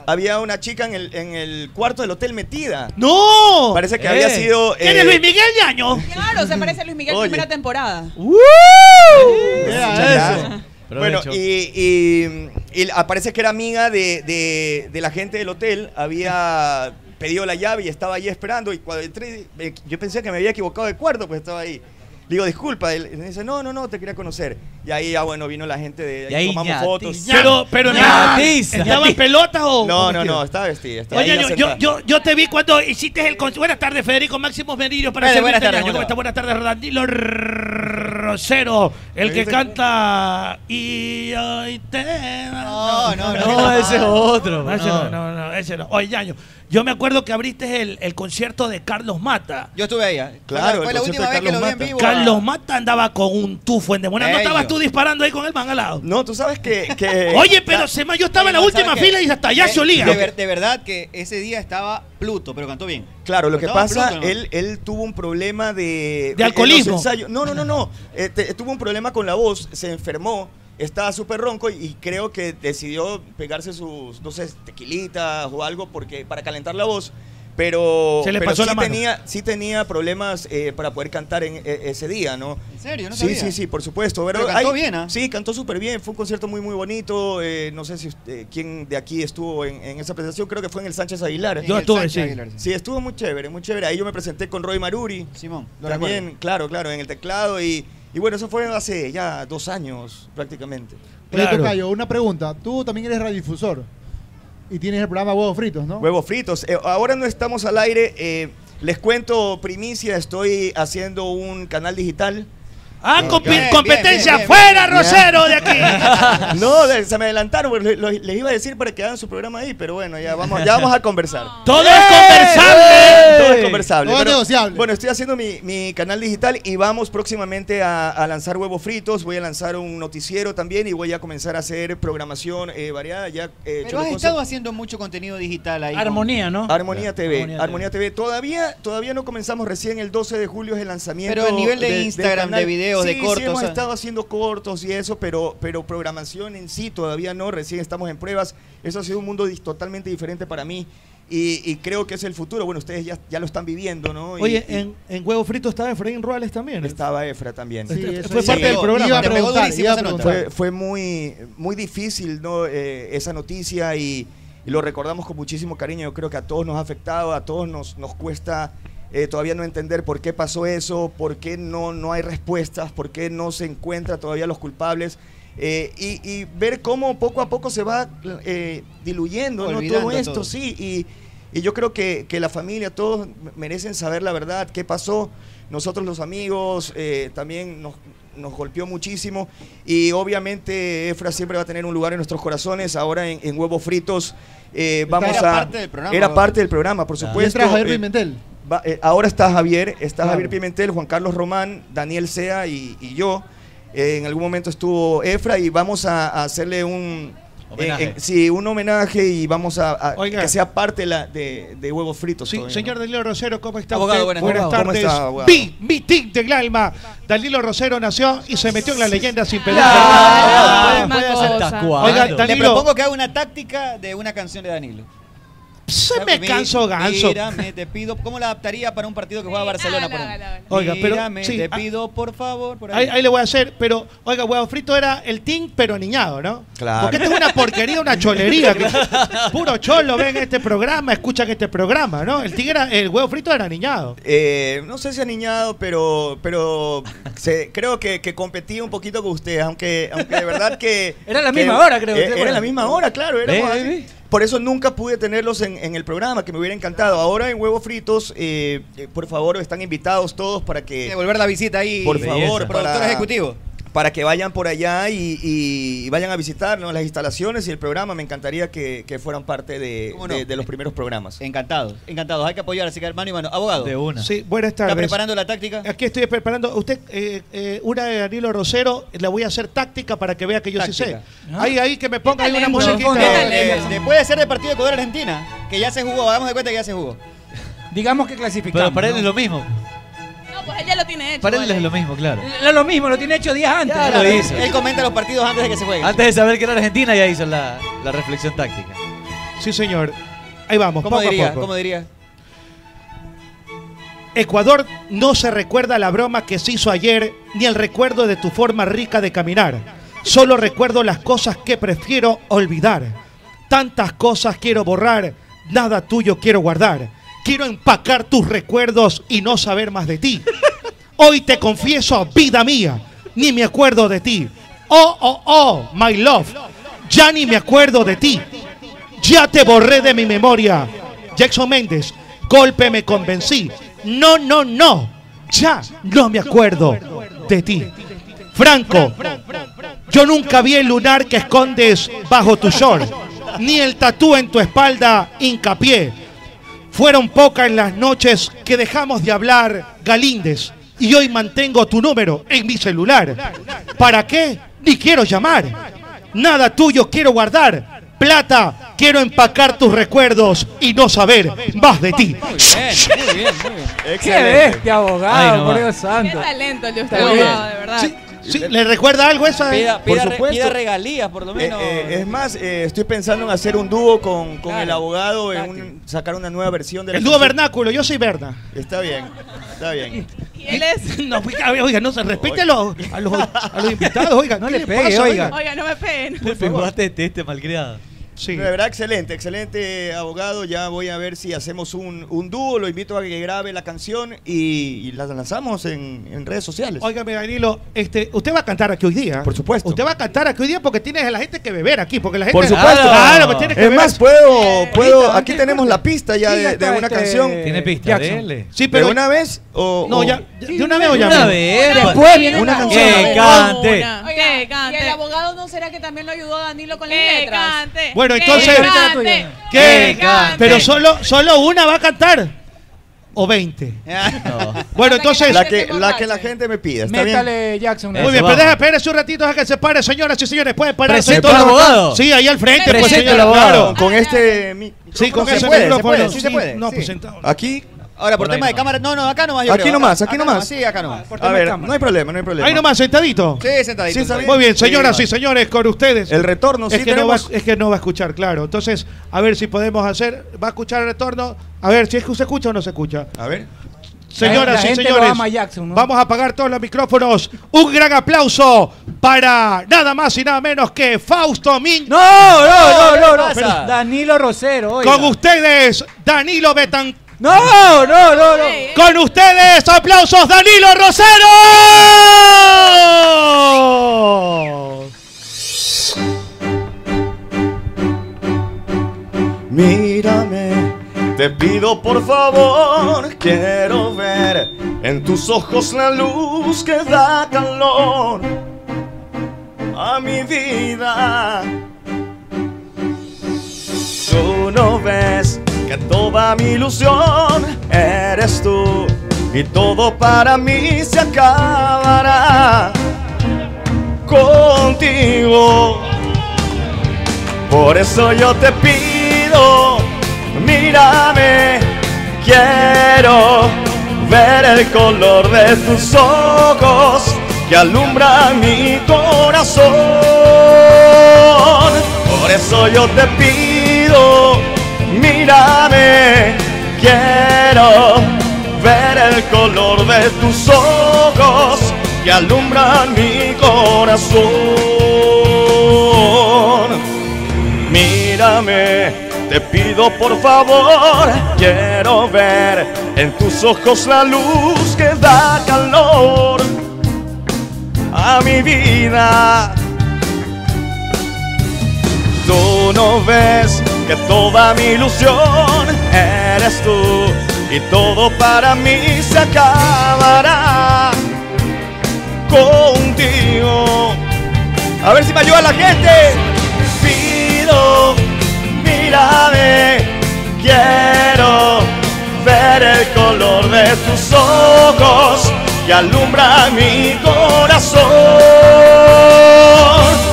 S25: había una chica en el, en el cuarto del hotel metida.
S5: ¡No!
S25: Parece que
S11: Eh.
S25: había sido...
S5: ¿Quién
S25: eh,
S5: es Luis Miguel Yaño?
S12: Claro, se parece a Luis Miguel
S25: Oye.
S12: primera temporada.
S25: Era eso. Bueno, y, y, y parece que era amiga de, de- de la gente del hotel, había pedido la llave y estaba ahí esperando y cuando entré, eh, yo pensé que me había equivocado de cuarto, pues estaba ahí. Le digo, disculpa, él me dice, no, no, no, te quería conocer. Y ahí ya, bueno, vino la gente de,
S11: Y ahí
S25: tomamos fotos.
S5: Pero, pero
S11: tiza.
S5: ¿Estaba en pelotas o.?
S25: No, no, no, estaba vestida. estaba
S5: Oye, yo, yo, yo, yo te vi cuando hiciste el concierto. Buenas tardes, Federico Máximo Meridio para
S9: Buenas
S5: servirte,
S9: tardes. ¿cómo.
S5: Buenas tardes, Danilo Rosero, el que canta y hoy te
S9: No, no, no.
S11: No, ese es otro.
S5: No, ese no, no, no, ese no. Oye, Yaño, yo me acuerdo que abriste el, el concierto de Carlos Mata.
S9: Yo estuve ahí. ¿eh?
S25: Claro,
S9: Fue
S25: el
S9: la
S25: concierto
S9: última
S25: de
S9: vez que lo vi
S25: Carlos
S9: en
S25: Mata.
S9: vivo.
S5: Carlos Mata andaba con un tufo en demonio. ¿No estabas tú disparando ahí con el man al lado?
S25: No, tú sabes que... que
S5: Oye, pero se me- yo estaba en la última fila y hasta allá
S9: Eh,
S5: se olía.
S9: De, ver- de verdad que ese día estaba Pluto, pero cantó bien.
S25: Claro, lo que pasa,
S9: Pluto, ¿no?
S25: él, él tuvo un problema de...
S5: De alcoholismo.
S25: No, no, no, no. Eh, te- tuvo un problema con la voz, se enfermó, estaba súper ronco y, y creo que decidió pegarse sus, no sé, tequilitas o algo porque, para calentar la voz. Pero,
S1: Se le
S25: pero
S1: pasó
S25: sí
S1: la mano.
S25: tenía, sí tenía problemas eh, para poder cantar en e- ese día, ¿no?
S9: ¿En serio? No
S25: sí,
S9: sabía.
S25: sí, sí, por supuesto.
S9: Pero cantó
S25: hay-
S9: bien, ¿ah?
S25: Sí, cantó súper bien. Fue un concierto muy, muy bonito. Eh, no sé si usted- quién de aquí estuvo en, en esa presentación. Creo que fue en el Sánchez Aguilar.
S1: Yo
S25: En el
S1: estuve,
S25: Sánchez
S1: sí.
S25: Aguilar. Sí, estuvo muy chévere, muy chévere. Ahí yo me presenté con Roy Maruri.
S9: Simón, lo
S25: También,
S9: recuerdo.
S25: claro, claro, en el teclado. Y, y bueno, eso fue hace ya dos años prácticamente.
S13: Oye, Tocayo, una pregunta. Tú también eres radiodifusor y tienes el programa Huevos Fritos, ¿no?
S25: Huevos fritos. Eh, ahora no estamos al aire. eh, les cuento primicia, estoy haciendo un canal digital.
S1: Ah,
S25: Eh,
S1: compi-
S25: bien,
S1: competencia,
S25: bien, bien,
S1: fuera,
S25: bien.
S1: Rosero, de aquí.
S25: no, se me adelantaron, porque les iba a decir para que hagan su programa ahí, pero bueno, ya vamos, ya vamos a conversar.
S1: Todo es conversable.
S25: Todo es conversable.
S13: Todo es
S25: Pero,
S13: negociable.
S25: Bueno, estoy haciendo mi, mi canal digital y vamos próximamente a, a lanzar huevos fritos. Voy a lanzar un noticiero también y voy a comenzar a hacer programación eh, variada. Ya, eh,
S9: Pero
S25: Cholo
S9: has estado haciendo mucho contenido digital ahí.
S11: Armonía, ¿no?
S25: Armonía TV,
S9: Armonía
S25: Armonía,
S9: TV.
S25: TV. Todavía, todavía no comenzamos recién el 12 de julio es el lanzamiento.
S9: Pero a nivel de Instagram, de videos, de
S25: Sí,
S9: cortos,
S25: Sí, hemos estado haciendo cortos y eso, pero, pero programación en sí todavía no. Recién estamos en pruebas. Eso ha sido un mundo totalmente diferente para mí. Y, y creo que es el futuro. Bueno, ustedes ya, ya lo están viviendo, ¿no? Y-
S1: Oye,
S25: y
S1: en, en Huevo Frito estaba Efraín Ruales también.
S25: estaba Efra también.
S1: Sí, eso fue parte del programa.
S13: Iba a
S25: Te pegó
S13: preguntar,
S25: durísimo
S13: iba a
S25: esa nota.
S13: preguntar.
S25: Fue, fue muy, muy difícil ¿no? Eh, esa noticia y, y lo recordamos con muchísimo cariño. Yo creo que a todos nos ha afectado, a todos nos, nos cuesta eh, todavía no entender por qué pasó eso, por qué no, no hay respuestas, por qué no se encuentran todavía los culpables. eh, y, y ver cómo poco a poco se va eh, diluyendo todo esto,
S9: todo.
S25: sí. Y, y yo creo que, que la familia, todos merecen saber la verdad, qué pasó. Nosotros los amigos eh, también nos, nos golpeó muchísimo y obviamente Efra siempre va a tener un lugar en nuestros corazones. Ahora en, en Huevos Fritos eh, vamos
S9: Era
S25: a...
S9: parte del programa,
S25: Era parte del programa, por supuesto.
S13: Y entra Javier
S25: Eh,
S13: Pimentel.
S25: Va- eh, ahora está Javier, está
S13: Claro.
S25: Javier Pimentel, Juan Carlos Román, Daniel Sea y, y yo. Eh, en algún momento estuvo Efra y vamos a, a hacerle un...
S11: Homenaje.
S25: eh, eh, sí, un homenaje y vamos a, a-
S1: Oiga.
S25: que sea parte de, la- de, de Huevos Fritos.
S1: Sí,
S25: todavía,
S1: señor
S25: ¿no?
S1: Danilo Rosero, ¿cómo está
S9: Abogado,
S1: usted?
S9: buenas
S25: tardes. ¿Cómo está, abogado?
S1: Mi, mi tic del alma. Danilo Rosero nació y se metió en la leyenda sin
S9: Ah.
S11: ¿Hasta
S1: Oiga,
S11: cuándo?
S9: Le
S1: Danilo,
S9: propongo que haga una táctica de una canción de Danilo.
S1: Se me canso ganso.
S9: Mírame, te pido. ¿Cómo la adaptaría para un partido que juega Barcelona, por ejemplo?
S1: Oiga, pero-
S9: Mírame,
S1: sí,
S9: te
S1: ah.
S9: pido, por favor. Por ahí.
S1: Ahí, ahí le voy a hacer, pero, oiga, huevo frito era el team, pero aniñado, ¿no?
S25: Claro.
S1: Porque esto es una porquería, una cholería. que puro cholo ven este programa, escuchan este programa, ¿no? El tigre, era- el huevo frito era aniñado.
S25: Eh, no sé si aniñado, pero, pero se- creo que, que competí un poquito con usted, aunque, aunque de verdad que...
S10: Era la
S25: que-
S10: misma hora, creo,
S25: eh,
S10: usted,
S25: Era la misma hora, claro. éramos
S11: Ve,
S25: así. Por eso nunca pude tenerlos en, en el programa, que me hubiera encantado. Ahora en Huevos Fritos, eh, eh, por favor, están invitados todos para que...
S9: Devolver la visita ahí.
S25: Por
S11: Belleza.
S25: favor,
S9: Productor
S25: para,
S9: ejecutivo.
S25: Para que vayan por allá y, y vayan a visitar ¿no? las instalaciones y el programa. Me encantaría que, que fueran parte de, de- de los primeros programas.
S9: Encantados, encantados. Hay que apoyar, así que mano y mano. Abogado,
S11: De una.
S1: Sí, buenas
S9: ¿está
S1: tardes.
S9: preparando la táctica?
S1: Aquí estoy preparando. Usted, eh, eh, una de Danilo Rosero, la voy a hacer táctica para que vea que yo sí sé.
S9: Táctica.
S1: Ahí, ahí, que me ponga ahí una musiquita.
S9: Eh, eh, puede ser del partido Ecuador-Argentina, que ya se jugó. Hagamos de cuenta que ya se jugó.
S10: Digamos que clasificamos.
S11: Pero para él
S10: ¿no?
S11: es lo mismo.
S12: Pues él ya lo tiene hecho.
S11: Para él es lo mismo, claro.
S10: Es lo mismo, lo tiene hecho días antes.
S11: Ya
S10: ¿verdad?
S11: lo hizo.
S9: Él comenta los partidos antes de que se jueguen.
S11: Antes de saber que era Argentina ya hizo la, la reflexión táctica.
S1: Sí, señor. Ahí vamos,
S9: ¿Cómo
S1: poco a
S9: diría?
S1: poco.
S9: ¿Cómo diría?
S1: Ecuador no se recuerda la broma que se hizo ayer ni el recuerdo de tu forma rica de caminar. Solo recuerdo las cosas que prefiero olvidar. Tantas cosas quiero borrar, nada tuyo quiero guardar. Quiero empacar tus recuerdos y no saber más de ti. Hoy te confieso, vida mía, ni me acuerdo de ti. Oh, oh, oh, my love, ya ni me acuerdo de ti. Ya te borré de mi memoria. Jackson Méndez, golpe me convencí. No, no, no. Ya no me acuerdo de ti. Franco, yo nunca vi el lunar que escondes bajo tu short, ni el tatú en tu espalda hincapié. Fueron pocas las noches que dejamos de hablar Galíndez y hoy mantengo tu número en mi celular. ¿Para qué? Ni quiero llamar. Nada tuyo quiero guardar. Plata, quiero empacar tus recuerdos y no saber más de ti.
S9: Muy bien, muy bien, muy bien.
S10: Qué bestia, abogado,
S11: Ay, no
S10: por. Dios
S12: Qué
S10: santo.
S12: talento el de usted, abogado, de verdad.
S1: Sí, Sí, ¿Le recuerda algo esa?
S9: Pida,
S25: Por
S9: pida re-
S25: supuesto.
S9: pida regalías, por lo
S25: Eh,
S9: menos.
S25: eh, es más, eh, estoy pensando en hacer un dúo con, con
S9: Claro,
S25: el abogado, en un- sacar una nueva versión de la
S1: El dúo vernáculo, yo soy Berna.
S25: Está bien, está bien.
S12: Él es.
S1: No, oiga, no se respete a los, a los, a los invitados, oiga.
S10: No
S1: ¿qué
S10: le pegue,
S1: pasa,
S10: oiga.
S12: Oiga, no me peguen.
S11: A Tete, este malcriado.
S1: Sí.
S25: De verdad, excelente, excelente abogado. Ya voy a ver si hacemos un, un dúo. Lo invito a que grabe la canción y, y la lanzamos en, en redes sociales.
S1: Óigame, Danilo, este, usted va a cantar aquí hoy día.
S25: Por supuesto.
S1: Usted va a cantar aquí hoy día porque tienes a la gente que beber aquí. Porque la gente.
S25: Por supuesto.
S1: Claro, pues tiene que
S25: es
S1: beber.
S25: más, puedo, puedo.
S10: Pista,
S25: Aquí tenemos la pista ya
S10: Sí,
S25: de, de una
S10: este,
S25: canción.
S11: Tiene pista, dele.
S1: Sí,
S25: ¿De
S1: pero.
S25: una vez o
S1: No, ya. ¿De una vez o ya?
S11: Una
S1: no?
S11: vez.
S10: Después viene
S25: Una
S10: una
S25: canción.
S11: Que cante.
S12: Que
S26: ¿Y
S12: cante.
S26: el abogado no será que también lo ayudó a Danilo con las
S12: Que
S26: letras?
S12: cante.
S1: Bueno,
S12: Que
S1: entonces-
S12: cante.
S1: ¿Qué?
S11: Que cante.
S1: Pero solo, solo una va a cantar. O 20.
S11: No.
S1: Bueno, entonces.
S25: La que, la que la gente me pida. ¿Está bien?
S10: Métale, Jackson.
S1: Muy
S11: Eso,
S1: bien, pero espérese un ratito, deja que se pare, señoras y señores. Pueden pararse
S11: Presenta
S1: todos.
S11: abogado.
S1: Sí, ahí al frente, pues,
S11: abogado.
S1: claro.
S25: Con este mi-
S1: Sí, con ese micrófono.
S25: sí se puede.
S1: no,
S25: sí.
S1: pues, sentado.
S25: Aquí,
S9: Ahora, por tema de
S11: nomás.
S9: cámara. No, no, acá nomás. yo
S25: aquí
S9: creo.
S25: nomás, aquí
S9: Acá
S25: nomás.
S9: Sí, acá nomás.
S10: Por
S25: A
S10: tema de
S25: ver,
S10: cámara.
S25: no hay problema, no hay problema.
S1: Ahí nomás, sentadito.
S9: Sí, sentadito.
S25: Sí, bien.
S1: Muy bien, señoras
S25: Sí,
S1: y señores, con ustedes.
S25: El retorno,
S1: es,
S25: sí
S1: que no va, es que no va a escuchar, claro. Entonces, a ver si podemos hacer. ¿Va a escuchar el retorno? A ver si es que se escucha o no se escucha.
S25: A ver.
S1: Señoras y señores,
S10: ama a Jackson, ¿no?
S1: vamos a apagar todos los micrófonos. Un gran aplauso para nada más y nada menos que Fausto Min.
S10: No, no, no, no, no. Danilo Rosero, oiga.
S1: Con ustedes, Danilo Betan.
S10: No, no, no, no.
S1: Con ustedes, aplausos, Danilo Rosero.
S25: Mírame, te pido por favor, quiero ver en tus ojos la luz que da calor a mi vida. Tú no ves que toda mi ilusión eres tú y todo para mí se acabará contigo. Por eso yo te pido, mírame, quiero ver el color de tus ojos que alumbra mi corazón. Por eso yo te pido, mírame, quiero ver el color de tus ojos que alumbran mi corazón. Mírame, te pido por favor, quiero ver en tus ojos la luz que da calor a mi vida. Tú no ves que toda mi ilusión eres tú y todo para mí se acabará contigo. A ver si me ayuda la gente. Pido, mírame, quiero ver el color de tus ojos que alumbra mi corazón.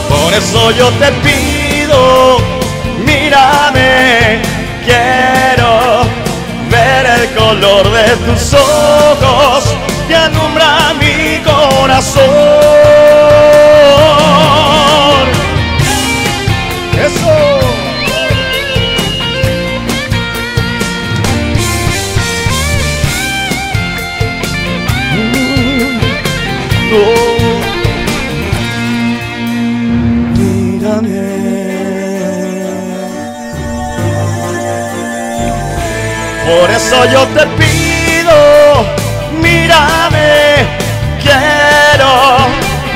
S25: Por eso yo te pido, mírame, quiero ver el color de tus ojos que alumbra mi corazón. Por eso yo te pido, mírame, quiero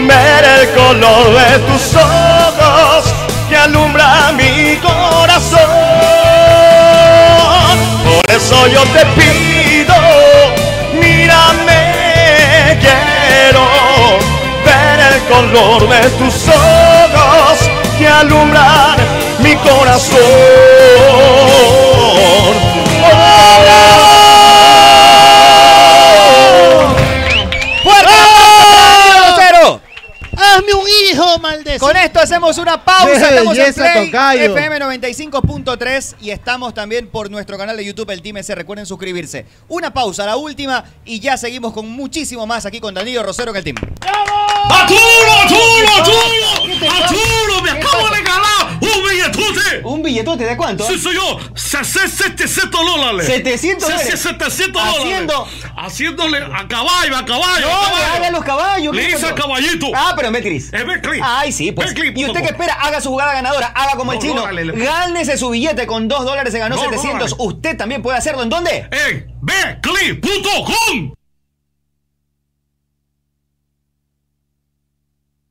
S25: ver el color de tus ojos que alumbra mi corazón. Por eso yo te pido, mírame, quiero ver el color de tus ojos que alumbran mi corazón.
S1: Hijo, maldecido!
S9: Con esto hacemos una pausa. Estamos en Play
S13: tocayo.
S9: FM 95.3 y estamos también por nuestro canal de YouTube, el Team S. Recuerden suscribirse. Una pausa, la última, y ya seguimos con muchísimo más aquí con Danilo Rosero que el Team.
S16: ¡Arturo, Arturo, Arturo! ¡Arturo, me acabo de ganar un billetote!
S9: ¿Un billetote de cuánto?
S16: Sí, soy yo. 700 dólares.
S9: 700 dólares.
S16: Sí, sí, 700 dólares.
S9: Haciendo-
S16: Haciéndole a caballo, a caballo.
S9: No,
S16: a caballo.
S9: a los caballos.
S16: Le
S9: ¿qué
S16: hice al caballito.
S9: Ah, pero. En Betcris. Ay, sí, pues. Y usted que espera, haga su jugada ganadora, haga como el
S16: No,
S9: chino.
S16: dólares
S9: Gánese su billete con 2 dólares, se ganó
S16: No,
S9: 700.
S16: dólares.
S9: Usted también puede hacerlo. ¿En dónde?
S16: En betcris.com.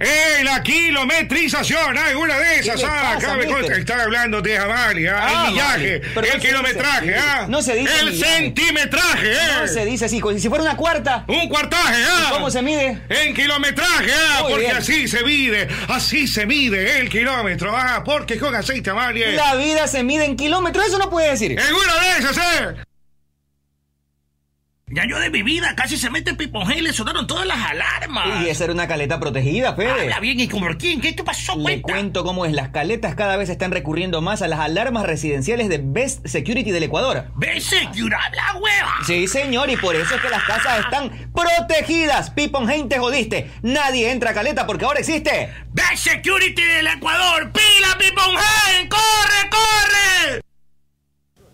S1: ¡Ey, la kilometrización! ¡Hay una de esas!
S9: ¿Qué le
S1: ¡Ah,
S9: pasa,
S1: acá Están hablando de Amalia,
S9: Ah,
S1: el millaje,
S9: vale. Pero no
S1: el kilometraje,
S9: dice.
S1: ¿ah?
S9: No se dice
S1: El
S9: millaje.
S1: centimetraje, ¿eh?
S9: No se dice así, si fuera una cuarta.
S1: Un cuartaje, ¿ah?
S9: ¿Y ¿Cómo se mide?
S1: En kilometraje, ¿ah?
S9: Muy
S1: porque
S9: bien.
S1: así se mide, así se mide el kilómetro, ¿ah? Porque con aceite Amalia.
S9: La vida se mide en kilómetros, eso no puede decir.
S1: ¡En una de esas, eh!
S6: Ya yo de mi vida casi se mete Piponje y le sonaron todas las alarmas.
S9: Y esa era una caleta protegida, Fede.
S6: Habla bien, ¿y como quién? ¿Qué te pasó?
S9: Le
S6: Cuenta.
S9: cuento cómo es. Las caletas cada vez están recurriendo más a las alarmas residenciales de Best Security del Ecuador.
S6: Ve, señora, la hueva.
S9: Sí, señor, y por eso es que las casas están protegidas. Pipon te jodiste. Nadie entra a caleta porque ahora existe.
S6: Ve, security del Ecuador. ¡Pila, Piponje! ¡Corre, corre!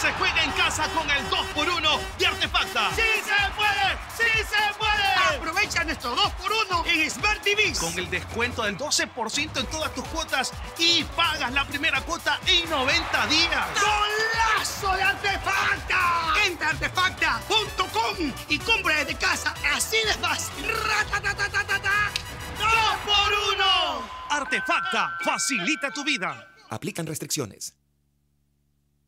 S16: Se juega en casa con el 2x1 de Artefacta.
S2: ¡Sí se puede! ¡Sí se puede! Aprovecha nuestro 2x1 en Smart TV.
S16: Con el descuento del 12% en todas tus cuotas y pagas la primera cuota en 90 días.
S2: ¡Golazo de Artefacta! Entra a artefacta.com y compra desde casa. Así de fácil. ¡Ratatatatata! ¡Dos por uno!
S16: Artefacta facilita tu vida.
S19: Aplican restricciones.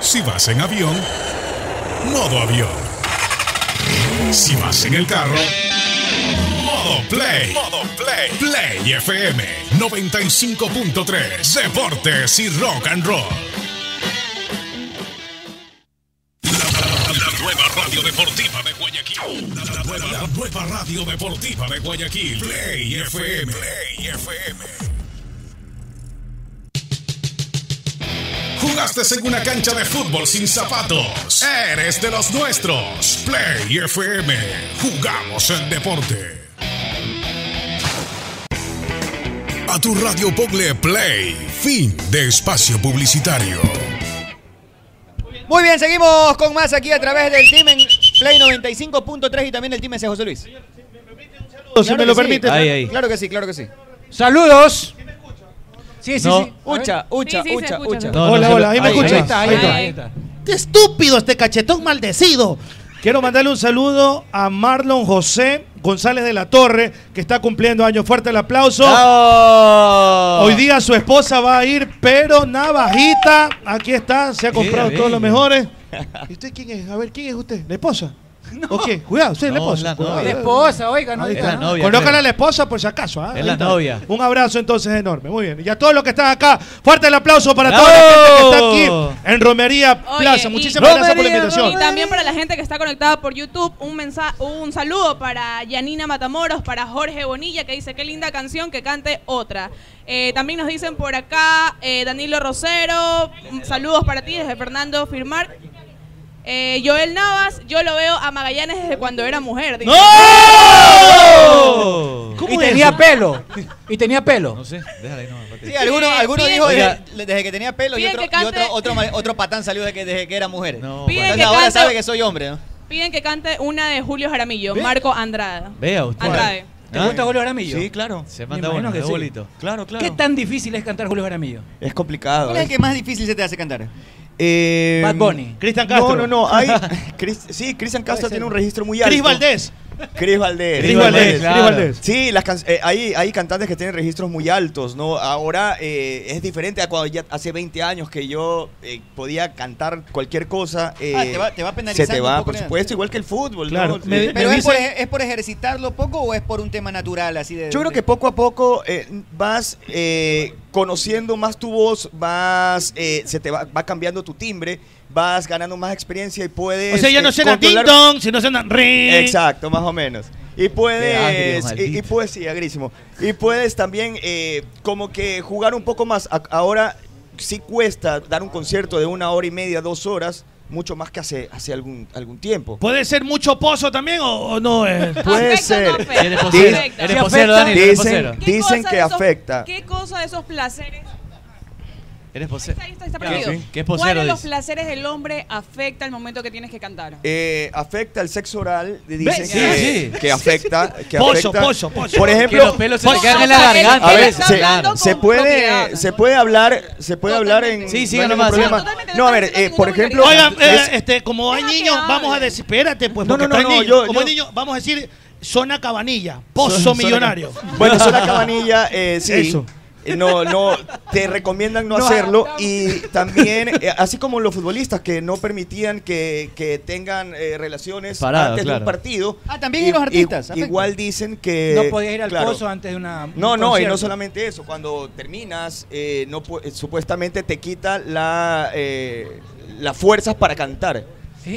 S21: Si vas en avión, modo avión. Si vas en el carro, modo play. Modo play. Play FM 95.3. Deportes y rock and roll. La, nueva radio deportiva de Guayaquil. La, nueva, nueva radio deportiva de Guayaquil. Play FM. Play FM. ¿Jugaste en una cancha de fútbol sin zapatos? Eres de los nuestros. Play FM. Jugamos el deporte. A tu radio Pogle Play. Fin de espacio publicitario.
S9: Muy bien, seguimos con más aquí a través del team en Play 95.3 y también el team ese José Luis.
S5: si me lo permite.
S9: Ahí, ahí. Claro que sí, claro que sí.
S10: Saludos. Sí, sí,
S9: No.
S10: sí.
S9: Ucha, ucha,
S12: Sí, sí, se
S9: ucha,
S12: escucha,
S9: ucha.
S5: hola, hola, ahí me
S10: Ahí,
S5: escucha.
S10: ahí está, ahí está, ahí está.
S5: ¡Qué estúpido este cachetón maldecido! Quiero mandarle un saludo a Marlon José González de la Torre, que está cumpliendo años. Fuerte el aplauso. Hoy día su esposa va a ir, pero navajita. Aquí está, se ha comprado todos los mejores. ¿Y usted quién es? A ver, ¿quién es usted? ¿La esposa? ¿O qué? Cuidado, usted es la
S11: No,
S5: esposa.
S11: es la novia.
S10: La esposa, oiga, no diga,
S5: está.
S10: ¿no?
S5: Conózcala
S11: creo.
S5: a la esposa por si acaso. ¿ah?
S11: Es
S5: Ahí
S11: la
S5: está.
S11: novia.
S5: Un abrazo entonces enorme. Muy bien. Y a todos los que están acá, fuerte el aplauso para
S11: ¡Bravo!
S5: toda la gente que está aquí en Romería
S12: Oye,
S5: Plaza.
S12: y-
S5: Muchísimas gracias por la
S12: Y
S5: invitación.
S12: también para la gente que está conectada por YouTube, un mensa un saludo para Yanina Matamoros, para Jorge Bonilla, que dice, qué linda canción, que cante otra. Eh, también nos dicen por acá, eh, Danilo Rosero, mm, saludos para ti desde Fernando Firmar. Eh, Joel Navas, yo lo veo a Magallanes desde cuando era mujer. dice.
S10: Y tenía pelo. Y tenía pelo.
S11: No sé, déjala ahí, no.
S9: Sí, alguno, alguno
S12: Piden-
S9: dijo desde, desde que tenía pelo y
S12: Piden
S9: otro,
S12: que
S9: y
S12: cante-
S9: otro, otro, ma- otro patán salió desde que, desde que era mujer.
S11: No,
S12: Piden
S9: Entonces
S12: que
S9: ahora
S12: cante-
S9: sabe que soy hombre, ¿no?
S12: Piden que cante una de Julio Jaramillo, Marco Andrada.
S11: Vea usted.
S12: Andrade.
S10: ¿Te gusta Julio Jaramillo?
S25: Sí, claro.
S11: Se manda bueno,
S10: que sí.
S11: bolito.
S25: Claro, claro.
S10: ¿Qué tan difícil es cantar Julio Jaramillo?
S25: Es complicado.
S9: ¿Cuál es el que más difícil se te hace cantar?
S25: Eh,
S10: Bad Bunny.
S5: Cristian Castro.
S25: No, no, no. Hay, Chris- sí, Cristian Castro tiene un registro muy alto.
S5: Cris Valdés.
S25: Cris Valdés.
S5: Cris Valdés.
S11: claro.
S5: Valdés.
S25: Sí, las can- eh, hay, hay cantantes que tienen registros muy altos, ¿no? Ahora eh, es diferente a cuando ya hace 20 años que yo eh, podía cantar cualquier cosa. eh,
S9: Ah, te va- te va
S25: Se
S9: penalizando
S25: te
S9: un
S25: va,
S9: poco,
S25: por supuesto, igual que el fútbol,
S5: Claro.
S25: ¿no?
S5: Me-
S25: Eh,
S9: ¿Pero
S5: me
S9: es por,
S5: dice-
S9: ej- es por ejercitarlo poco o es por un tema natural así de...?
S25: Yo creo que poco a poco eh, vas eh, conociendo más tu voz, vas, eh, se te va, va cambiando tu timbre, vas ganando más experiencia y puedes.
S5: O sea, ya no suena ding
S25: controlar-
S5: dong, sino suena ring.
S25: Exacto, más o menos. Y puedes,
S11: agrio,
S25: y, puedes, sí, agrísimo. Y puedes también eh, como que jugar un poco más. A- ahora sí cuesta dar un concierto de una hora y media, dos horas, mucho más que hace, hace algún, algún tiempo.
S5: ¿Puede ser mucho pozo también o, o no? eh?
S25: Puede
S12: ¿Afecta o
S25: ser.
S12: no afecta?
S11: Eres posero,
S12: Afecta.
S11: eres
S10: Sí,
S11: posero,
S10: afecta.
S11: Dani, eres
S25: Dicen,
S11: posero.
S12: ¿Qué
S25: dicen que
S12: esos-
S25: afecta.
S12: ¿Qué cosa de esos placeres?
S11: Eres posero.
S12: Ahí está, está
S11: Claro,
S12: perdido.
S11: sí. ¿Qué es
S12: ¿Cuál
S11: posero,
S12: de los
S11: dice?
S12: placeres del hombre afecta el momento que tienes que cantar?
S25: Eh, afecta el sexo oral, dicen
S11: Sí,
S25: que,
S11: sí.
S25: que afecta. Que
S5: Pozo,
S25: afecta.
S5: pozo, pozo.
S25: Por
S11: Que
S25: ejemplo,
S11: los pelos se quedan en la garganta.
S25: a
S12: él
S25: ver,
S12: está
S25: se,
S12: hablando
S25: se
S12: con
S25: puede, se puede hablar, se puede hablar en.
S11: Sí, sí,
S25: no hay ningún problema.
S12: Totalmente,
S25: No, a ver, eh, por
S12: ninguna
S25: ejemplo,
S5: Oigan, eh,
S25: es-
S5: este, como hay
S12: Deja que
S5: niños, vamos a
S12: hable.
S5: decir, espérate, pues,
S25: No,
S5: porque
S25: no, no, yo-
S5: como
S25: yo-
S5: hay niños, vamos a decir, zona cabanilla, pozo
S25: Zona-
S5: millonario.
S25: Bueno, zona cabanilla, eh, sí.
S5: Eso.
S25: Eh, No, no, te recomiendan no,
S10: No,
S25: hacerlo y también, eh, así como los futbolistas que no permitían que, que tengan eh, relaciones
S11: Parado,
S25: antes de un partido.
S9: Ah, también en los artistas,
S25: igual dicen que...
S10: No podías ir al
S25: claro.
S10: pozo antes de una. un
S25: No, no, y no solamente eso, cuando terminas, eh, no pu- supuestamente te quita la, eh, las fuerzas para cantar.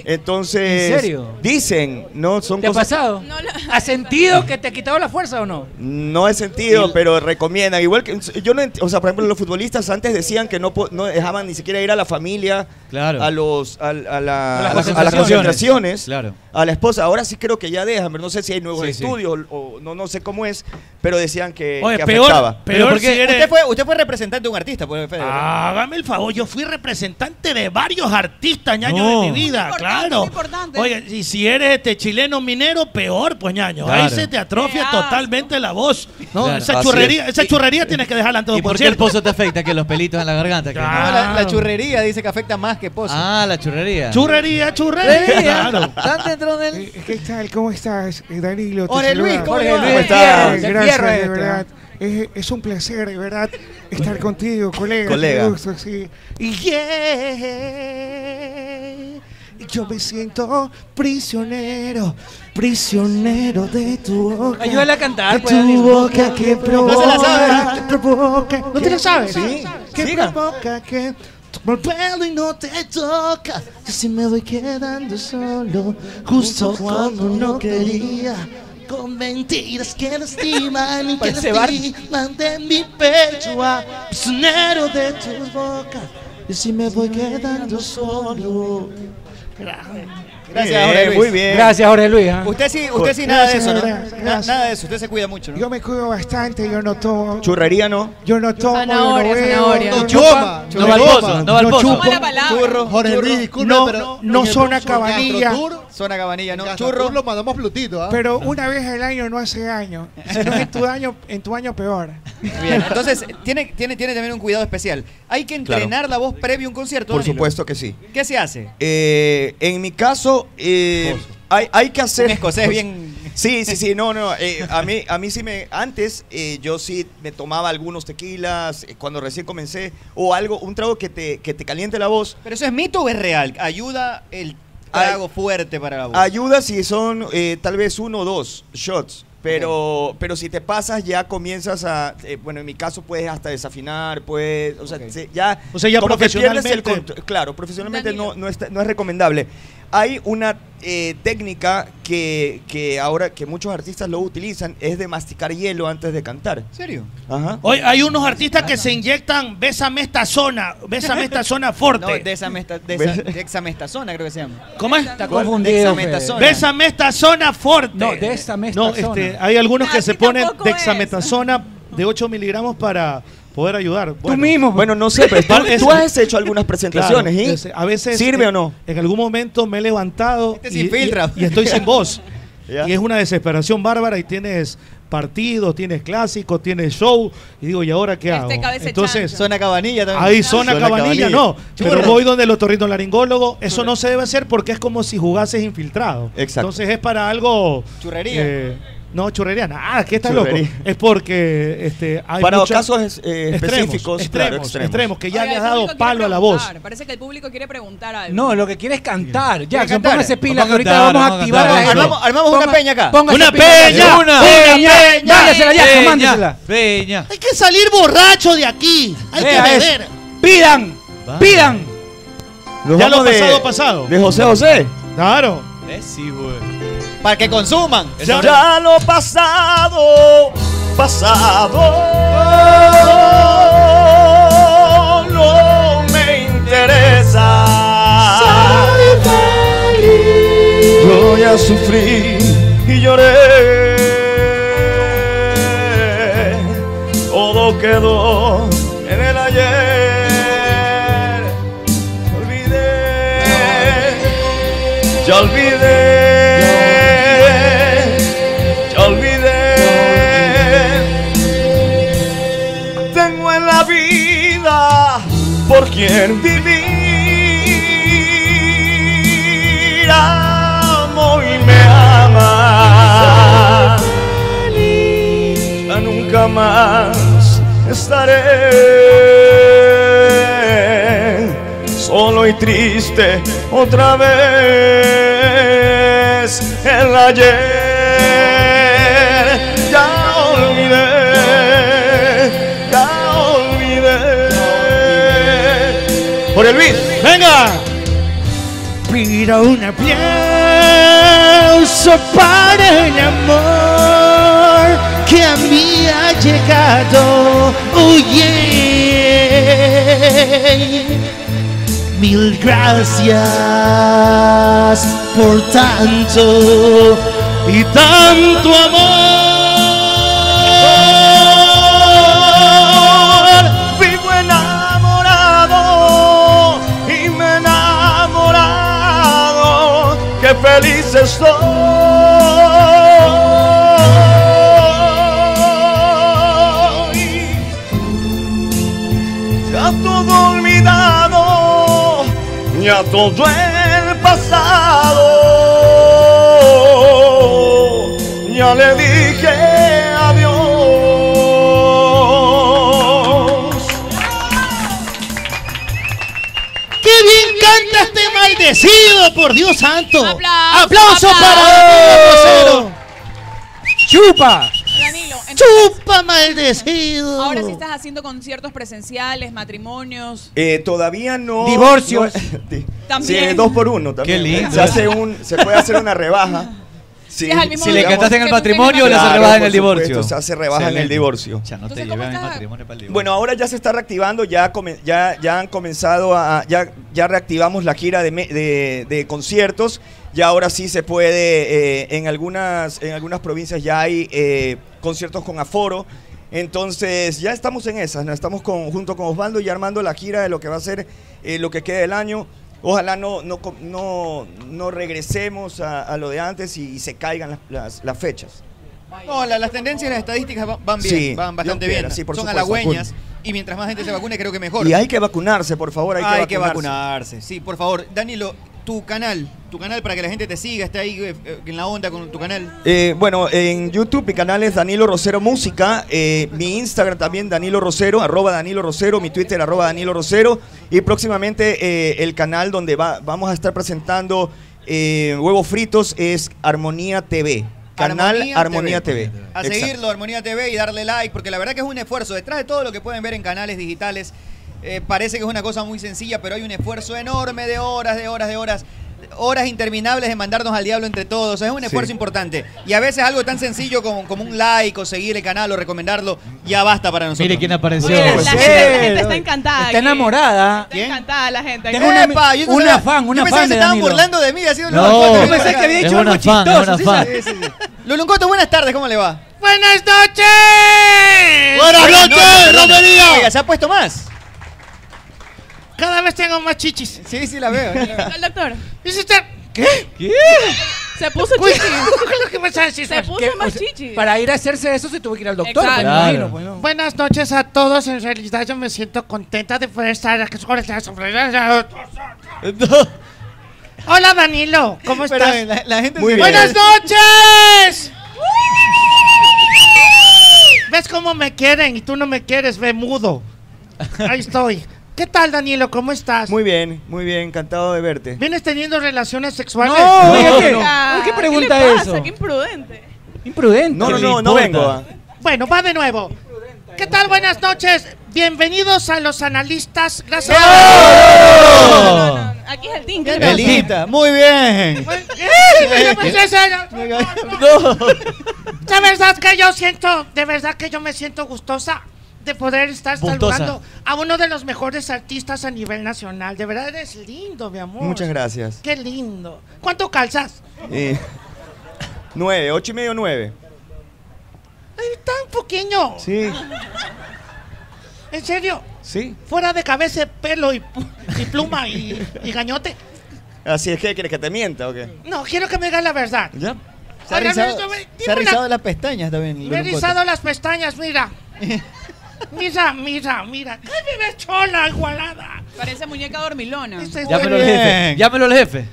S25: Entonces,
S10: ¿En serio?
S25: dicen, no son
S10: ¿Te ha
S25: cosas-
S10: pasado?
S12: No
S10: ¿Has sentido que te ha quitado la fuerza o no?
S25: No he sentido, pero recomiendan. Igual que yo no, ent- o sea, por ejemplo, los futbolistas antes decían que no, po- no dejaban ni siquiera ir a la familia,
S11: Claro.
S25: a los a, a la-
S10: A las
S25: a a
S10: concentraciones.
S25: concentraciones,
S11: Claro.
S25: a la esposa. Ahora sí creo que ya dejan, pero no sé si hay nuevos
S11: Sí, sí.
S25: estudios o no no sé cómo es, pero decían que,
S5: Oye,
S25: que
S5: peor,
S25: afectaba.
S5: peor
S11: ¿por
S5: si
S11: qué?
S5: eres...
S9: Usted fue, usted fue representante de un artista, pues.
S5: Hágame el favor, yo fui representante de varios artistas, ñaño,
S11: No.
S5: de mi vida, claro.
S12: muy importante.
S5: Oye, y si eres este chileno minero, peor, pues ñaño. Ahí
S11: Claro.
S5: se te atrofia
S12: Qué asco.
S5: totalmente la voz. ¿no?
S11: Claro.
S5: Esa churrería,
S25: es.
S5: esa churrería tienes que dejarla antes de
S11: ¿Y
S5: un
S11: por qué el pozo te afecta? Que los pelitos en la garganta. que no.
S5: Claro.
S9: la, la churrería dice que afecta más que pozo.
S11: Ah, la churrería.
S5: Churrería, churrería. Claro.
S11: Están dentro del...
S6: Eh, ¿Qué tal? ¿Cómo estás, eh, Danilo?
S9: Jorge Luis. ¿cómo
S10: Jorge? Luis,
S25: ¿Cómo estás?
S6: Gracias, de verdad. Es, es un placer, de verdad, estar contigo, colega.
S25: Colega.
S6: Gusto, sí. Y yeah, yo me siento prisionero, prisionero de tu boca.
S10: Ayúdale a cantar,
S6: De
S10: pues,
S6: tu boca que provoca.
S9: se la sabe.
S6: que provoca. ¿No te la sabes?
S25: Sí,
S6: Que
S25: siga.
S6: provoca que el pelo y no te toca. Yo sí me voy quedando solo, justo cuando no quería. Con mentiras que lastiman y que
S10: Parece Bart.
S6: lastiman de mi pecho a prisionero de tus bocas. Yo sí me voy quedando solo.
S9: 对。
S25: Gracias,
S9: Jorge Luis.
S25: muy bien.
S10: Gracias, Jorge Luis. ¿ah?
S9: Usted sí, usted sí nada de eso, ¿no?
S1: gracias,
S9: Na-
S1: gracias.
S9: Nada de eso, usted se cuida mucho, ¿no?
S1: Yo me cuido bastante, yo no tomo.
S25: Churrería no.
S1: Yo no tomo,
S12: Zanahoria,
S1: yo no
S12: zanahoria.
S13: No
S1: no
S13: chupa,
S11: No va al pozo, no va al pozo.
S1: chupo.
S12: Mala palabra.
S9: Churro,
S13: Jorge. Luis, disculpe,
S1: No,
S13: pero
S1: no, no zona cabanilla.
S9: Zona cabanilla, ¿no? Churro.
S13: Lo mandamos Plutito, ¿ah?
S1: Pero una vez al año no hace año. Si no en tu año, en tu año peor.
S9: Bien, entonces tiene, tiene, tiene también un cuidado especial. Hay que
S25: Claro.
S9: entrenar la voz previo a un concierto.
S25: Por
S9: Danilo.
S25: supuesto que sí.
S9: ¿Qué se hace?
S25: Eh, en mi caso, eh, hay, hay que hacer.
S9: Un escocés bien-
S25: Sí, sí, sí, no, no. eh, a, mí, a mí sí me. Antes, eh, yo sí me tomaba algunos tequilas eh, cuando recién comencé, o algo, un trago que te, que te caliente la voz.
S9: ¿Pero eso es mito o es real? ¿Ayuda el trago fuerte para la voz?
S25: Ayuda si son eh, tal vez uno o dos shots. Pero, pero si te pasas ya comienzas a, eh, bueno, en mi caso puedes hasta desafinar, puedes, o sea, se- ya,
S1: O sea, ya
S25: como que pierdes el claro, profesionalmente
S12: Danilo.
S25: no, no, está- no es recomendable. Hay una eh, técnica que, que ahora que muchos artistas lo utilizan, es de masticar hielo antes de cantar.
S9: ¿En serio?
S25: Ajá.
S5: Hoy hay unos artistas que se inyectan Bésame esta zona, Bésame esta zona fuerte.
S9: No, desamesta- desa- dexamestasona creo que se llama.
S5: ¿Cómo es?
S10: Está confundido.
S5: Bésame esta zona fuerte.
S10: No, de esta mesta
S1: No, este, hay algunos que se ponen
S12: es.
S1: dexametasona de 8 miligramos para poder ayudar.
S10: Tú mismo.
S25: Bueno, no sé, pero tú, has hecho algunas presentaciones,
S1: Claro,
S25: ¿y?
S1: es- a veces
S25: ¿Sirve
S1: eh,
S25: o no?
S1: En algún momento me he levantado
S9: Este
S1: y, y- y estoy sin voz. Y es una desesperación bárbara y tienes partidos, tienes clásicos, tienes show y digo, ¿y ahora qué
S12: Este
S1: hago? Entonces,
S12: chancho.
S9: Zona cabanilla también.
S1: Ahí zona,
S25: Zona
S1: cabanilla,
S25: cabanilla.
S1: no. Pero voy donde el otorrinolaringólogo. Eso no se debe hacer porque es como si jugases infiltrado.
S25: Exacto.
S1: Entonces es para algo.
S9: Churrería.
S1: eh, no, churrería, nada, que estás loco. Es porque este, hay
S25: Para casos eh,
S1: extremos,
S25: específicos,
S1: extremos,
S25: claro, extremos.
S1: extremos, que ya
S12: Oiga,
S1: le has dado palo a la voz.
S12: Parece que el público quiere preguntar algo.
S10: No, lo que quiere es cantar. Jackson,
S9: cantar?
S10: póngase pila, que
S11: a
S10: ahorita vamos a
S11: vamos a
S10: activar a.
S9: Armamos- una peña acá.
S10: póngase
S5: ¡Una peña!
S11: ¡Una
S10: Peña!
S11: peña!
S10: Mándesela, Jackson,
S11: Peña,
S10: mándesela.
S11: Peña.
S5: Hay que salir borracho de aquí. Hay
S10: Vea
S5: que beber.
S10: Pidan, pidan.
S1: Ya lo
S25: vamos de-
S1: pasado, pasado.
S25: De José José.
S1: Claro.
S11: Eh, sí, güey.
S9: Para que consuman.
S25: Ya, lo pasado, pasado. No me interesa. Yo ya sufrí y lloré. Todo quedó en el ayer. Olvidé. Ya olvidé. Por quien vivir. Amo y me ama. Ya nunca más estaré solo y triste otra vez el ayer por el Luis
S1: ¡Venga! Pido un aplauso para el amor que a mí ha llegado. Oh. Mil gracias por tanto y tanto amor.
S25: Feliz estoy ya todo olvidado ya todo el pasado. Ya le dije adiós.
S5: ¡Qué bien canta este maldecido, por Dios santo!
S12: Aplauso,
S5: ¡Aplauso
S12: aplauso.
S5: para Danilo!
S10: ¡Chupa!
S12: Danilo, entonces,
S5: ¡Chupa, maldecido!
S12: ahora sí estás haciendo conciertos presenciales, matrimonios.
S25: Eh, todavía no.
S10: Divorcio.
S25: no- sí,
S12: También.
S25: Sí, dos por uno también.
S11: Qué lindo.
S25: Se, hace un, se puede hacer una rebaja. Sí,
S12: es al mismo
S11: Si le cantaste en el matrimonio, le hace
S25: Claro,
S11: rebaja en el divorcio.
S25: supuesto, se hace rebaja en el divorcio.
S11: Ya no te
S12: Entonces,
S11: llevé
S12: ¿cómo
S11: a mi
S12: está?
S11: matrimonio para el divorcio.
S25: Bueno, ahora ya se está reactivando, ya, come- ya, ya han comenzado a, ya, ya reactivamos la gira de, de- conciertos, ya ahora sí se puede, eh, en, algunas, en algunas provincias ya hay eh, conciertos con aforo, entonces ya estamos en esas, ¿no? estamos junto con Osvaldo y armando la gira de lo que va a ser eh, lo que queda del año. Ojalá no, no, no, no regresemos a, lo de antes y, se caigan las- las fechas.
S9: No, la- las tendencias y las estadísticas va- van bien,
S25: Sí,
S9: van bastante bien.
S25: sí, por
S9: Son
S25: supuesto.
S9: halagüeñas y mientras más gente se vacune, creo que mejor.
S25: Y hay que vacunarse, por favor, hay,
S9: Hay
S25: que
S9: que
S25: vacunarse.
S9: vacunarse. Sí, por favor. Danilo, tu canal, tu canal para que la gente te siga, esté ahí eh, eh, en la onda con tu canal.
S25: Eh, bueno, en YouTube mi canal es Danilo Rosero Música, eh, mi Instagram también Danilo Rosero, arroba Danilo Rosero, mi Twitter arroba Danilo Rosero y próximamente eh, el canal donde va, vamos a estar presentando huevos fritos es Armonía TV. Canal Armonía, TV.
S9: A
S25: Exacto.
S9: seguirlo, Armonía TV, y darle like, porque la verdad que es un esfuerzo. Detrás de todo lo que pueden ver en canales digitales, eh, parece que es una cosa muy sencilla, pero hay un esfuerzo enorme de horas, de horas, de horas. Horas interminables de mandarnos al diablo entre todos. Es un esfuerzo
S25: Sí.
S9: importante. Y a veces algo tan sencillo como, como un like o seguir el canal o recomendarlo, ya basta para nosotros.
S11: Mire quién apareció. Pues
S12: la,
S11: sí.
S12: gente, la gente está encantada.
S10: Está
S12: aquí.
S10: enamorada.
S12: Está encantada la gente.
S10: Tengo una-
S9: Epa, yo no
S10: una
S9: sabía-
S10: fan, una
S9: yo pensaba
S10: fan
S9: que se estaban burlando de mí haciendo
S11: No,
S9: Yo
S10: pensé que había dicho algo
S11: fan, es
S10: chistoso,
S11: una
S10: ¿sí
S11: fan.
S10: sabes?
S9: Luluncoto, buenas tardes, ¿cómo le va?
S1: ¡Buenas noches!
S13: ¡Buenas noches. Romería!
S9: Oiga, ¿se ha puesto más?
S1: Cada vez tengo más chichis.
S9: Sí, sí, la veo.
S12: El doctor.
S1: ¿Dice usted? ¿Qué?
S11: ¿Qué?
S12: Se puso
S1: Uy,
S12: chichi.
S1: lo que decir?
S12: Se puso
S10: Que,
S12: más
S10: o sea,
S12: chichi.
S10: Para ir a hacerse eso se tuvo que ir al doctor,
S12: Exacto.
S10: pues, me
S11: Claro.
S10: pues.
S1: Buenas noches a todos. En realidad yo me siento contenta de poder estar aquí. Hola Danilo, ¿cómo
S9: Pero
S1: estás?
S9: la, la gente
S25: Muy bien.
S1: ¡Buenas noches! ¿Ves cómo me quieren y tú no me quieres? Ve mudo. Ahí estoy. ¿Qué tal Danilo? ¿Cómo estás?
S25: Muy bien, muy bien, encantado de verte.
S1: ¿Vienes teniendo relaciones sexuales?
S10: No, oiga, ¿qué?
S12: Ah,
S10: ¿Qué pregunta
S12: le
S10: es
S12: pasa?
S10: eso?
S12: Qué imprudente.
S10: Imprudente.
S25: No, no,
S11: ¿Qué
S25: no, no vengo. ah.
S1: Bueno, va de nuevo. ¿Qué tal? Buenas noches. Bienvenidos a los analistas. Gracias.
S11: ¡Oh!
S12: Aquí es el.
S9: ¡Qué
S12: ¿qué pasa?
S9: delita! Muy bien.
S11: No.
S1: Verdad que yo siento, de verdad que yo me siento gustosa de poder estar
S11: Gustosa.
S1: saludando a uno de los mejores artistas a nivel nacional. De verdad eres lindo, mi amor.
S25: Muchas gracias.
S1: Qué lindo. ¿Cuánto calzas?
S25: Eh, nueve, ocho y medio, nueve.
S1: Ay, tan pequeño.
S25: Sí,
S1: En serio.
S25: sí.
S1: Fuera de cabeza, pelo y, pluma y, y gañote.
S25: Así es que quieres que te mienta o qué.
S1: No, quiero que me digas la verdad.
S25: ¿Ya?
S9: Se ha rizado, se ha rizado las pestañas también.
S1: Me he rizado las pestañas, mira. Mira, mira, mira. ¡Qué me ves chola, igualada!
S12: Parece muñeca dormilona.
S1: Este-
S11: Llámelo al
S9: Muy
S11: jefe.
S9: bien.
S11: Llámelo al jefe.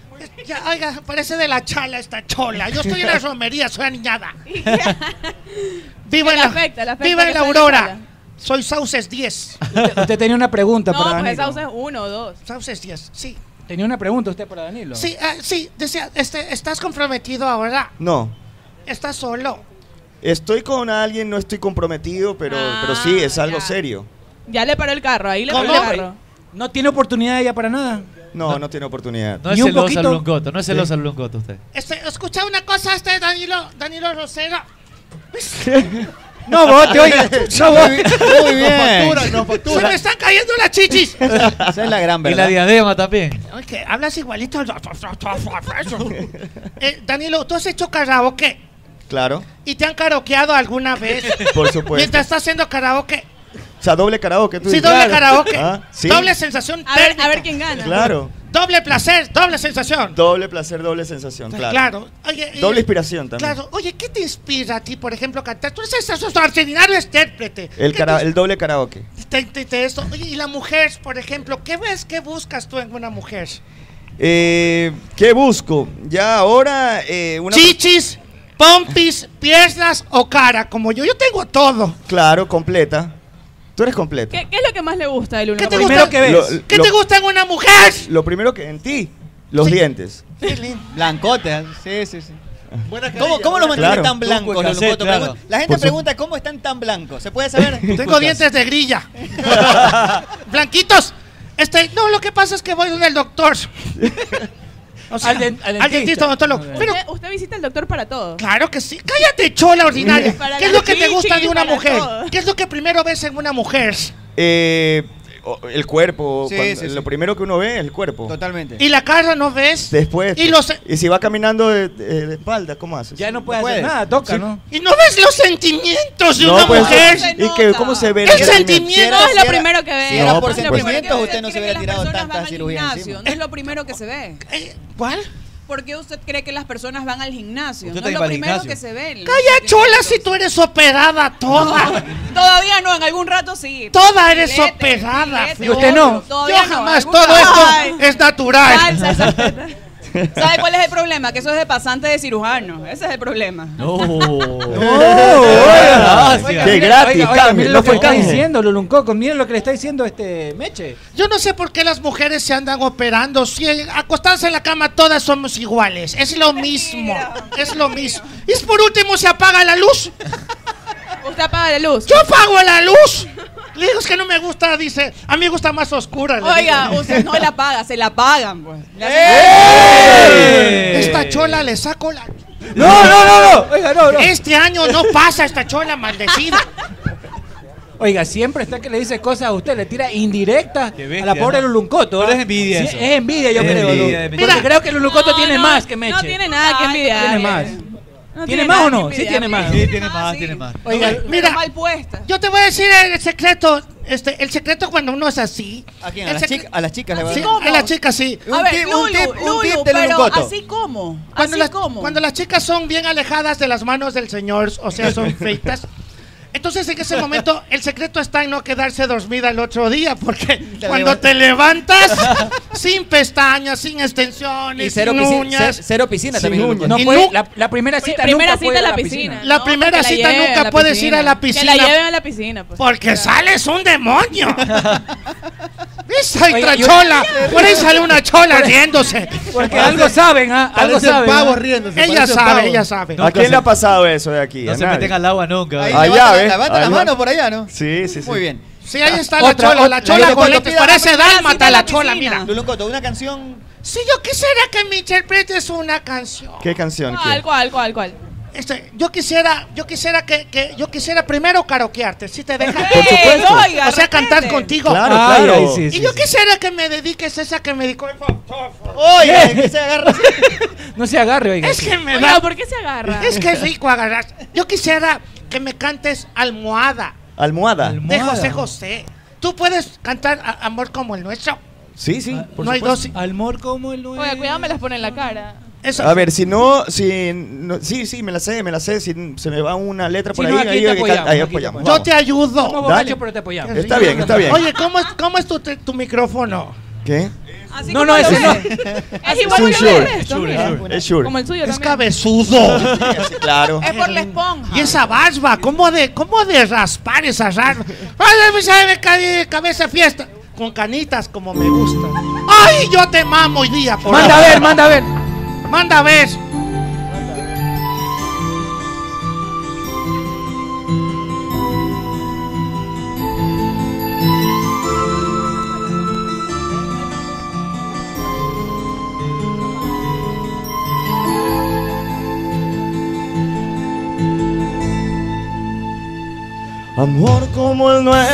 S1: Ya, oiga, parece de la chala esta chola. Yo estoy en la romería, soy aniñada. Viva en la,
S12: afecta, le afecta
S1: viva
S12: que
S1: en la Aurora. Soy Sauces 10.
S10: Usted, usted tenía una pregunta
S12: No,
S10: para
S12: pues
S10: Danilo.
S12: esa usa es uno o dos.
S1: Sauces 10, sí.
S10: Tenía una pregunta usted para Danilo.
S1: Sí, ah, sí, decía, este, ¿estás comprometido ahora?
S25: No.
S1: ¿Estás solo?
S25: Estoy con alguien, no estoy comprometido, pero,
S12: Ah,
S25: pero sí, es algo
S12: ya.
S25: serio.
S12: Ya le paró el carro, ahí le paró
S1: ¿Cómo?
S12: el carro.
S10: ¿No tiene oportunidad ella para nada?
S25: No, no, tiene oportunidad.
S11: No es
S10: Ni un
S11: celosa
S10: poquito.
S11: Luncoto, no es celosa Luncoto usted.
S1: Este, escucha una cosa, este Danilo, Danilo Rosero.
S10: No vote, oiga. No vote.
S9: Muy bien.
S13: Factura, no
S1: Se
S13: factura.
S1: me están cayendo las chichis.
S9: Esa es la gran
S11: Y la
S9: verdad.
S11: diadema también.
S1: Ay, que hablas igualito. Eh, Danilo, ¿tú has hecho karaoke?
S25: Claro,
S1: ¿Y te han karaokeado alguna vez?
S25: por supuesto.
S1: Mientras estás haciendo karaoke.
S25: O sea, doble karaoke, tú
S1: Sí,
S25: dices.
S1: doble karaoke.
S25: Ah, sí.
S1: Doble sensación
S12: A ver, a ver quién gana.
S25: Claro.
S1: Doble placer, doble sensación.
S25: Doble placer, doble sensación, claro.
S1: Claro. Oye, y-
S25: Doble inspiración también.
S1: Claro. Oye, ¿qué te inspira a ti, por ejemplo, cantar? Tú eres ese extraordinario intérprete.
S25: El,
S1: ¿Qué
S25: cara- el doble karaoke.
S1: te- te- te- esto? Oye, y la mujer, por ejemplo, ¿qué ves, qué buscas tú en una mujer?
S25: Eh, ¿Qué busco? Ya ahora eh, una...
S1: Chichis, pompis, piernas o cara, como yo. Yo tengo todo.
S25: Claro, completa. Tú eres completa.
S12: ¿Qué, qué es lo que más le gusta de Luna?
S1: ¿Qué te
S10: primero
S1: gusta?
S10: que ves.
S25: Lo-
S1: ¿Qué
S25: lo-
S1: te gusta en una mujer?
S25: Lo primero que en ti, los
S1: Sí.
S25: dientes.
S9: Blancote, sí, sí, sí.
S13: Buena
S9: ¿Cómo, cómo los
S13: buena-
S9: mantiene
S25: Claro.
S9: tan blancos,
S11: cassette, claro.
S9: La gente pregunta cómo están tan blancos. ¿Se puede saber?
S1: Tengo dientes de grilla. Blanquitos. Este, no, lo que pasa es que voy del doctor.
S10: O sea, al, den- al
S1: Al dentista, odontólogo. Pero
S12: usted, usted visita al doctor para todo.
S1: Claro que sí. Cállate, chola ordinaria. ¿Qué es lo que te gusta de una mujer?
S12: todo.
S1: ¿Qué es lo que primero ves en una mujer?
S25: Eh, el cuerpo,
S1: Sí,
S25: cuando-
S1: sí, sí.
S25: lo primero que uno ve es el cuerpo.
S9: Totalmente.
S1: ¿Y la cara no ves?
S25: Después.
S1: Y los-
S25: y si va caminando de, de- de espalda, ¿cómo haces?
S10: Ya no puede hacer nada, toca,
S25: Sí.
S10: ¿no?
S1: ¿Y no ves los sentimientos de
S25: No,
S1: una
S25: pues,
S1: mujer?
S25: ¿Y que, cómo se ve
S1: El sentimiento
S12: No es lo primero que ve.
S9: Si era
S25: No,
S9: por
S25: pues,
S9: sentimientos, usted no se hubiera tirado
S12: personas van
S9: tanta
S12: al
S9: cirugía
S12: gimnasio,
S9: encima.
S12: No es lo primero que se ve.
S1: ¿Cuál?
S12: ¿Por qué usted cree que las personas van al gimnasio?
S1: Usted
S12: No es lo primero
S1: gimnasio.
S12: que se ve.
S1: Calla, chola, si tú eres operada toda.
S12: Todavía no, en algún rato sí.
S1: Toda eres
S12: Filete,
S1: operada.
S12: filete,
S1: Y usted no. Yo jamás, todo
S12: rato.
S1: esto
S12: Ay.
S1: es natural.
S12: Falsa, ¿Sabe cuál es el problema? Que eso es de pasante de cirujano. Ese es el problema.
S10: No.
S25: Oiga, Qué gratis,
S10: miren
S25: no
S10: lo que está diciendo Luluncoco, miren lo que le está diciendo este Meche.
S1: Yo no sé por qué las mujeres se andan operando. Si acostarse en la cama todas somos iguales. Es lo mismo. Es lo mismo. Y es por último se apaga la luz.
S12: Usted apaga la luz.
S1: Yo apago la luz. Le digo es que no me gusta, dice. A mí me gusta más oscura. le
S12: Oiga,
S1: digo.
S12: usted no la paga, se la pagan. Pues. Hacen-
S1: ¡Eh! Esta chola le saco la.
S10: No, no, no, no. Oiga, no, no.
S1: Este año no pasa esta chola maldecida.
S10: Oiga, siempre está que le dice cosas a usted, le tira indirecta
S11: bestia,
S10: a la pobre
S11: ¿no?
S10: Luluncoto.
S11: Pero
S10: ¿ah?
S11: es envidia
S10: Sí,
S11: eso.
S10: Es envidia, yo
S11: Es
S10: creo.
S11: envidia, envidia.
S10: creo que Luluncoto tiene más que Meche.
S12: No tiene nada que envidiar.
S10: Tiene más.
S12: No
S10: ¿Tiene más o no? Sí tiene más.
S11: Sí, tiene más, tiene más.
S1: Oiga, mira,
S12: mal puesta.
S1: yo te voy a decir el secreto. Este, el secreto cuando uno es así.
S9: ¿A quién? ¿A las, chicas? a las chicas le va a
S1: Sí, a las chicas sí.
S12: A ver,
S9: tip, un
S12: Lulu,
S9: tip, un
S12: Lulu,
S9: tip de
S12: pero así como,
S1: Cuando
S12: así
S1: las,
S12: como.
S1: cuando las chicas son bien alejadas de las manos del Señor, o sea, son feitas. Entonces en ese momento el secreto está en no quedarse dormida el otro día, porque cuando
S9: levanta-
S1: te levantas sin pestañas, sin extensiones,
S9: Y cero
S1: sin
S9: piscina,
S1: uñas,
S9: cer- cero piscina
S1: sin
S9: también,
S1: uñas.
S10: No
S1: Y
S10: puede,
S1: nu-
S10: la, la primera cita
S12: primera
S10: nunca
S12: cita
S10: puede
S12: la piscina.
S1: La
S12: No,
S1: primera
S12: la
S1: cita nunca
S12: a la
S1: puedes
S12: piscina.
S1: ir a la
S12: Que
S1: piscina.
S12: la lleven a la piscina. Pues.
S1: Porque sales un demonio. Esa
S10: Oiga, yo-
S1: chola. Por ahí sale una chola riéndose.
S10: Porque algo saben, ¿ah? Algo saben.
S1: pavos
S10: ¿ah?
S1: riéndose, Ella sabe, ella sabe.
S25: ¿A quién le ha pasado eso de aquí?
S11: No
S25: A
S11: se
S25: nadie.
S11: meten al agua nunca.
S9: Ahí
S25: Allá,
S9: levanta,
S25: ¿ves?
S9: levanta las
S25: Allá.
S9: manos por allá, ¿no?
S25: Sí, sí, sí.
S9: Muy bien.
S1: Sí, ahí está la
S10: Otra,
S1: chola, la chola con lentes.
S9: la
S1: Parece dálmata la
S9: la
S1: chola, mira.
S9: Luluncoto, una canción.
S1: Si yo quisiera que me interpretes una canción.
S25: ¿Qué canción
S12: ¿Cuál, cuál, cuál, cuál?
S1: Este, yo quisiera, yo quisiera que, que- yo quisiera primero karaokearte, si te dejas.
S12: Por supuesto.
S1: o sea, cantar contigo.
S25: Claro,
S10: Ay,
S25: claro.
S10: ay, sí,
S1: y
S10: sí,
S1: yo
S10: sí.
S1: quisiera que me dediques esa que me dedicó.
S9: Oye, que se agarra.
S10: No se agarre, oiga.
S1: Es que me
S12: Oiga,
S1: da,
S12: ¿por qué se agarra?
S1: es que es rico agarrar. Yo quisiera que me cantes Almohada
S25: Almohada.
S1: de. José José. Tú puedes cantar Amor como el nuestro.
S25: Sí, sí. por
S1: no hay dos.
S10: Almor como el nuevo.
S12: Oiga, cuidado, me las pone en la cara.
S1: Eso.
S25: A ver, si no, si no- sí, sí, me la sé, me la sé. Si se me va una letra por
S10: Si
S25: ahí,
S10: no, aquí
S25: ahí,
S10: te
S25: ahí-
S10: apoyamos,
S25: ahí
S10: aquí te
S25: apoyamos.
S1: Yo te ayudo.
S10: Somos
S25: Dale.
S10: borrachos, pero te apoyamos.
S25: Está bien, está bien.
S1: Oye, ¿cómo es, cómo es tu, te- tu micrófono?
S25: ¿Qué?
S12: Así
S10: No,
S12: como
S10: no, ese no.
S12: Es
S25: Es
S12: igual que
S25: sure.
S12: esto,
S25: Sure, sure. Es sure.
S12: Como el suyo
S1: Es
S12: también.
S1: cabezudo.
S25: Sí, claro.
S12: Es por la esponja.
S1: Y esa barba, ¿cómo de, cómo de raspar esa barba? ¡Ay, me sabe cabe- cabeza fiesta! Con canitas como me gusta. ¡Ay, yo te mamo hoy día! Por
S10: Manda a ver, manda a ver.
S1: Manda a.
S25: Amor como el nuestro,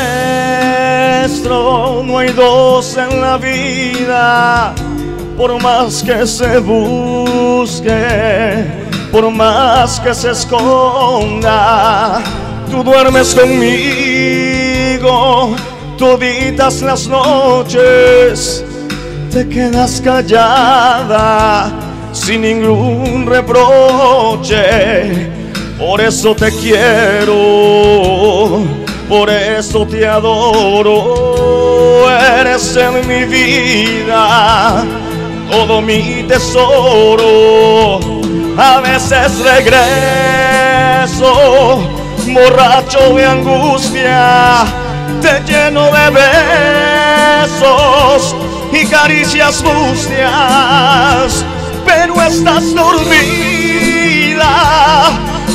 S25: no hay dos en la vida. Por más que se busque, por más que se esconda, tú duermes conmigo toditas las noches. Te quedas callada sin ningún reproche. Por eso te quiero, por eso te adoro. Eres en mi vida todo mi tesoro. A veces regreso, borracho de angustia, te lleno de besos y caricias mustias, pero estás dormida,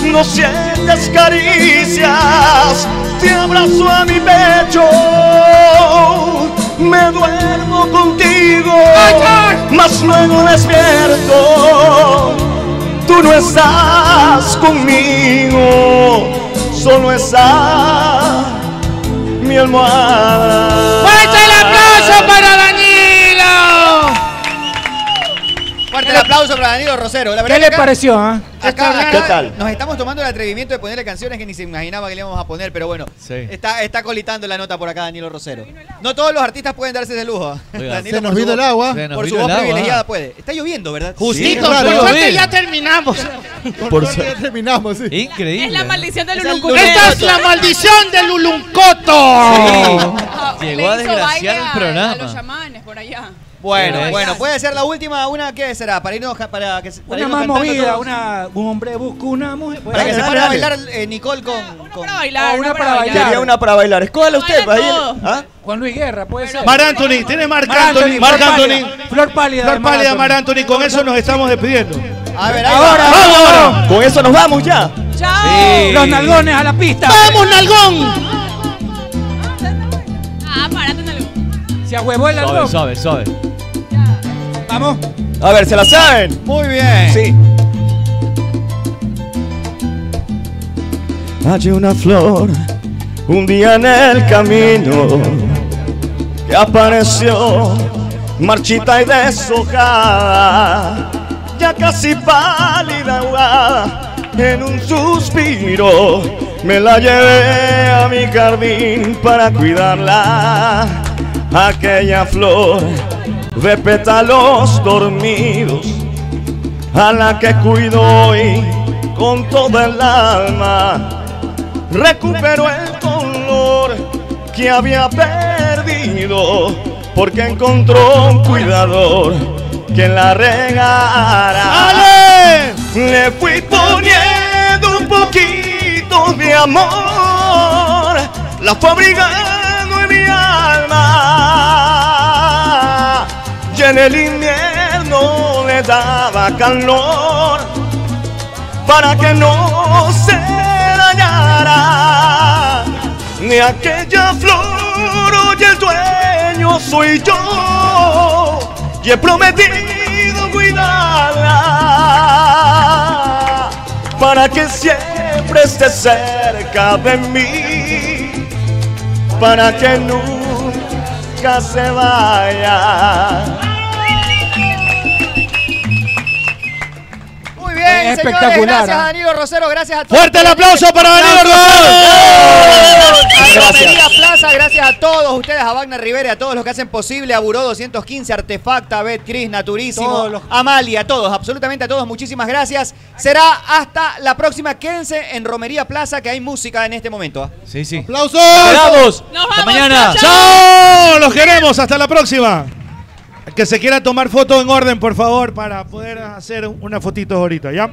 S25: no sientes caricias, te abrazo a mi pecho
S27: me duermo contigo, mas luego despierto. Tú no estás conmigo, solo está mi almohada.
S1: Fuerte el aplauso para Danilo
S9: Rosero. La
S10: ¿Qué le
S9: acá-
S10: pareció, ah?
S9: Acá, acá
S25: ¿Qué tal?
S9: Nos estamos tomando el atrevimiento de ponerle canciones que ni se imaginaba que le íbamos a poner, pero bueno, está, está colitando la nota por acá Danilo Rosero. No todos los artistas pueden darse ese lujo.
S13: Oiga, se nos vino el agua.
S9: Por su voz privilegiada puede. Está lloviendo, ¿verdad?
S1: Justito,
S13: claro,
S1: por suerte ya terminamos.
S13: Por suerte ya terminamos, sí.
S11: Increíble.
S12: Es la maldición del Uluncuné.
S1: Esta es la maldición del Uluncoto.
S11: Llegó a desgraciar el programa.
S12: A los chamanes por allá.
S9: Bueno, bueno, puede ser la última, una, ¿qué será? Para irnos, para que, se- para
S10: Una más movida,
S9: todos.
S10: una, un hombre busca una mujer.
S9: Para que se
S25: Dale,
S9: pare a
S25: dale.
S9: bailar eh, Nicole con... con-
S12: Para bailar.
S10: una para bailar.
S25: Quería una para bailar. Escógala usted. ¿Ah?
S10: Juan Luis Guerra, puede ser.
S1: Mar Anthony, tiene
S10: Mar
S1: Anthony.
S10: Flor
S1: Anthony.
S10: pálida, Flor pálida.
S1: Flor
S10: Mar
S1: pálida,
S10: Anthony.
S1: Mar Anthony. Con eso nos estamos despidiendo.
S9: A ver, ahí
S10: Ahora,
S9: va.
S1: ¡Vamos ahora!
S25: Con eso nos vamos ya.
S12: Chao.
S10: Los nalgones a la pista.
S1: ¡Vamos, Nalgón!
S12: Ah, parate en algo.
S10: Se ahuevó el
S11: Suave,
S10: nalgón.
S11: suave, suave.
S10: Vamos.
S25: A ver, ¿se la saben?
S9: Muy bien.
S25: Sí. Hay una flor un día en el camino que apareció marchita y deshojada, ya casi pálida ahogada en un suspiro. Me la llevé a mi jardín para cuidarla, aquella flor de pétalos dormidos a la que cuido hoy con toda el alma. Recuperó el color que había perdido porque encontró un cuidador que la regara.
S1: ¡Ale!
S25: Le fui poniendo un poquito de amor, la fue abrigando en mi alma. Y en el invierno le daba calor para que no se dañara. Ni aquella flor, hoy el dueño soy yo. Y he prometido cuidarla para que siempre esté cerca de mí, para que nunca se vaya.
S9: Muy bien, señores.
S10: Espectacular,
S9: Gracias
S10: ¿ah?
S9: a Danilo Rosero, gracias a todos.
S1: ¡Fuerte el aplauso para Danilo Rosero!
S9: A Romería Plaza, gracias a todos ustedes, a Wagner Rivera, a todos los que hacen posible, a Buró 215, Artefacta, Bet, Cris, Naturísimo,
S10: los-
S9: Amalia, a todos, absolutamente a todos, muchísimas gracias. Será hasta la próxima, quédense en Romería Plaza, que hay música en este momento. ¿ah?
S11: Sí, sí.
S13: ¡Aplausos!
S12: Nos
S11: ¡Hasta
S12: vamos,
S11: mañana!
S12: chao.
S1: ¡Los queremos! ¡Hasta la próxima! Que se quiera tomar foto en orden, por favor, para poder hacer una fotito ahorita, ¿ya?